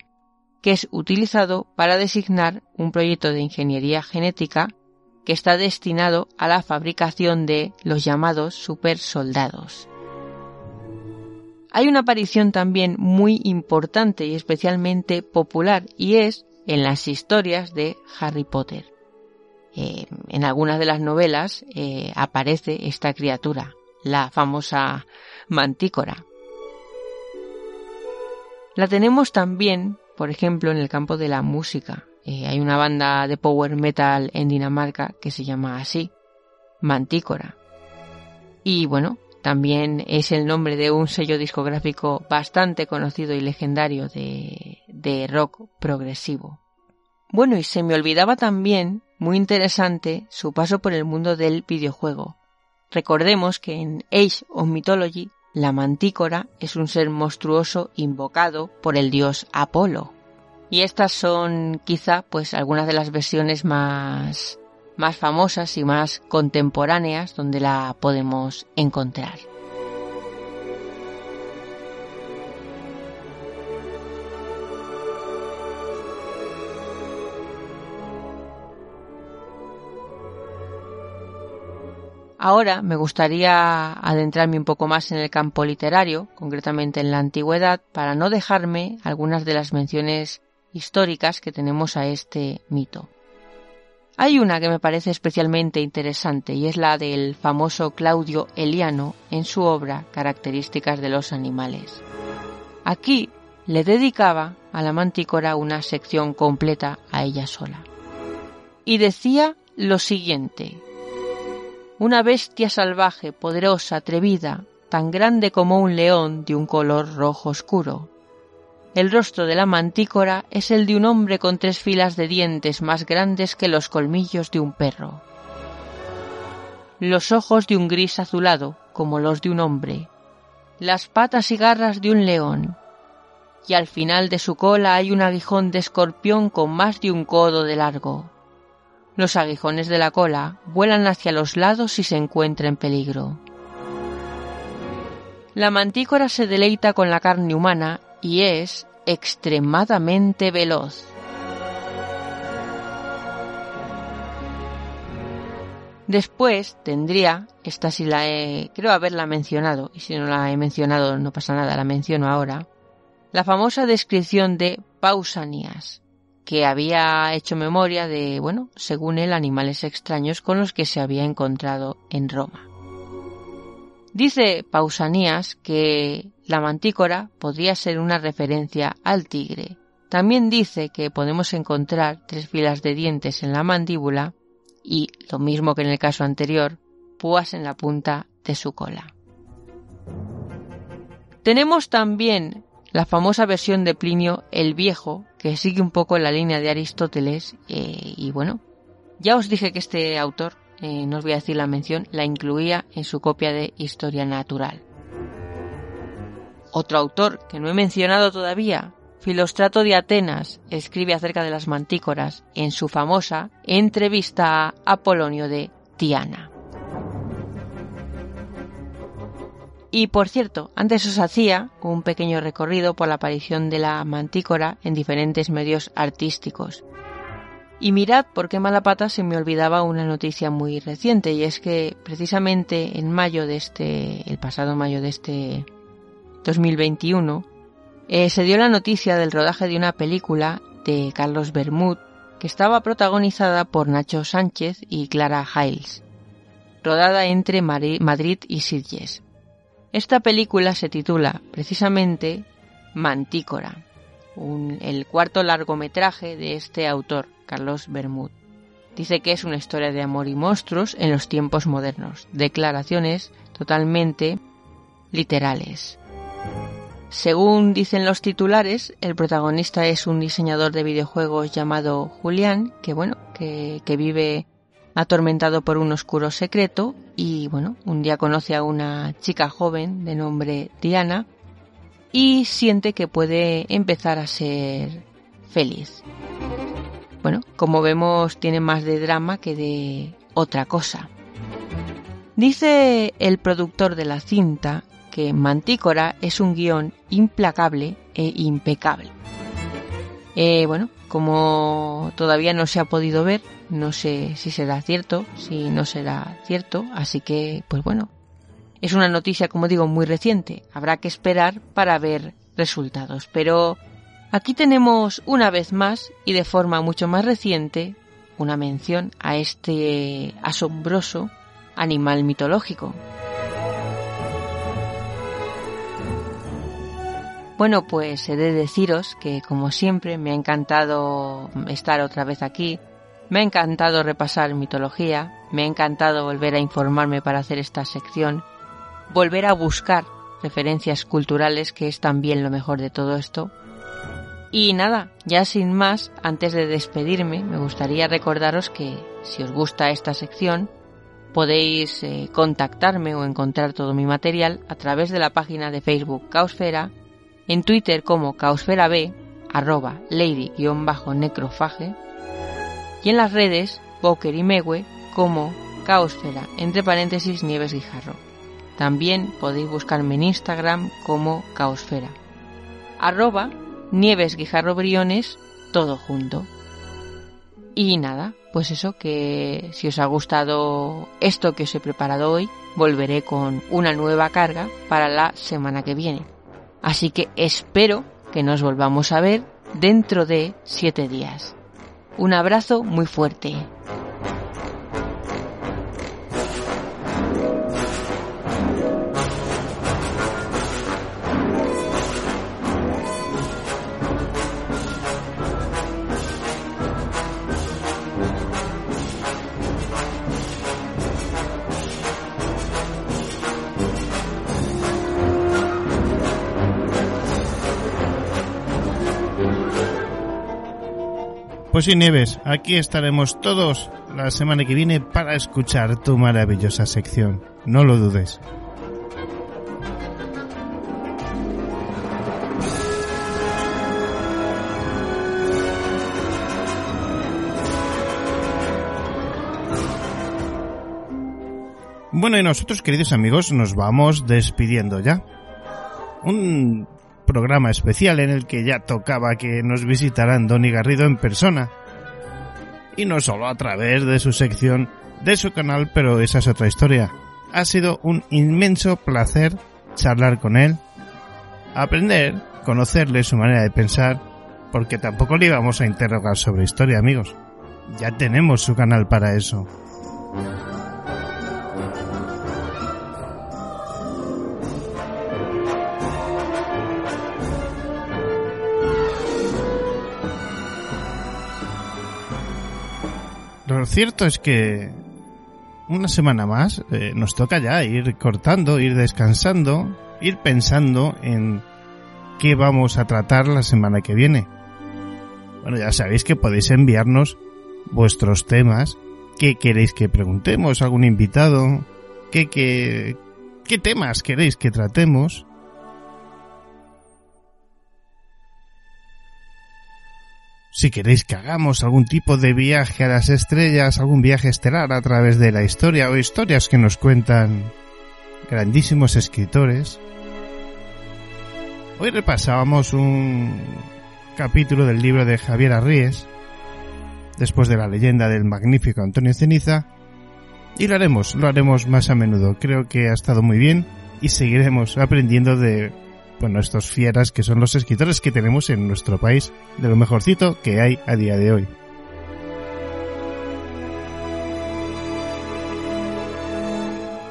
que es utilizado para designar un proyecto de ingeniería genética que está destinado a la fabricación de los llamados supersoldados. Hay una aparición también muy importante y especialmente popular y es en las historias de Harry Potter. Eh, en algunas de las novelas eh, aparece esta criatura, la famosa mantícora. La tenemos también, por ejemplo, en el campo de la música. Eh, hay una banda de power metal en Dinamarca que se llama así, Mantícora. Y bueno, también es el nombre de un sello discográfico bastante conocido y legendario de, de rock progresivo. Bueno, y se me olvidaba también, muy interesante, su paso por el mundo del videojuego. Recordemos que en Age of Mythology, la mantícora es un ser monstruoso invocado por el dios Apolo. Y estas son quizá pues algunas de las versiones más más famosas y más contemporáneas donde la podemos encontrar. Ahora me gustaría adentrarme un poco más en el campo literario, concretamente en la antigüedad, para no dejarme algunas de las menciones históricas que tenemos a este mito. Hay una que me parece especialmente interesante y es la del famoso Claudio Eliano en su obra Características de los animales. Aquí le dedicaba a la mantícora una sección completa a ella sola. Y decía lo siguiente. Una bestia salvaje, poderosa, atrevida, tan grande como un león de un color rojo oscuro, el rostro de la mantícora es el de un hombre con tres filas de dientes más grandes que los colmillos de un perro. Los ojos de un gris azulado, como los de un hombre. Las patas y garras de un león. Y al final de su cola hay un aguijón de escorpión con más de un codo de largo. Los aguijones de la cola vuelan hacia los lados y se encuentra en peligro. La mantícora se deleita con la carne humana y es extremadamente veloz. Después tendría, esta si la he, creo haberla mencionado, y si no la he mencionado no pasa nada, la menciono ahora, la famosa descripción de Pausanias, que había hecho memoria de, bueno, según él, animales extraños con los que se había encontrado en Roma. Dice Pausanias que la mantícora podría ser una referencia al tigre. También dice que podemos encontrar tres filas de dientes en la mandíbula y, lo mismo que en el caso anterior, púas en la punta de su cola. Tenemos también la famosa versión de Plinio el Viejo, que sigue un poco la línea de Aristóteles eh, y bueno, ya os dije que este autor, eh, no os voy a decir la mención, la incluía en su copia de Historia Natural. Otro autor que no he mencionado todavía, Filostrato de Atenas, escribe acerca de las mantícoras en su famosa entrevista a Apolonio de Tiana. Y por cierto, antes os hacía un pequeño recorrido por la aparición de la mantícora en diferentes medios artísticos. Y mirad por qué mala pata se me olvidaba una noticia muy reciente y es que precisamente en mayo de este, el pasado mayo de este 2021, eh, se dio la noticia del rodaje de una película de Carlos Bermud que estaba protagonizada por Nacho Sánchez y Clara Hiles, rodada entre Madrid y Sitges. Esta película se titula precisamente Mantícora, el cuarto largometraje de este autor, Carlos Bermud. Dice que es una historia de amor y monstruos en los tiempos modernos, declaraciones totalmente literales. Según dicen los titulares, el protagonista es un diseñador de videojuegos llamado Julián, que bueno, que, vive atormentado por un oscuro secreto y bueno, un día conoce a una chica joven de nombre Diana y siente que puede empezar a ser feliz. Bueno, como vemos tiene más de drama que de otra cosa. Dice el productor de la cinta que Mantícora es un guion implacable e impecable. Eh, bueno, como todavía no se ha podido ver, no sé si será cierto, si no será cierto, así que, pues bueno, es una noticia, como digo, muy reciente. Habrá que esperar para ver resultados. Pero aquí tenemos una vez más y de forma mucho más reciente una mención a este asombroso animal mitológico. Bueno, pues he de deciros que como siempre me ha encantado estar otra vez aquí. Me ha encantado repasar mitología, me ha encantado volver a informarme para hacer esta sección, volver a buscar referencias culturales, que es también lo mejor de todo esto. Y nada, ya sin más, antes de despedirme, me gustaría recordaros que si os gusta esta sección, podéis eh, contactarme o encontrar todo mi material a través de la página de Facebook Caosfera, en Twitter como Caosfera B, arroba lady-necrofage, y en las redes Poker y Mewe como Caosfera, entre paréntesis Nieves Guijarro. También podéis buscarme en Instagram como Caosfera. Arroba Nieves Guijarro Briones, todo junto. Y nada, pues eso, que si os ha gustado esto que os he preparado hoy, volveré con una nueva carga para la semana que viene. Así que espero que nos volvamos a ver dentro de siete días. Un abrazo muy fuerte. Pues sí, Nieves, aquí estaremos todos la semana que viene para escuchar tu maravillosa sección. No lo dudes. Bueno, y nosotros, queridos amigos, nos vamos despidiendo ya. Un programa especial en el que ya tocaba que nos visitaran Donny Garrido en persona. Y no solo a través de su sección de su canal, pero esa es otra historia. Ha sido un inmenso placer charlar con él, aprender, conocerle su manera de pensar, porque tampoco le íbamos a interrogar sobre historia, amigos. Ya tenemos su canal para eso. Lo cierto es que una semana más eh, nos toca ya ir cortando, ir descansando, ir pensando en qué vamos a tratar la semana que viene. Bueno, ya sabéis que podéis enviarnos vuestros temas, qué queréis que preguntemos, algún invitado, qué, qué, qué temas queréis que tratemos. Si queréis que hagamos algún tipo de viaje a las estrellas, algún viaje estelar a través de la historia o historias que nos cuentan grandísimos escritores. Hoy repasábamos un capítulo del libro de Javier Arríes, después de la leyenda del magnífico Antonio Ceniza, y lo haremos, lo haremos más a menudo. Creo que ha estado muy bien y seguiremos aprendiendo de bueno, estos fieras que son los escritores que tenemos en nuestro país, de lo mejorcito que hay a día de hoy.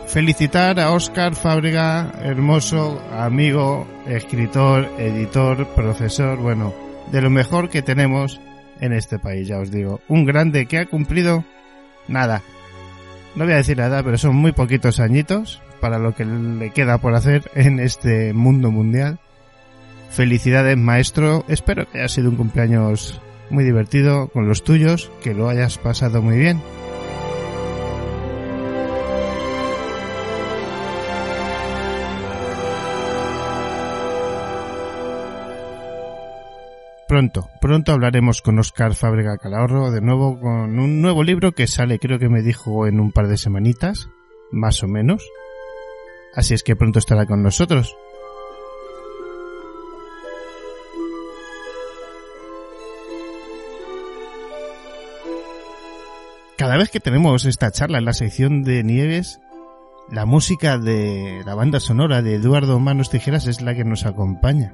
Felicitar a Óscar Fábrega, hermoso amigo, escritor, editor, profesor, bueno, de lo mejor que tenemos en este país, ya os digo. Un grande que ha cumplido nada. No voy a decir nada, pero son muy poquitos añitos para lo que le queda por hacer en este mundo mundial. Felicidades, maestro. Espero que haya sido un cumpleaños muy divertido con los tuyos, que lo hayas pasado muy bien. Pronto, pronto hablaremos con Oscar Fábrega Calahorro de nuevo con un nuevo libro que sale, creo que me dijo en un par de semanitas, más o menos. Así es que pronto estará con nosotros. Cada vez que tenemos esta charla en la sección de Nieves, la música de la banda sonora de Eduardo Manos Tijeras es la que nos acompaña.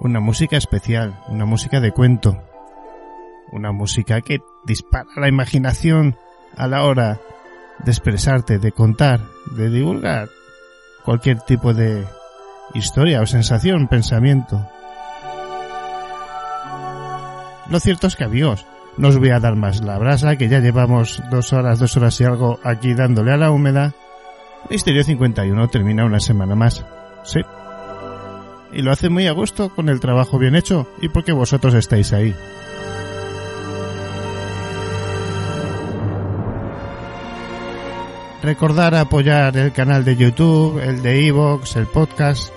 Una música especial, una música de cuento, una música que dispara la imaginación a la hora de expresarte, de contar, de divulgar cualquier tipo de historia o sensación, pensamiento. Lo cierto es que amigos, no os voy a dar más la brasa, que ya llevamos dos horas, dos horas y algo aquí dándole a la húmeda. Misterio 51 termina una semana más. Sí. Y lo hace muy a gusto con el trabajo bien hecho y porque vosotros estáis ahí. Recordar apoyar el canal de YouTube, el de Evox, el podcast.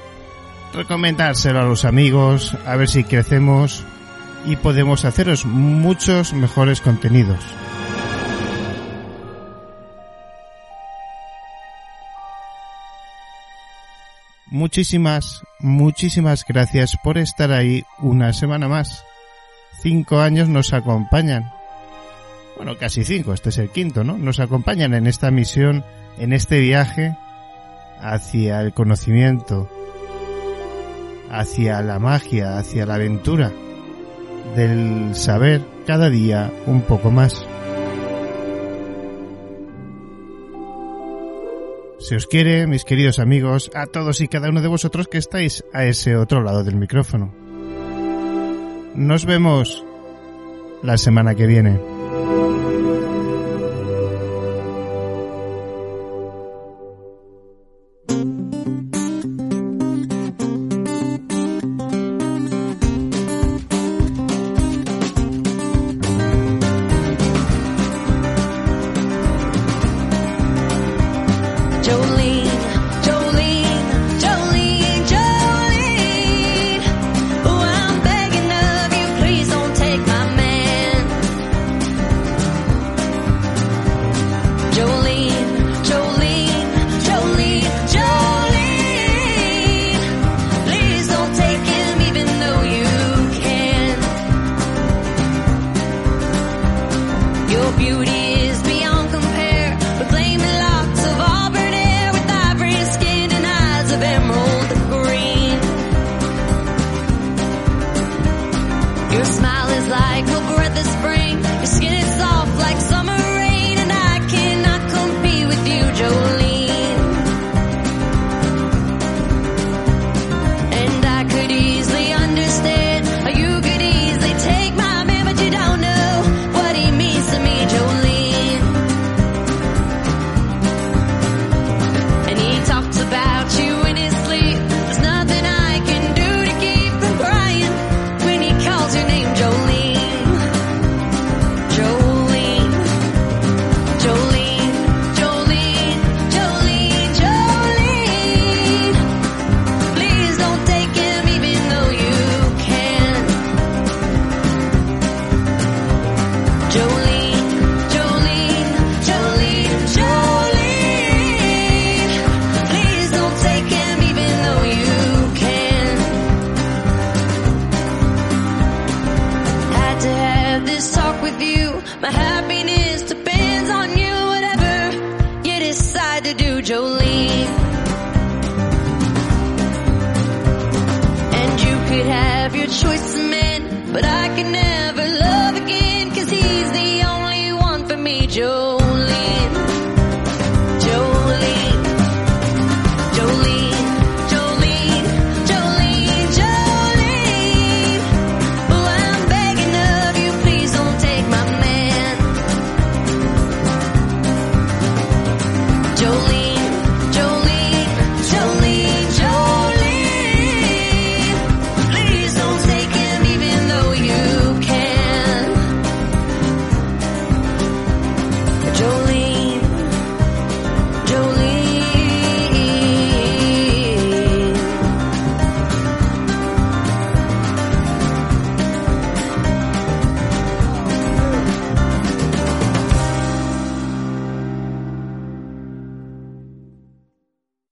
Recomendárselo a los amigos, a ver si crecemos y podemos haceros muchos mejores contenidos. Muchísimas, muchísimas gracias por estar ahí una semana más. Cinco años nos acompañan. Bueno, casi cinco, este es el quinto, ¿no? Nos acompañan en esta misión, en este viaje hacia el conocimiento, hacia la magia, hacia la aventura del saber cada día un poco más. Se os quiere, mis queridos amigos, a todos y cada uno de vosotros que estáis a ese otro lado del micrófono. Nos vemos la semana que viene.